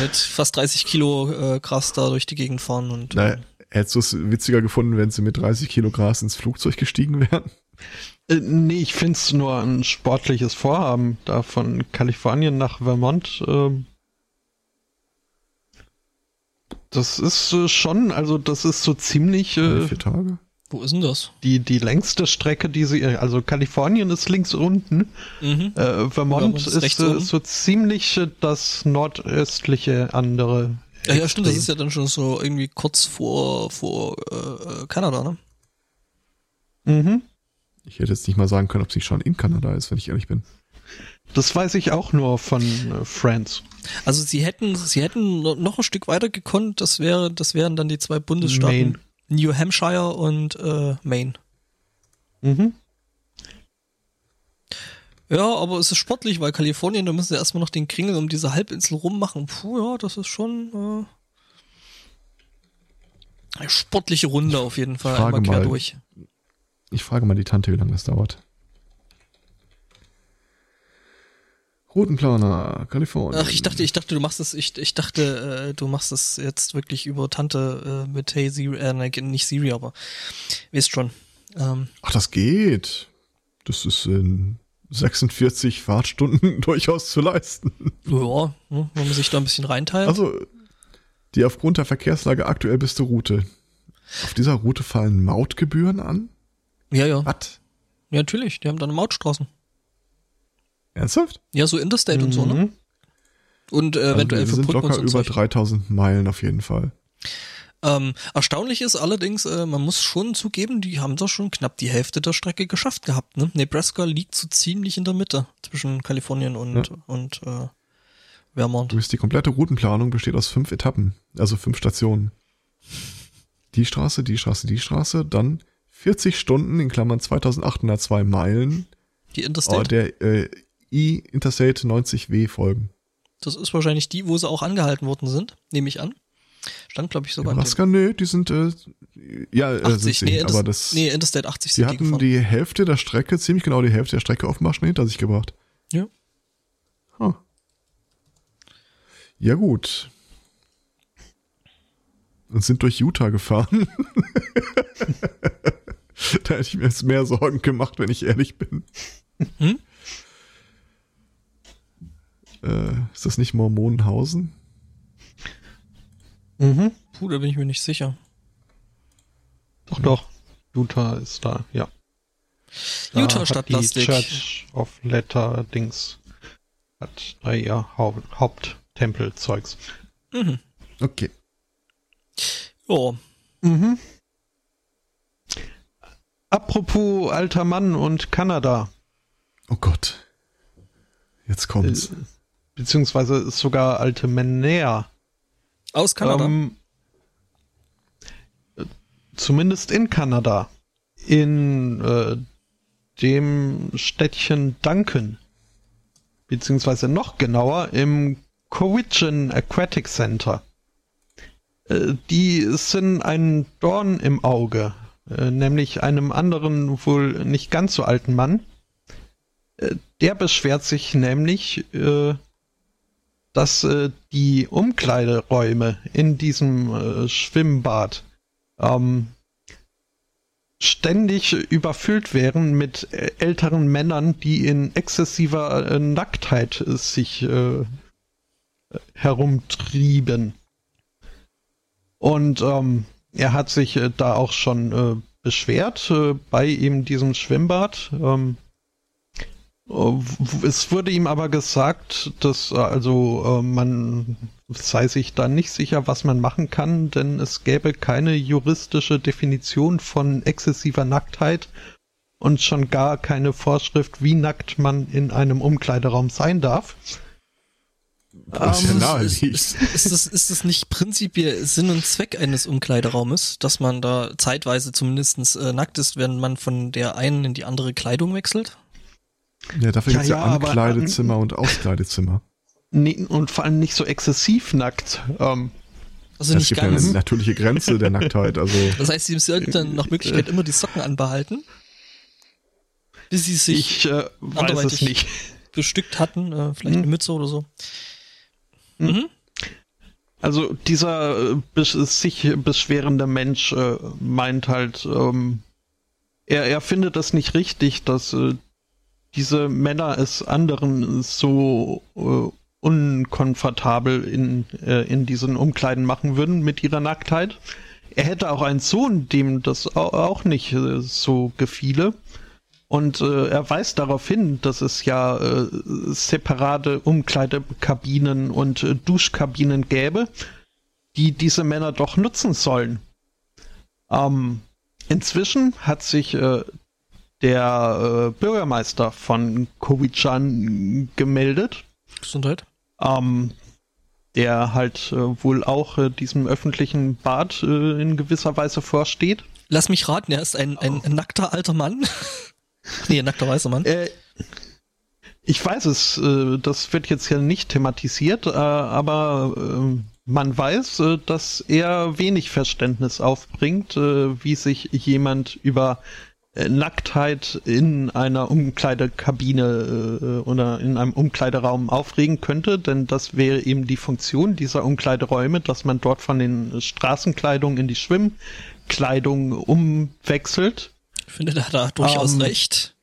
mit fast 30 Kilo äh, Gras da durch die Gegend fahren und. Naja, hättest du es witziger gefunden, wenn sie mit 30 Kilo Gras ins Flugzeug gestiegen wären? Äh, nee, ich find's nur ein sportliches Vorhaben, da von Kalifornien nach Vermont. Ähm, das ist äh, schon, also das ist so ziemlich äh, Vier Tage? Wo ist denn das? die, die längste Strecke, die sie, also Kalifornien ist links unten, Mhm. äh, Vermont ist ist, äh, so ziemlich äh, das nordöstliche andere. Ja, ja, stimmt, das ist ja dann schon so irgendwie kurz vor, vor Kanada, ne? Mhm. Ich hätte jetzt nicht mal sagen können, ob sie schon in Kanada ist, wenn ich ehrlich bin. Das weiß ich auch nur von äh, Friends. Also sie hätten, sie hätten no- noch ein Stück weiter gekonnt, das wäre, das wären dann die zwei Bundesstaaten. Maine. New Hampshire und äh, Maine. Mhm. Ja, aber es ist sportlich, weil Kalifornien, da müssen sie erstmal noch den Kringel um diese Halbinsel rummachen. Puh, ja, das ist schon äh, eine sportliche Runde auf jeden Fall. Frage Einmal quer mal. durch. Ich frage mal die Tante, wie lange das dauert. Routenplaner, Kalifornien. Ach, ich dachte, ich dachte, du machst es, ich, ich dachte, äh, du machst es jetzt wirklich über Tante äh, mit Hey Siri, äh, nicht Siri, aber wisst schon. Ähm, Ach, das geht. Das ist in 46 Fahrtstunden durchaus zu leisten. ja, ne, wenn man sich da ein bisschen reinteilt. Also, die aufgrund der Verkehrslage aktuell beste Route. Auf dieser Route fallen Mautgebühren an? Ja, ja, Was? ja, natürlich, die haben da eine Mautstraßen. Ernsthaft? Ja, so Interstate und so, ne? Mhm. Und äh, eventuell also wir sind locker über Zeug. 3000 Meilen auf jeden Fall. Ähm, erstaunlich ist allerdings, äh, man muss schon zugeben, die haben da schon knapp die Hälfte der Strecke geschafft gehabt. Ne? Nebraska liegt so ziemlich in der Mitte zwischen Kalifornien und, und äh, Vermont. Du bist die komplette Routenplanung besteht aus fünf Etappen, also fünf Stationen. Die Straße, die Straße, die Straße, dann 40 Stunden in Klammern 2802 Meilen Die oh, Interstate, der äh, I-Interstate 90W folgen. das ist wahrscheinlich die, wo sie auch angehalten worden sind, nehme ich an. Stand, glaube ich, sogar in Nebraska, nö, die sind, äh, ja, äh, 80, sind sie, nee, aber Inter- das, nee, Interstate 80 sie sind die hatten gefahren. die Hälfte der Strecke, ziemlich genau die Hälfte der Strecke offenbar schon hinter sich gebracht. Ja. Huh. Ja gut. Und sind durch Utah gefahren. da hätte ich mir jetzt mehr Sorgen gemacht, wenn ich ehrlich bin. Hm? Äh, ist das nicht Mormonenhausen? Mhm. Puh, da bin ich mir nicht sicher. Doch, doch. Utah ist da, ja. Da Utah hat statt die Plastik. Church of Letter Dings hat da ihr Haupt Haupttempelzeugs. Mhm. Okay. Ja, Mhm. Apropos alter Mann und Kanada, Oh Gott. Jetzt kommt's. äh, beziehungsweise sogar alte Männer. aus Kanada. Ähm, äh, zumindest in Kanada. In äh, dem Städtchen Duncan. Beziehungsweise noch genauer im Cowichan Aquatic Center. Äh, die sind ein Dorn im Auge. Äh, nämlich einem anderen, wohl nicht ganz so alten Mann. Äh, der beschwert sich nämlich, äh, dass die Umkleideräume in diesem Schwimmbad ähm, ständig überfüllt wären mit älteren Männern, die in exzessiver Nacktheit sich herumtrieben. Und ähm, er hat sich äh, da auch schon äh, beschwert äh, bei eben diesem Schwimmbad. Ähm, äh, es wurde ihm aber gesagt, dass äh, also äh, man sei sich da nicht sicher, was man machen kann, denn es gäbe keine juristische Definition von exzessiver Nacktheit und schon gar keine Vorschrift, wie nackt man in einem Umkleideraum sein darf. Ja Ähm, naheliegend. Ist, ist, ist, das, ist das nicht prinzipiell Sinn und Zweck eines Umkleideraumes, dass man da zeitweise zumindest äh, nackt ist, wenn man von der einen in die andere Kleidung wechselt? Ja, dafür Ja, gibt's ja, ja, aber- Ankleidezimmer und Auskleidezimmer. Nee, und vor allem nicht so exzessiv nackt. Ähm, Also es nicht gibt ja eine ganz. natürliche Grenze der Nacktheit. Also Das heißt, sie sollten dann nach Möglichkeit immer die Socken anbehalten. bis sie sich Ich äh, weiß es nicht. bestückt hatten, äh, vielleicht eine Hm. Mütze oder so. Hm. Mhm. Also dieser äh, sich beschwerende Mensch äh, meint halt, ähm, er, er findet es nicht richtig, dass äh, diese Männer es anderen so äh, unkomfortabel in, äh, in diesen Umkleiden machen würden mit ihrer Nacktheit. Er hätte auch einen Sohn, dem das au- auch nicht äh, so gefiele. Und äh, er weist darauf hin, dass es ja äh, separate Umkleidekabinen und äh, Duschkabinen gäbe, die diese Männer doch nutzen sollen. Ähm, inzwischen hat sich äh, der äh, Bürgermeister von Kowichan gemeldet, Gesundheit. ähm, der halt äh, wohl auch äh, diesem öffentlichen Bad äh, in gewisser Weise vorsteht. Lass mich raten, er ist ein, ein, ein nackter alter Mann. nee, nackter weißer Mann. Äh, ich weiß es, äh, das wird jetzt hier nicht thematisiert, äh, aber äh, man weiß, äh, dass er wenig Verständnis aufbringt, äh, wie sich jemand über Nacktheit in einer Umkleidekabine oder in einem Umkleideraum aufregen könnte, denn das wäre eben die Funktion dieser Umkleideräume, dass man dort von den Straßenkleidungen in die Schwimmkleidung umwechselt. Ich finde, da hat er durchaus Ähm, recht.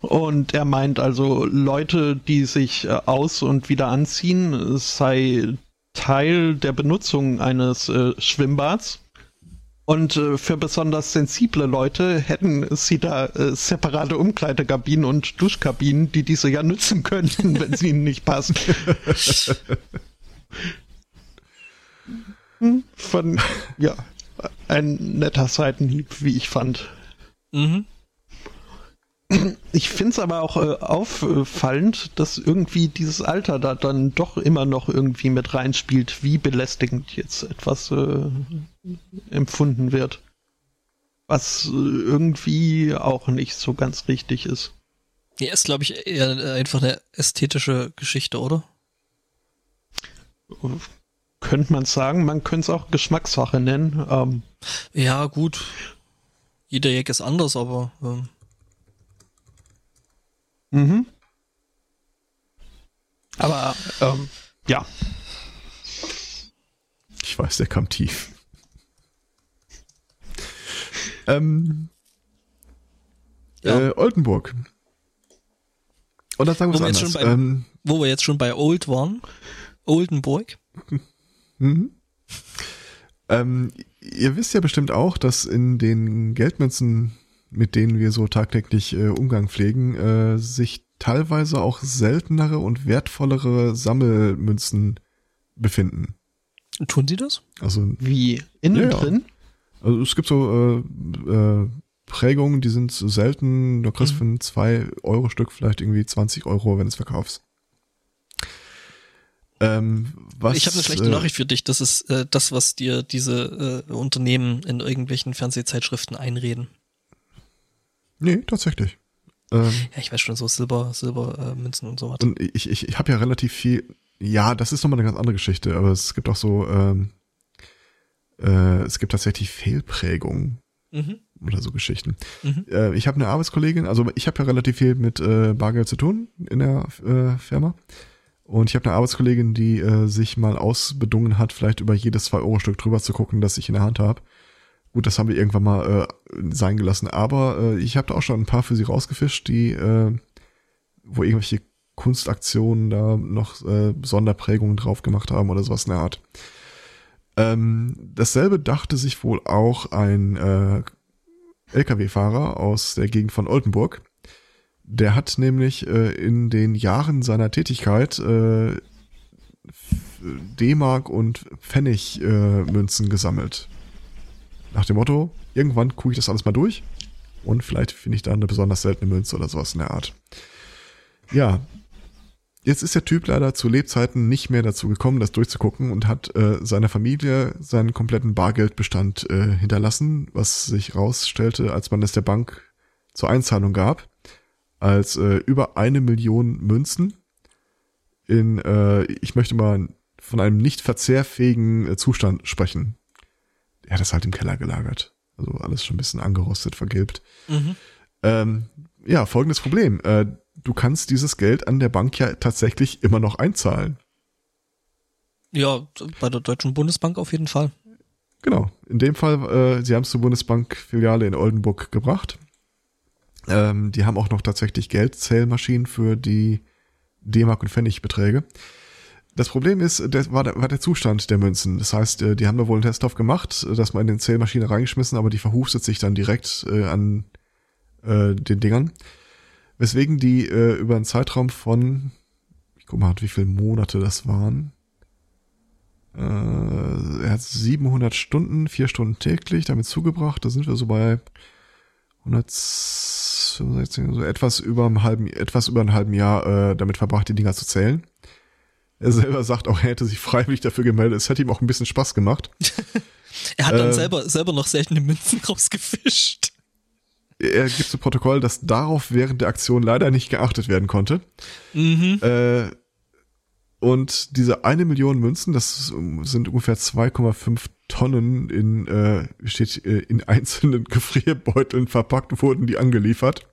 Und er meint also, Leute, die sich äh, aus- und wieder anziehen, sei Teil der Benutzung eines äh, Schwimmbads. Und äh, für besonders sensible Leute hätten sie da äh, separate Umkleidekabinen und Duschkabinen, die diese ja nützen könnten, wenn sie ihnen nicht passen. Hm, Von, ja, ein netter Seitenhieb, wie ich fand. Mhm. Ich finde es aber auch äh, auffallend, dass irgendwie dieses Alter da dann doch immer noch irgendwie mit reinspielt, wie belästigend jetzt etwas äh, empfunden wird. Was äh, irgendwie auch nicht so ganz richtig ist. Ja, ist, glaube ich, eher einfach eine ästhetische Geschichte, oder? Könnte man sagen, man könnte es auch Geschmackssache nennen. Ähm, Ja, gut. Jeder Jack ist anders, aber ähm, mhm. Aber ähm, ja, Ich weiß, der kam tief. Ähm, Ja. äh, Oldenburg. Oder sagen wir es anders. Ähm, wo wir jetzt schon bei Old waren, Oldenburg. Mhm. Ähm, ihr wisst ja bestimmt auch, dass in den Geldmünzen, mit denen wir so tagtäglich äh, Umgang pflegen, äh, sich teilweise auch seltenere und wertvollere Sammelmünzen befinden. Tun sie das? Also, wie innen Ja, ja. drin. also es gibt so äh, äh, Prägungen, die sind selten. Du kriegst Mhm. für ein 2 Euro Stück vielleicht irgendwie 20 Euro, wenn du es verkaufst. Ähm, was, ich habe eine schlechte äh, Nachricht für dich. Das ist äh, das, was dir diese äh, Unternehmen in irgendwelchen Fernsehzeitschriften einreden. Nee, tatsächlich. Ähm, Ja, ich weiß schon, so Silber, Silbermünzen äh, und so was. Und ich, ich, ich habe ja relativ viel, ja, das ist nochmal eine ganz andere Geschichte, aber es gibt auch so, ähm, äh, es gibt tatsächlich Fehlprägungen Mhm. oder so Geschichten. Mhm. Äh, ich habe eine Arbeitskollegin, also ich habe ja relativ viel mit äh, Bargeld zu tun in der äh, Firma. Und ich habe eine Arbeitskollegin, die äh, sich mal ausbedungen hat, vielleicht über jedes 2-Euro-Stück drüber zu gucken, das ich in der Hand habe. Gut, das haben wir irgendwann mal äh, sein gelassen, aber äh, ich habe da auch schon ein paar für sie rausgefischt, die, äh, wo irgendwelche Kunstaktionen da noch äh, Sonderprägungen drauf gemacht haben oder sowas in der Art. Ähm, dasselbe dachte sich wohl auch ein äh, LKW-Fahrer aus der Gegend von Oldenburg. Der hat nämlich äh, in den Jahren seiner Tätigkeit äh, D-Mark und Pfennig-Münzen äh, gesammelt. Nach dem Motto, irgendwann gucke ich das alles mal durch und vielleicht finde ich da eine besonders seltene Münze oder sowas in der Art. Ja, jetzt ist der Typ leider zu Lebzeiten nicht mehr dazu gekommen, das durchzugucken und hat äh, seiner Familie seinen kompletten Bargeldbestand äh, hinterlassen, was sich rausstellte, als man es der Bank zur Einzahlung gab, als äh, über eine Million Münzen in, äh, ich möchte mal von einem nicht verzehrfähigen äh, Zustand sprechen. Er hat das halt im Keller gelagert. Also alles schon ein bisschen angerostet, vergilbt. Mhm. Ähm, ja, folgendes Problem. Äh, du kannst dieses Geld an der Bank ja tatsächlich immer noch einzahlen. Ja, bei der Deutschen Bundesbank auf jeden Fall. Genau. In dem Fall, äh, sie haben es zur Bundesbank-Filiale in Oldenburg gebracht. Ähm, die haben auch noch tatsächlich Geldzählmaschinen für die D-Mark- und Pfennigbeträge. Das Problem ist, das war der, war der Zustand der Münzen. Das heißt, äh, die haben da wohl einen Test drauf gemacht, dass man in den Zählmaschine reingeschmissen, aber die verhustet sich dann direkt äh, an äh, den Dingern. Weswegen die äh, über einen Zeitraum von, ich guck mal, wie viele Monate das waren. Äh, er hat 700 Stunden, vier Stunden täglich damit zugebracht. Da sind wir so bei 165, so etwas über einem halben, etwas über einem halben Jahr äh, damit verbracht, die Dinger zu zählen. Er selber sagt auch, er hätte sich freiwillig dafür gemeldet. Es hätte ihm auch ein bisschen Spaß gemacht. er hat dann ähm, selber, selber noch seltene Münzen rausgefischt. Er gibt zu Protokoll, dass darauf während der Aktion leider nicht geachtet werden konnte. Mhm. Äh, und diese eine Million Münzen, das sind ungefähr 2,5 Tonnen in, äh, steht, äh, in einzelnen Gefrierbeuteln verpackt wurden, die angeliefert.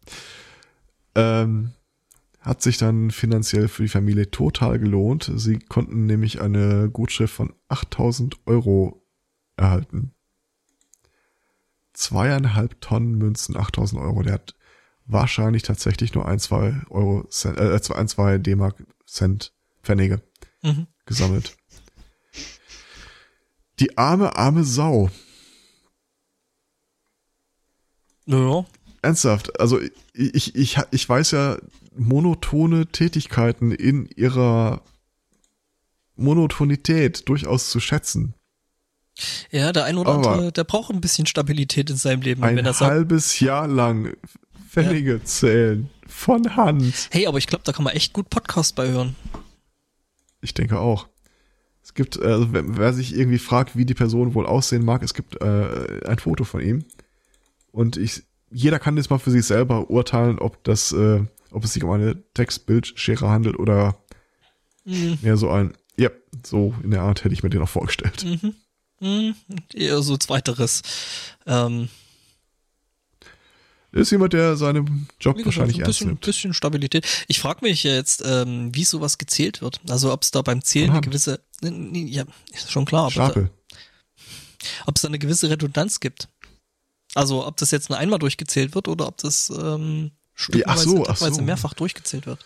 Ähm, hat sich dann finanziell für die Familie total gelohnt. Sie konnten nämlich eine Gutschrift von 8000 Euro erhalten. Zweieinhalb Tonnen Münzen, 8000 Euro. Der hat wahrscheinlich tatsächlich nur ein, zwei Euro, Cent, äh, ein, zwei D-Mark Cent Pfennige mhm. gesammelt. Die arme, arme Sau. Ja. Ernsthaft, also ich, ich, ich, weiß ja monotone Tätigkeiten in ihrer Monotonität durchaus zu schätzen. Ja, der ein oder Aber andere, der braucht ein bisschen Stabilität in seinem Leben. Ein halbes Jahr lang Pfennige ja. zählen. Von Hand. Hey, aber ich glaube, da kann man echt gut Podcast bei hören. Ich denke auch. Es gibt, also wer sich irgendwie fragt, wie die Person wohl aussehen mag, es gibt äh, ein Foto von ihm. Und ich, jeder kann jetzt mal für sich selber urteilen, ob das, äh, ob es sich um eine Textbildschere handelt oder mhm. mehr so ein, ja, so in der Art hätte ich mir den auch vorgestellt. Mhm. Mhm. Eher so zweiteres. Ähm, ist jemand, der seinen Job gesagt, wahrscheinlich ein bisschen, ernst nimmt. bisschen Stabilität. Ich frage mich jetzt, ähm, wie sowas gezählt wird. Also ob es da beim Zählen eine gewisse, ja, ist schon klar. Stapel. Ob es da eine gewisse Redundanz gibt. Also ob das jetzt nur einmal durchgezählt wird oder ob das ähm, stückweise, ja, so, so. mehrfach durchgezählt wird.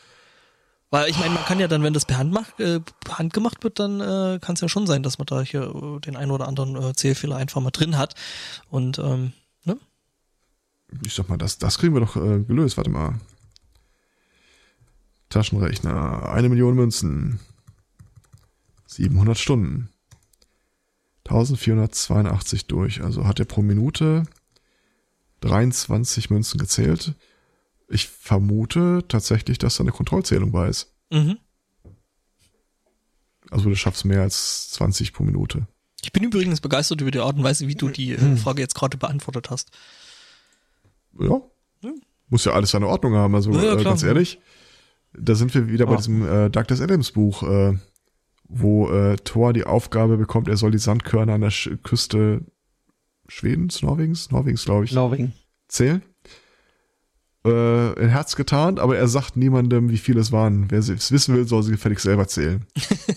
Weil ich meine, man kann ja dann, wenn das per Hand, macht, äh, per Hand gemacht wird, dann äh, kann es ja schon sein, dass man da hier äh, den einen oder anderen äh, Zählfehler einfach mal drin hat. Und ähm? Ich sag mal, das, das kriegen wir doch äh, gelöst. Warte mal. Taschenrechner, eine Million Münzen, 700 Stunden, 1482 durch. Also hat er pro Minute 23 Münzen gezählt. Ich vermute tatsächlich, dass da eine Kontrollzählung bei ist. Mhm. Also du schaffst mehr als 20 pro Minute. Ich bin übrigens begeistert über die Art und Weise, wie du die äh, Frage jetzt gerade beantwortet hast. Ja. ja. Muss ja alles seine Ordnung haben. Also ja, äh, ganz ehrlich, da sind wir wieder bei diesem äh, Douglas Adams Buch, äh, wo äh, Thor die Aufgabe bekommt, er soll die Sandkörner an der Sch Küste Schwedens, Norwegens, Norwegens, glaube ich. Norwegen. Zählen. Äh, ein Herz getan, aber er sagt niemandem, wie viele es waren. Wer es wissen will, soll sie gefällig selber zählen.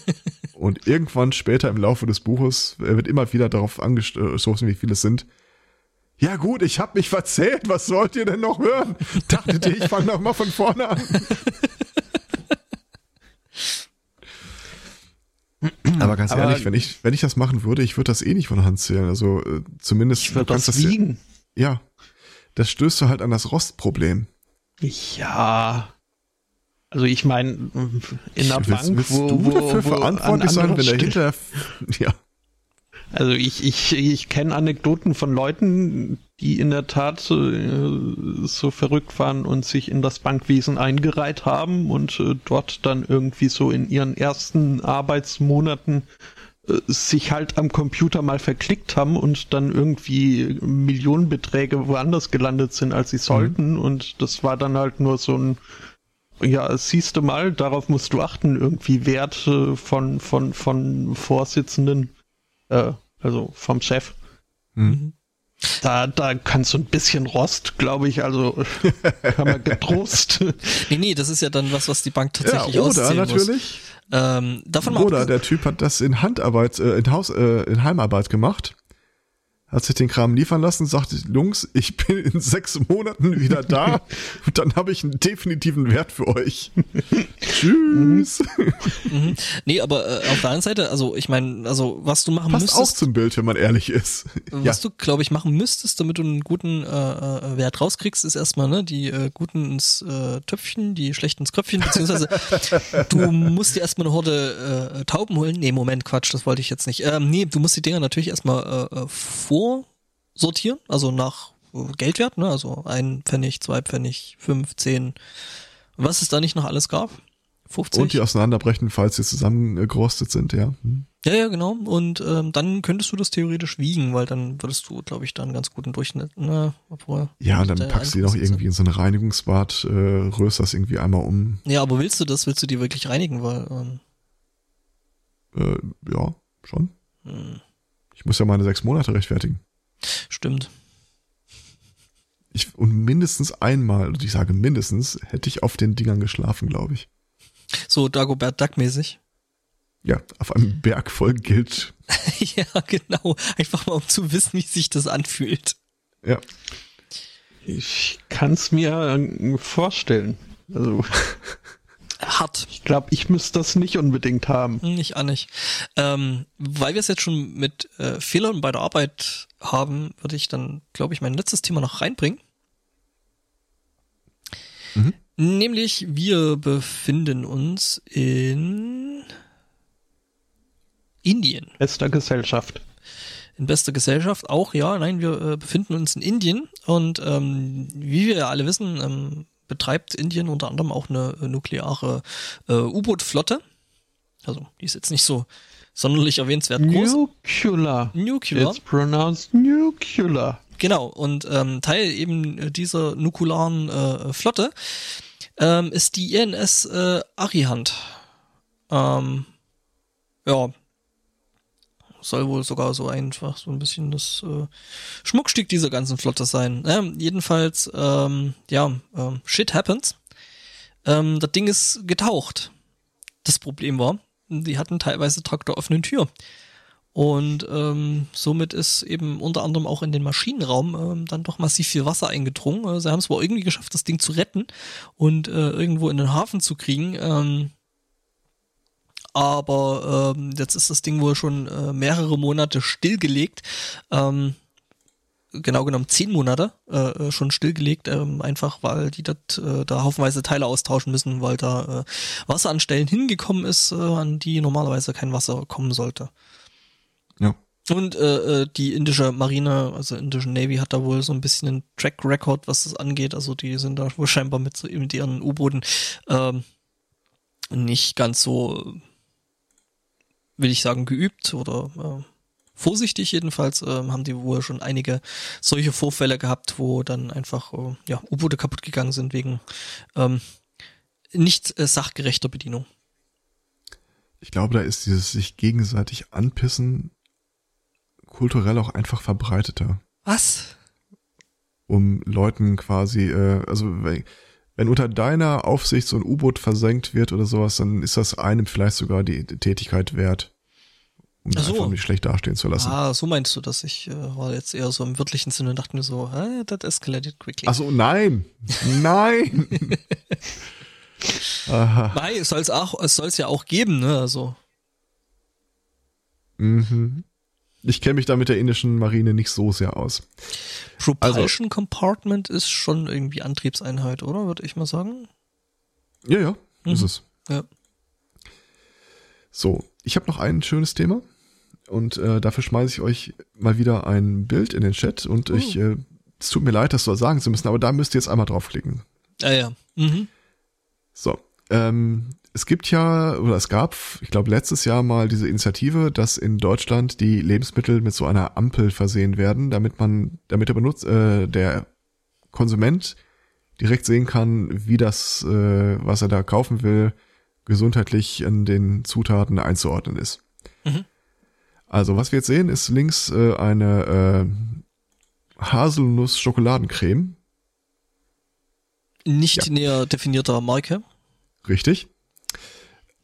und irgendwann später im Laufe des Buches, er wird immer wieder darauf angestoßen, wie viele es sind. Ja gut, ich habe mich verzählt, was wollt ihr denn noch hören? Dachtet ihr, ich fange noch mal von vorne an. Aber ganz Aber ehrlich, wenn ich, wenn ich das machen würde, ich würde das eh nicht von Hand zählen. Also äh, zumindest ich würde das wiegen. Ja, das stößt du halt an das Rostproblem. Ja. Also ich meine, in der Bank, willst wo, du wo, dafür wo verantwortlich sein, wenn der hinterher, ja. Also ich, ich, ich kenne Anekdoten von Leuten, die in der Tat äh, so verrückt waren und sich in das Bankwesen eingereiht haben und äh, dort dann irgendwie so in ihren ersten Arbeitsmonaten äh, sich halt am Computer mal verklickt haben und dann irgendwie Millionenbeträge woanders gelandet sind, als sie sollten. Mhm. Und das war dann halt nur so ein, ja, siehst du mal, darauf musst du achten, irgendwie Wert äh, von, von, von Vorsitzenden, äh, also vom Chef. Mhm. Da, da kannst du ein bisschen Rost, glaube ich, also kann man getrost. nee, nee, das ist ja dann was, was die Bank tatsächlich ja, oder natürlich. Muss. Ähm, davon Oder der Typ hat das in Handarbeit, äh, in Haus, äh, in Heimarbeit gemacht. Hat sich den Kram liefern lassen, sagte, Jungs, ich bin in sechs Monaten wieder da und dann habe ich einen definitiven Wert für euch. Tschüss. Mhm. Nee, aber äh, auf der anderen Seite, also ich meine, also was du machen Passt auch müsstest, zum Bild, wenn man ehrlich ist. ja. was du, glaube ich, machen müsstest, damit du einen guten äh, äh, Wert rauskriegst, ist erstmal ne, die äh, guten ins äh, Töpfchen, die schlechten ins Köpfchen, beziehungsweise du musst dir erstmal eine Horde äh, Tauben holen. Nee, Moment, Quatsch, das wollte ich jetzt nicht. Ähm, nee, du musst die Dinger natürlich erstmal äh, äh, vorsortieren, also nach Geldwert, ne? Also ein Pfennig, zwei Pfennig, fünf, zehn, was es da nicht noch alles gab. 50. Und die auseinanderbrechen, falls sie zusammengerostet sind, ja. Hm. Ja, ja, genau. Und ähm, dann könntest du das theoretisch wiegen, weil dann würdest du, glaube ich, da einen ganz guten Durchschnitt, ne, obwohl. Ja, und dann packst du die noch irgendwie in so ein Reinigungsbad, äh, röst das irgendwie einmal um. Ja, aber willst du das? Willst du die wirklich reinigen? Weil, ähm, Äh, ja, schon. hm, Ich muss ja meine sechs Monate rechtfertigen. stimmt. Ich, und mindestens einmal, und ich sage mindestens, hätte ich auf den Dingern geschlafen, glaube ich. So Dagobert Duck-mäßig. Ja, auf einem Berg voll Geld. ja, genau. Einfach mal, um zu wissen, wie sich das anfühlt. Ja. Ich kann es mir äh, vorstellen. Also Hart. ich glaube, ich müsste das nicht unbedingt haben. Hm, Ich auch nicht. Ähm, weil wir es jetzt schon mit äh, Fehlern bei der Arbeit haben, würde ich dann, glaube ich, mein letztes Thema noch reinbringen. Mhm. Nämlich, wir befinden uns in Indien. Bester Gesellschaft. In bester Gesellschaft auch, ja. Nein, wir äh, befinden uns in Indien und ähm, wie wir ja alle wissen, ähm, betreibt Indien unter anderem auch eine äh, nukleare äh, U-Boot-Flotte. Also, die ist jetzt nicht so sonderlich erwähnenswert groß. Nuclear. Nuclear. It's pronounced nuclear. Genau, und ähm, Teil eben äh, dieser nukularen äh, Flotte ähm, ist die INS äh, Arihant. Ähm, ja, soll wohl sogar so einfach so ein bisschen das äh, Schmuckstück dieser ganzen Flotte sein. Ähm, jedenfalls, ähm, ja, ähm, shit happens. Ähm, das Ding ist getaucht. Das Problem war, die hatten teilweise traktoraffene Tür. Und ähm, somit ist eben unter anderem auch in den Maschinenraum ähm, dann doch massiv viel Wasser eingedrungen. Äh, sie haben es wohl irgendwie geschafft, das Ding zu retten und äh, irgendwo in den Hafen zu kriegen. Ähm, aber ähm, jetzt ist das Ding wohl schon äh, mehrere Monate stillgelegt. Ähm, genau genommen zehn Monate äh, äh, schon stillgelegt, ähm, einfach weil die dat, äh, da haufenweise Teile austauschen müssen, weil da äh, Wasser an Stellen hingekommen ist, äh, an die normalerweise kein Wasser kommen sollte. Ja. Und äh, äh, die indische Marine, also indische Navy, hat da wohl so ein bisschen einen Track Record, was das angeht. Also die sind da wohl scheinbar mit, so- mit ihren U-Booten ähm, nicht ganz so, will ich sagen, geübt oder äh, vorsichtig jedenfalls. Ähm, haben die wohl schon einige solche Vorfälle gehabt, wo dann einfach äh, ja, U-Boote kaputt gegangen sind wegen ähm, nicht äh, sachgerechter Bedienung. Ich glaube, da ist dieses sich gegenseitig anpissen kulturell auch einfach verbreiteter. Was? Um Leuten quasi, äh, also wenn, unter deiner Aufsicht so ein U-Boot versenkt wird oder sowas, dann ist das einem vielleicht sogar die, Tätigkeit wert, um so. einfach nicht schlecht dastehen zu lassen. Ah, so meinst du das? Ich äh, war jetzt eher so im wörtlichen Sinne und dachte mir so, äh, that escalated quickly. Ach so, nein, nein. Aha. Nein, es soll's auch, es soll's ja auch geben, ne? Also Mhm. Ich kenne mich da mit der indischen Marine nicht so sehr aus. Propulsion Compartment ist schon irgendwie Antriebseinheit, oder? Würde ich mal sagen. Ja, ja, ist Mhm. es. Ja. So, ich habe noch ein schönes Thema und äh, dafür schmeiße ich euch mal wieder ein Bild in den Chat und Oh. ich, äh, es tut mir leid, das so sagen zu müssen, aber da müsst ihr jetzt einmal draufklicken. Ja, ja. Mhm. So, ähm, es gibt ja, oder es gab, ich glaube letztes Jahr mal diese Initiative, dass in Deutschland die Lebensmittel mit so einer Ampel versehen werden, damit man, damit der Benutz, äh, der Konsument direkt sehen kann, wie das, äh, was er da kaufen will, gesundheitlich in den Zutaten einzuordnen ist. Mhm. Also was wir jetzt sehen, ist links äh, eine Haselnuss-Schokoladencreme. Nicht näher definierter Marke. Richtig.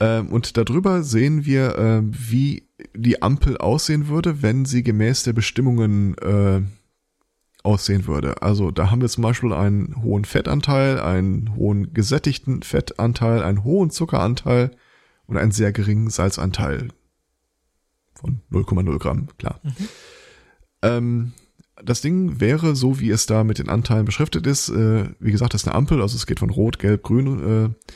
Ähm, und darüber sehen wir, äh, wie die Ampel aussehen würde, wenn sie gemäß der Bestimmungen äh, aussehen würde. Also da haben wir zum Beispiel einen hohen Fettanteil, einen hohen gesättigten Fettanteil, einen hohen Zuckeranteil und einen sehr geringen Salzanteil von 0,0 Gramm, klar. Ähm, das Ding wäre so, wie es da mit den Anteilen beschriftet ist. Äh, wie gesagt, das ist eine Ampel, also es geht von Rot, Gelb, Grün. Äh,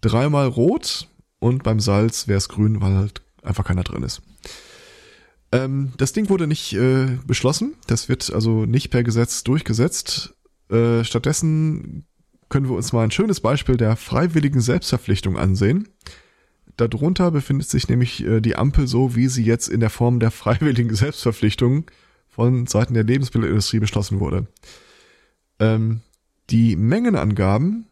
dreimal Rot und beim Salz wäre es grün, weil halt einfach keiner drin ist. Ähm, das Ding wurde nicht äh, beschlossen. Das wird also nicht per Gesetz durchgesetzt. Äh, stattdessen können wir uns mal ein schönes Beispiel der freiwilligen Selbstverpflichtung ansehen. Darunter befindet sich nämlich äh, die Ampel so, wie sie jetzt in der Form der freiwilligen Selbstverpflichtung von Seiten der Lebensmittelindustrie beschlossen wurde. Ähm, die Mengenangaben,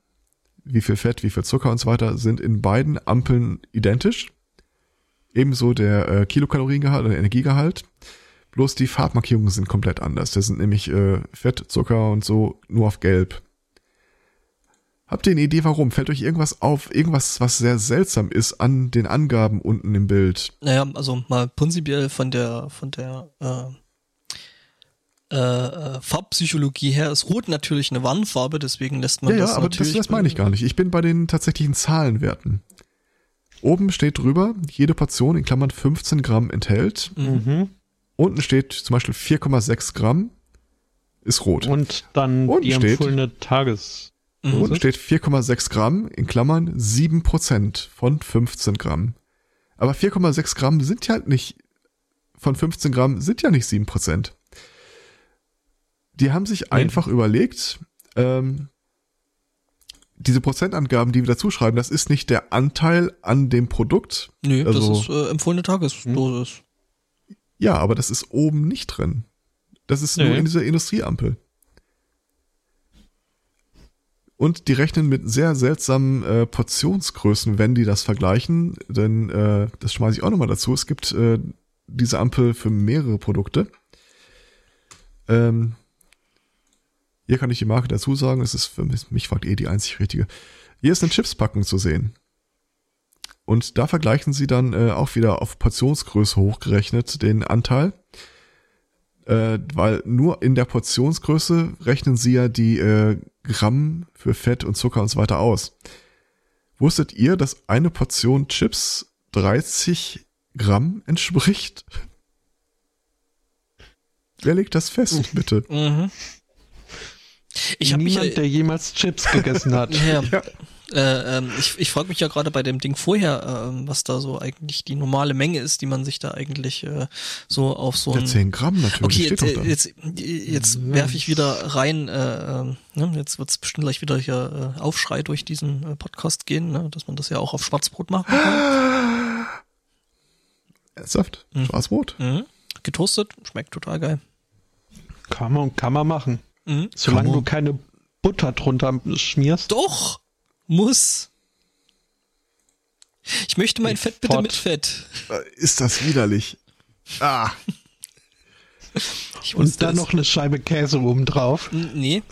wie viel Fett, wie viel Zucker und so weiter, sind in beiden Ampeln identisch. Ebenso der äh, Kilokaloriengehalt oder Energiegehalt. Bloß die Farbmarkierungen sind komplett anders. Das sind nämlich äh, Fett, Zucker und so nur auf gelb. Habt ihr eine Idee, warum? Fällt euch irgendwas auf? Irgendwas, was sehr seltsam ist an den Angaben unten im Bild? Naja, also mal prinzipiell von der, von der äh, äh, äh, Farbpsychologie her ist Rot natürlich eine Warnfarbe, deswegen lässt man ja, das ja, aber das, natürlich. das meine ich gar nicht. Ich bin bei den tatsächlichen Zahlenwerten. Oben steht drüber, jede Portion in Klammern 15 Gramm enthält. Mhm. Unten steht zum Beispiel 4,6 Gramm ist rot. Und dann Unten die steht- empfohlene Tages. Mhm. Unten steht 4,6 Gramm in Klammern 7 Prozent von 15 Gramm. Aber 4,6 Gramm sind ja nicht, von 15 Gramm sind ja nicht 7 Prozent. Die haben sich einfach überlegt, ähm, diese Prozentangaben, die wir dazu schreiben, das ist nicht der Anteil an dem Produkt. Nö, Also- das ist äh, empfohlene Tagesdosis. Ja, aber das ist oben nicht drin. Das ist nur Nee. in dieser Industrieampel. Und die rechnen mit sehr seltsamen äh, Portionsgrößen, wenn die das vergleichen. Denn äh, das schmeiße ich auch nochmal dazu. Es gibt äh, diese Ampel für mehrere Produkte. Ähm, hier kann ich die Marke dazu sagen. Es ist für mich, mich fragt eh die einzig richtige. Hier ist eine Chipspackung zu sehen. Und da vergleichen sie dann äh, auch wieder auf Portionsgröße hochgerechnet den Anteil. Äh, weil nur in der Portionsgröße rechnen sie ja die äh, Gramm für Fett und Zucker und so weiter aus. Wusstet ihr, dass eine Portion Chips 30 Gramm entspricht? Wer legt das fest, bitte? Mhm. Ich habe mich Niemand, ja, der jemals Chips gegessen hat. ja, Ja. äh, ähm, ich, ich frage mich ja gerade bei dem Ding vorher, ähm, was da so eigentlich die normale Menge ist, die man sich da eigentlich äh, so auf so ein 10 Gramm natürlich. Okay, jetzt, äh, da. jetzt, jetzt werfe ich wieder rein, äh, ähm, ne, jetzt wird es bestimmt gleich wieder hier äh, Aufschrei durch diesen äh, Podcast gehen, ne, dass man das ja auch auf Schwarzbrot machen kann. Ernsthaft? Mhm. Schwarzbrot? Mhm. Getoastet, schmeckt total geil. Kann man, kann man machen. Mhm. Solange du keine Butter drunter schmierst. Doch, muss. Ich möchte mein Fett bitte Fort. mit Fett. Äh, Ist das widerlich? Ah, Ich Und dann noch eine Scheibe Käse oben drauf. Nee.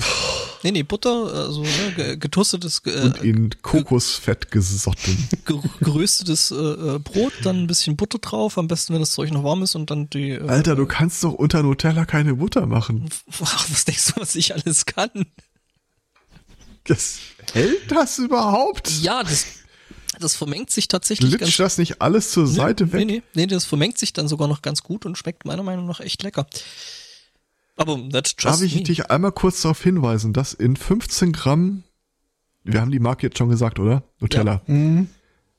Nee, nee, Butter, also ne, ge- getoastetes, äh, und in Kokosfett gesotten. ge geröstetes äh, äh, Brot, dann ein bisschen Butter drauf, am besten, wenn das Zeug noch warm ist und dann die. Äh, Alter, du kannst doch unter Nutella keine Butter machen. Ach, was denkst du, was ich alles kann? Das, hält das überhaupt? Ja, das, das vermengt sich tatsächlich ganz Glitscht das nicht alles zur Seite nee, weg? nee, nee, das vermengt sich dann sogar noch ganz gut und schmeckt meiner Meinung nach echt lecker. Aber that's just Darf ich me. dich einmal kurz darauf hinweisen, dass in 15 Gramm, wir haben die Marke jetzt schon gesagt, oder? Nutella. Mhm.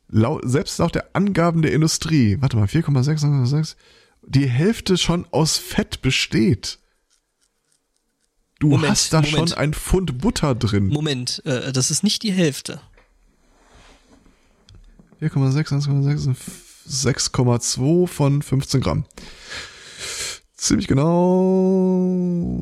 Lau, selbst laut der Angaben der Industrie, warte mal, 4,6, die Hälfte schon aus Fett besteht. Du Moment, hast da Moment. schon ein Pfund Butter drin. Moment, äh, das ist nicht die Hälfte. 4,6, 1,6, 6,2 von 15 Gramm. Ziemlich genau.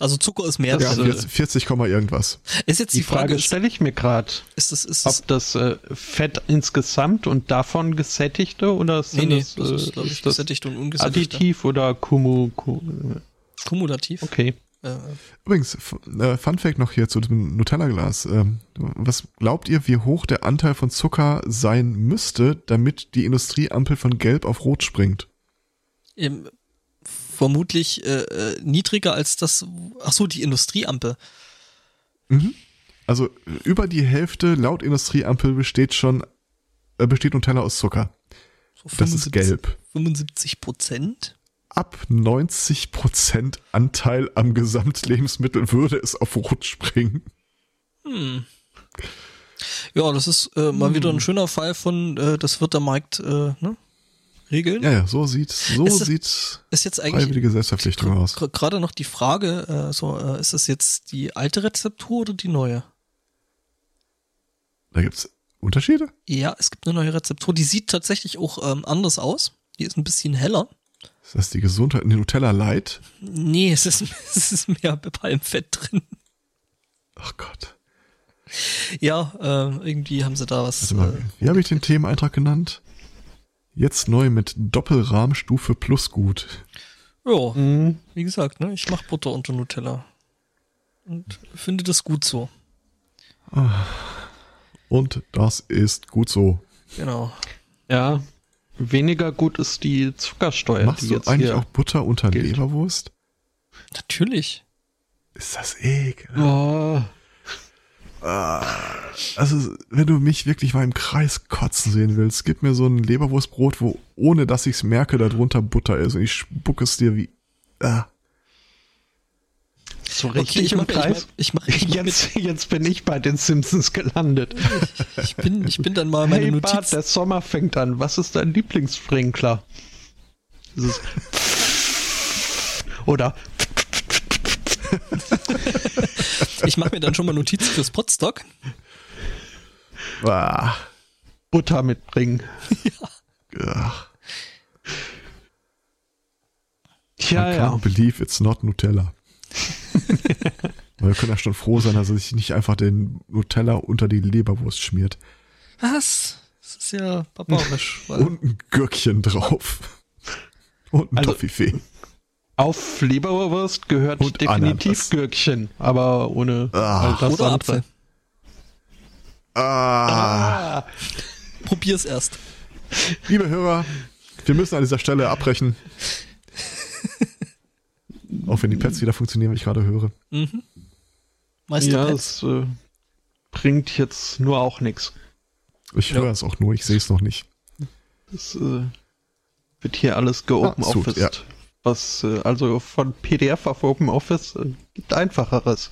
Also Zucker ist mehr Ja, drin. 40, 40, Komma irgendwas. Ist jetzt die, Die Frage ist, stelle ich mir gerade, ist das, ist das, ob das äh, Fett insgesamt und davon gesättigte oder nee, sind nee, das, das äh, ist, glaube ich, ist das gesättigt und ungesättigt. additiv oder kumu, ku, Kumulativ. okay. Äh, Übrigens, äh, Fun Fact noch hier zu dem Nutella-Glas. Ähm, was glaubt ihr, wie hoch der Anteil von Zucker sein müsste, damit die Industrieampel von gelb auf rot springt? ähm, vermutlich äh, äh, niedriger als das. Ach so, die Industrieampel. Also äh, über die Hälfte laut Industrieampel besteht schon äh, besteht Nutella aus Zucker. So Das ist gelb. 75 Prozent. Ab 90% Anteil am Gesamtlebensmittel würde es auf rot springen. Ja, das ist äh, mal wieder ein schöner Fall von, äh, das wird der Markt äh, ne, regeln. Ja, ja, so sieht so Ist das- sieht Ist jetzt eigentlich freiwillige Selbstverpflichtung aus. gerade noch die Frage, äh, so äh, ist das jetzt die alte Rezeptur oder die neue? Da gibt's Unterschiede? Ja, es gibt eine neue Rezeptur, die sieht tatsächlich auch ähm, anders aus. Die ist ein bisschen heller. Ist das die Gesundheit in Nutella Light? Nee, es ist, es ist mehr Palmfett drin. Ach Gott. Ja, äh, irgendwie haben sie da was. Warte mal, Äh, wie habe ich den Themeneintrag genannt? Jetzt neu mit Doppelrahmstufe plus gut. ja, Mhm. wie gesagt, ne, ich mach Butter unter Nutella. Und finde das gut so. Und das ist gut so. Genau. Ja, weniger gut ist die Zuckersteuer, Machst die du jetzt eigentlich hier. auch Butter unter gilt. Leberwurst? Natürlich. Ist das ekel. Oh, Also, wenn du mich wirklich mal im Kreis kotzen sehen willst, gib mir so ein Leberwurstbrot, wo ohne dass ich's merke, darunter Butter ist und ich spucke es dir wie. Ah. so Okay, richtig ich im mach, Kreis. Ich mach, ich, mach, ich, mach Jetzt, jetzt bin ich bei den Simpsons gelandet. mit, ich, bin, ich bin dann mal meine hey Notiz. Bart, der Sommer fängt an. Was ist dein Lieblingssprinkler? Oder Ich mache mir dann schon mal Notizen fürs Potstock. Ah. Butter mitbringen. Ach, Ja, I ja. can't believe it's not Nutella. Wir können ja schon froh sein, dass er sich nicht einfach den Nutella unter die Leberwurst schmiert. Was? Das ist ja barbarisch. Und ein Gürkchen drauf. Und ein Also- Toffifee. Auf Leberwurst gehört Und definitiv Ananas. Gürkchen, aber ohne Ah. all das oder andere. Apfel. Ah. Ah, Probier's erst. Liebe Hörer, wir müssen an dieser Stelle abbrechen. Auch wenn die Pads wieder funktionieren, wie ich gerade höre. Mhm. Meister ja, Pets. es äh, bringt jetzt nur auch nichts. Ich Ja. höre es auch nur, ich sehe es noch nicht. Das äh, wird hier alles geopen Ah, ja. Was äh, also von PDF auf Open Office äh, gibt einfacheres.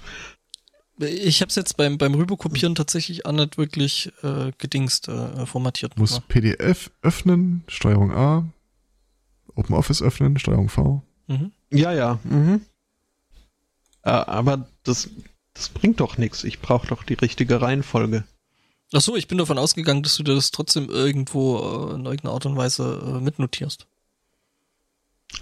Ich habe es jetzt beim, beim Rüberkopieren tatsächlich auch nicht wirklich äh, gedingst äh, formatiert. Muss PDF öffnen, Steuerung A, Open Office öffnen, Steuerung V. Mhm. Ja, ja. Mhm. Äh, aber das, das bringt doch nichts. Ich brauche doch die richtige Reihenfolge. Ach so, ich bin davon ausgegangen, dass du dir das trotzdem irgendwo äh, in irgendeiner Art und Weise äh, mitnotierst.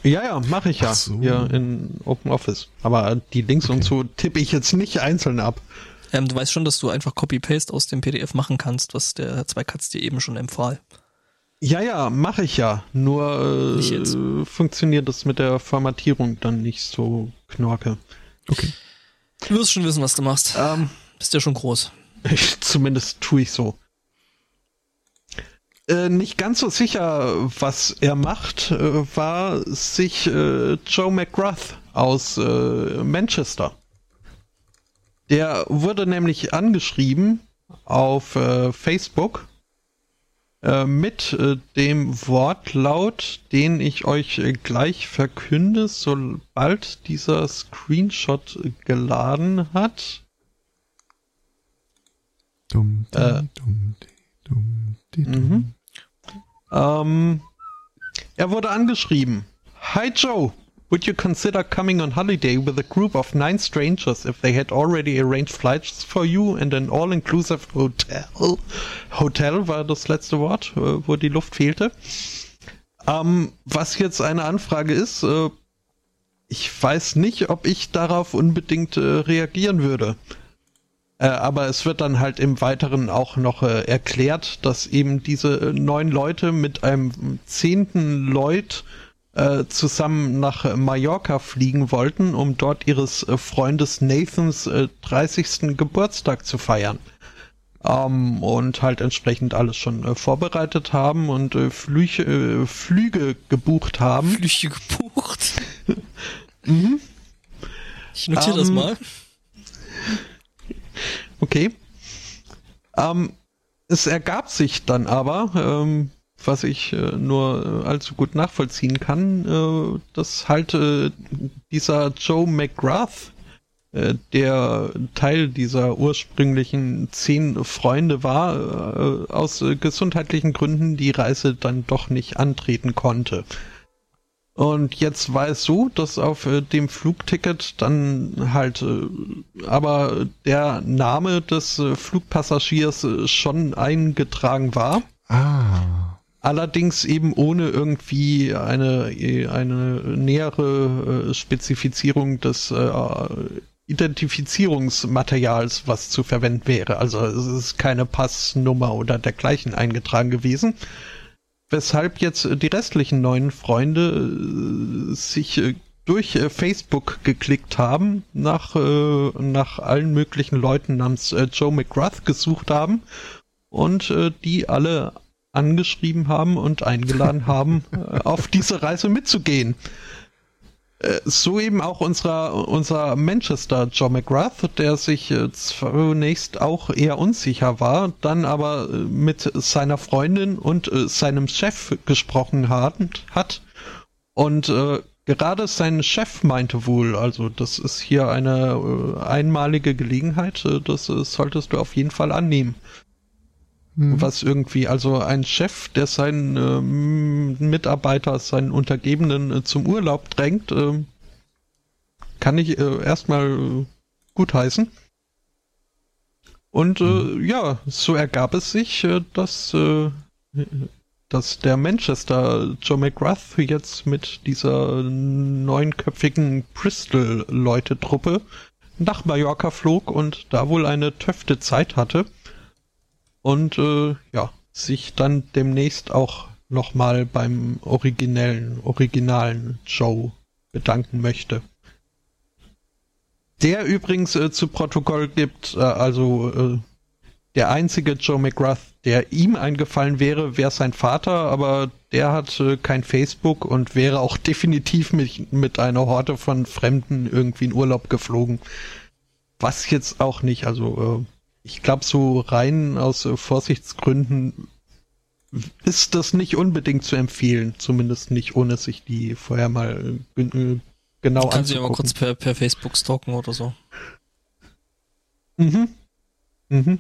Ja, ja, mache ich ja. So. Hier in Open Office. Aber die Links und so tippe ich jetzt nicht einzeln ab. Ähm, du weißt schon, dass du einfach Copy-Paste aus dem PDF machen kannst, was der Zweikatz dir eben schon empfahl. Ja, ja, mache ich ja. Nur äh, funktioniert das mit der Formatierung dann nicht so knorke. Okay. Du wirst schon wissen, was du machst. Ähm, Bist ja schon groß. ich, zumindest tue ich so. Äh, nicht ganz so sicher, was er macht, äh, war sich äh, Joe McGrath aus äh, Manchester. Der wurde nämlich angeschrieben auf äh, Facebook mit dem Wortlaut, den ich euch gleich verkünde, sobald dieser Screenshot geladen hat. Äh. dumm, di, dumm, di, dumm. Mhm. Ähm, er wurde angeschrieben. Hi Joe, would you consider coming on holiday with a group of nine strangers if they had already arranged flights for you and an all-inclusive hotel? Hotel war das letzte Wort, äh, wo die Luft fehlte. Ähm, was jetzt eine Anfrage ist, äh, ich weiß nicht, ob ich darauf unbedingt äh, reagieren würde. Äh, aber es wird dann halt im Weiteren auch noch äh, erklärt, dass eben diese äh, neun Leute mit einem zehnten Leut äh, zusammen nach Mallorca fliegen wollten, um dort ihres äh, Freundes Nathans äh, 30. Geburtstag zu feiern. Ähm, und halt entsprechend alles schon äh, vorbereitet haben und äh, Flüche, äh, Flüge gebucht haben. Flüche gebucht. mhm. Ich notiere um, das ähm, mal. Okay. Ähm, es ergab sich dann aber, ähm, was ich äh, nur äh, allzu gut nachvollziehen kann, äh, dass halt äh, dieser Joe McGrath, äh, der Teil dieser ursprünglichen zehn Freunde war, äh, aus gesundheitlichen Gründen die Reise dann doch nicht antreten konnte. Und jetzt war es so, dass auf äh, dem Flugticket dann halt äh, aber der Name des äh, Flugpassagiers schon eingetragen war. Ah. Allerdings eben ohne irgendwie eine, eine nähere äh, Spezifizierung des äh, Identifizierungsmaterials, was zu verwenden wäre. Also es ist keine Passnummer oder dergleichen eingetragen gewesen. Weshalb jetzt die restlichen neuen Freunde äh, sich äh, durch äh, Facebook geklickt haben, nach, nach allen möglichen Leuten namens Joe McGrath gesucht haben und die alle angeschrieben haben und eingeladen haben, äh, auf diese Reise mitzugehen. Äh, so eben auch unserer, unser Manchester Joe McGrath, der sich äh, zunächst auch eher unsicher war, dann aber mit seiner Freundin und seinem Chef gesprochen hat, und äh, gerade sein Chef meinte wohl, also das ist hier eine äh, einmalige Gelegenheit, äh, das solltest du auf jeden Fall annehmen. Mhm. Was irgendwie, also ein Chef, der seinen äh, Mitarbeiter, seinen Untergebenen äh, zum Urlaub drängt, äh, kann ich äh, erstmal gut heißen. Und äh, mhm. ja, so ergab es sich, äh, dass, dass der Manchester Joe McGrath jetzt mit dieser neunköpfigen Bristol-Leute-Truppe nach Mallorca flog und da wohl eine töfte Zeit hatte und äh, ja, sich dann demnächst auch nochmal beim originellen, originalen Joe bedanken möchte. Der übrigens äh, zu Protokoll gibt, äh, also äh, der einzige Joe McGrath, der ihm eingefallen wäre, wäre sein Vater, aber der hat äh, kein Facebook und wäre auch definitiv mit, mit einer Horde von Fremden irgendwie in Urlaub geflogen. Was jetzt auch nicht, also äh, ich glaube, so rein aus äh, Vorsichtsgründen ist das nicht unbedingt zu empfehlen, zumindest nicht, ohne sich die vorher mal äh, äh genau Kann sie aber kurz per, per Facebook stalken oder so. Mhm. Mhm.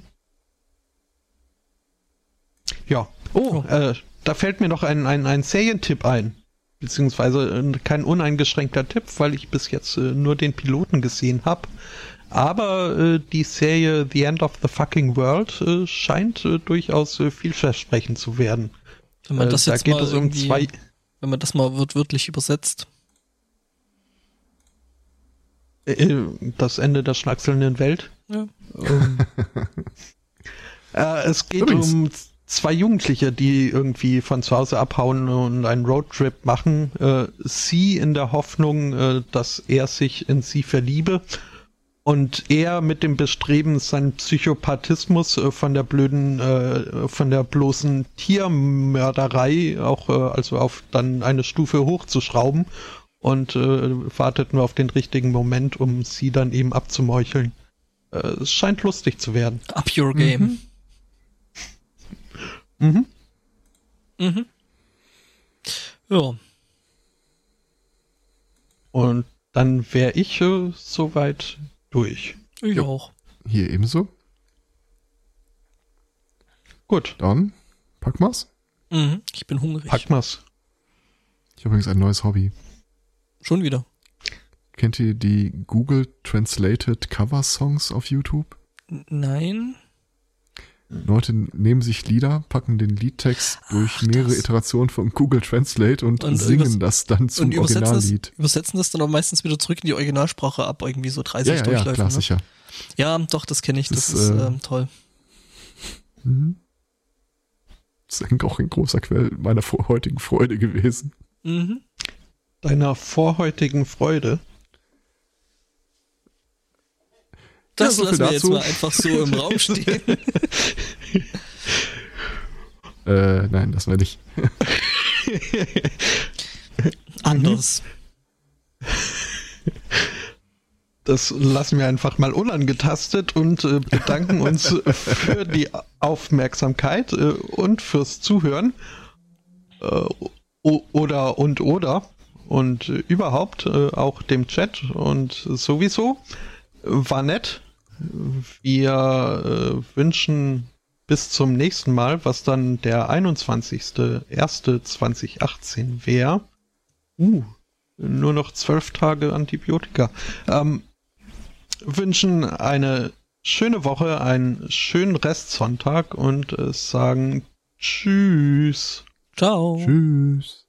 Ja. Oh, oh. Äh, da fällt mir noch ein, ein, ein Serientipp ein. Beziehungsweise äh, kein uneingeschränkter Tipp, weil ich bis jetzt äh, nur den Piloten gesehen habe. Aber äh, die Serie The End of the Fucking World äh, scheint äh, durchaus äh, vielversprechend zu werden. Wenn man äh, das jetzt da mal um zwei wenn man das mal wörtlich übersetzt. Äh, das Ende der schnackselnden Welt. Ja. Ähm, es geht Übrigens. um zwei Jugendliche, die irgendwie von zu Hause abhauen und einen Roadtrip machen. sie in der Hoffnung, dass er sich in sie verliebe und er mit dem Bestreben, seinen Psychopathismus äh, von der blöden, äh, von der bloßen Tiermörderei auch, äh, also auf dann eine Stufe hochzuschrauben und äh, wartet nur auf den richtigen Moment, um sie dann eben abzumeucheln. Äh, es scheint lustig zu werden. Up your game. Mhm. Mhm. mhm. Ja. Und dann wäre ich äh, soweit durch. Ich jo. auch. Hier ebenso. Gut. Dann pack mal's. Mhm, ich bin hungrig. Pack mal's. Ich habe übrigens ein neues Hobby. Schon wieder. Kennt ihr die Google Translated Cover Songs auf YouTube? Nein. Leute nehmen sich Lieder, packen den Liedtext durch Ach, mehrere. Iterationen von Google Translate und, und singen das dann zum und Originallied. Das, übersetzen das dann auch meistens wieder zurück in die Originalsprache ab, irgendwie so 30 ja, ja, Durchläufe. Ja, klar, ne? sicher. Ja, doch, das kenne ich, das, das ist äh, ähm, toll. Mhm. Das ist auch ein großer Quell meiner heutigen Freude gewesen. Mhm. deiner vorheutigen Freude. Das Ja, so lassen wir jetzt dazu. mal einfach so im Raum stehen. Äh, nein, das war nicht. Anders. Das lassen wir einfach mal unangetastet und äh, bedanken uns für die Aufmerksamkeit äh, und fürs Zuhören. Äh, oder und oder und äh, überhaupt äh, auch dem Chat und sowieso. War nett. Wir äh, wünschen bis zum nächsten Mal, was dann der 21.01.2018 wäre. Uh, nur noch zwölf Tage Antibiotika. Ähm, wünschen eine schöne Woche, einen schönen Restsonntag und äh, sagen Tschüss. Ciao. Tschüss.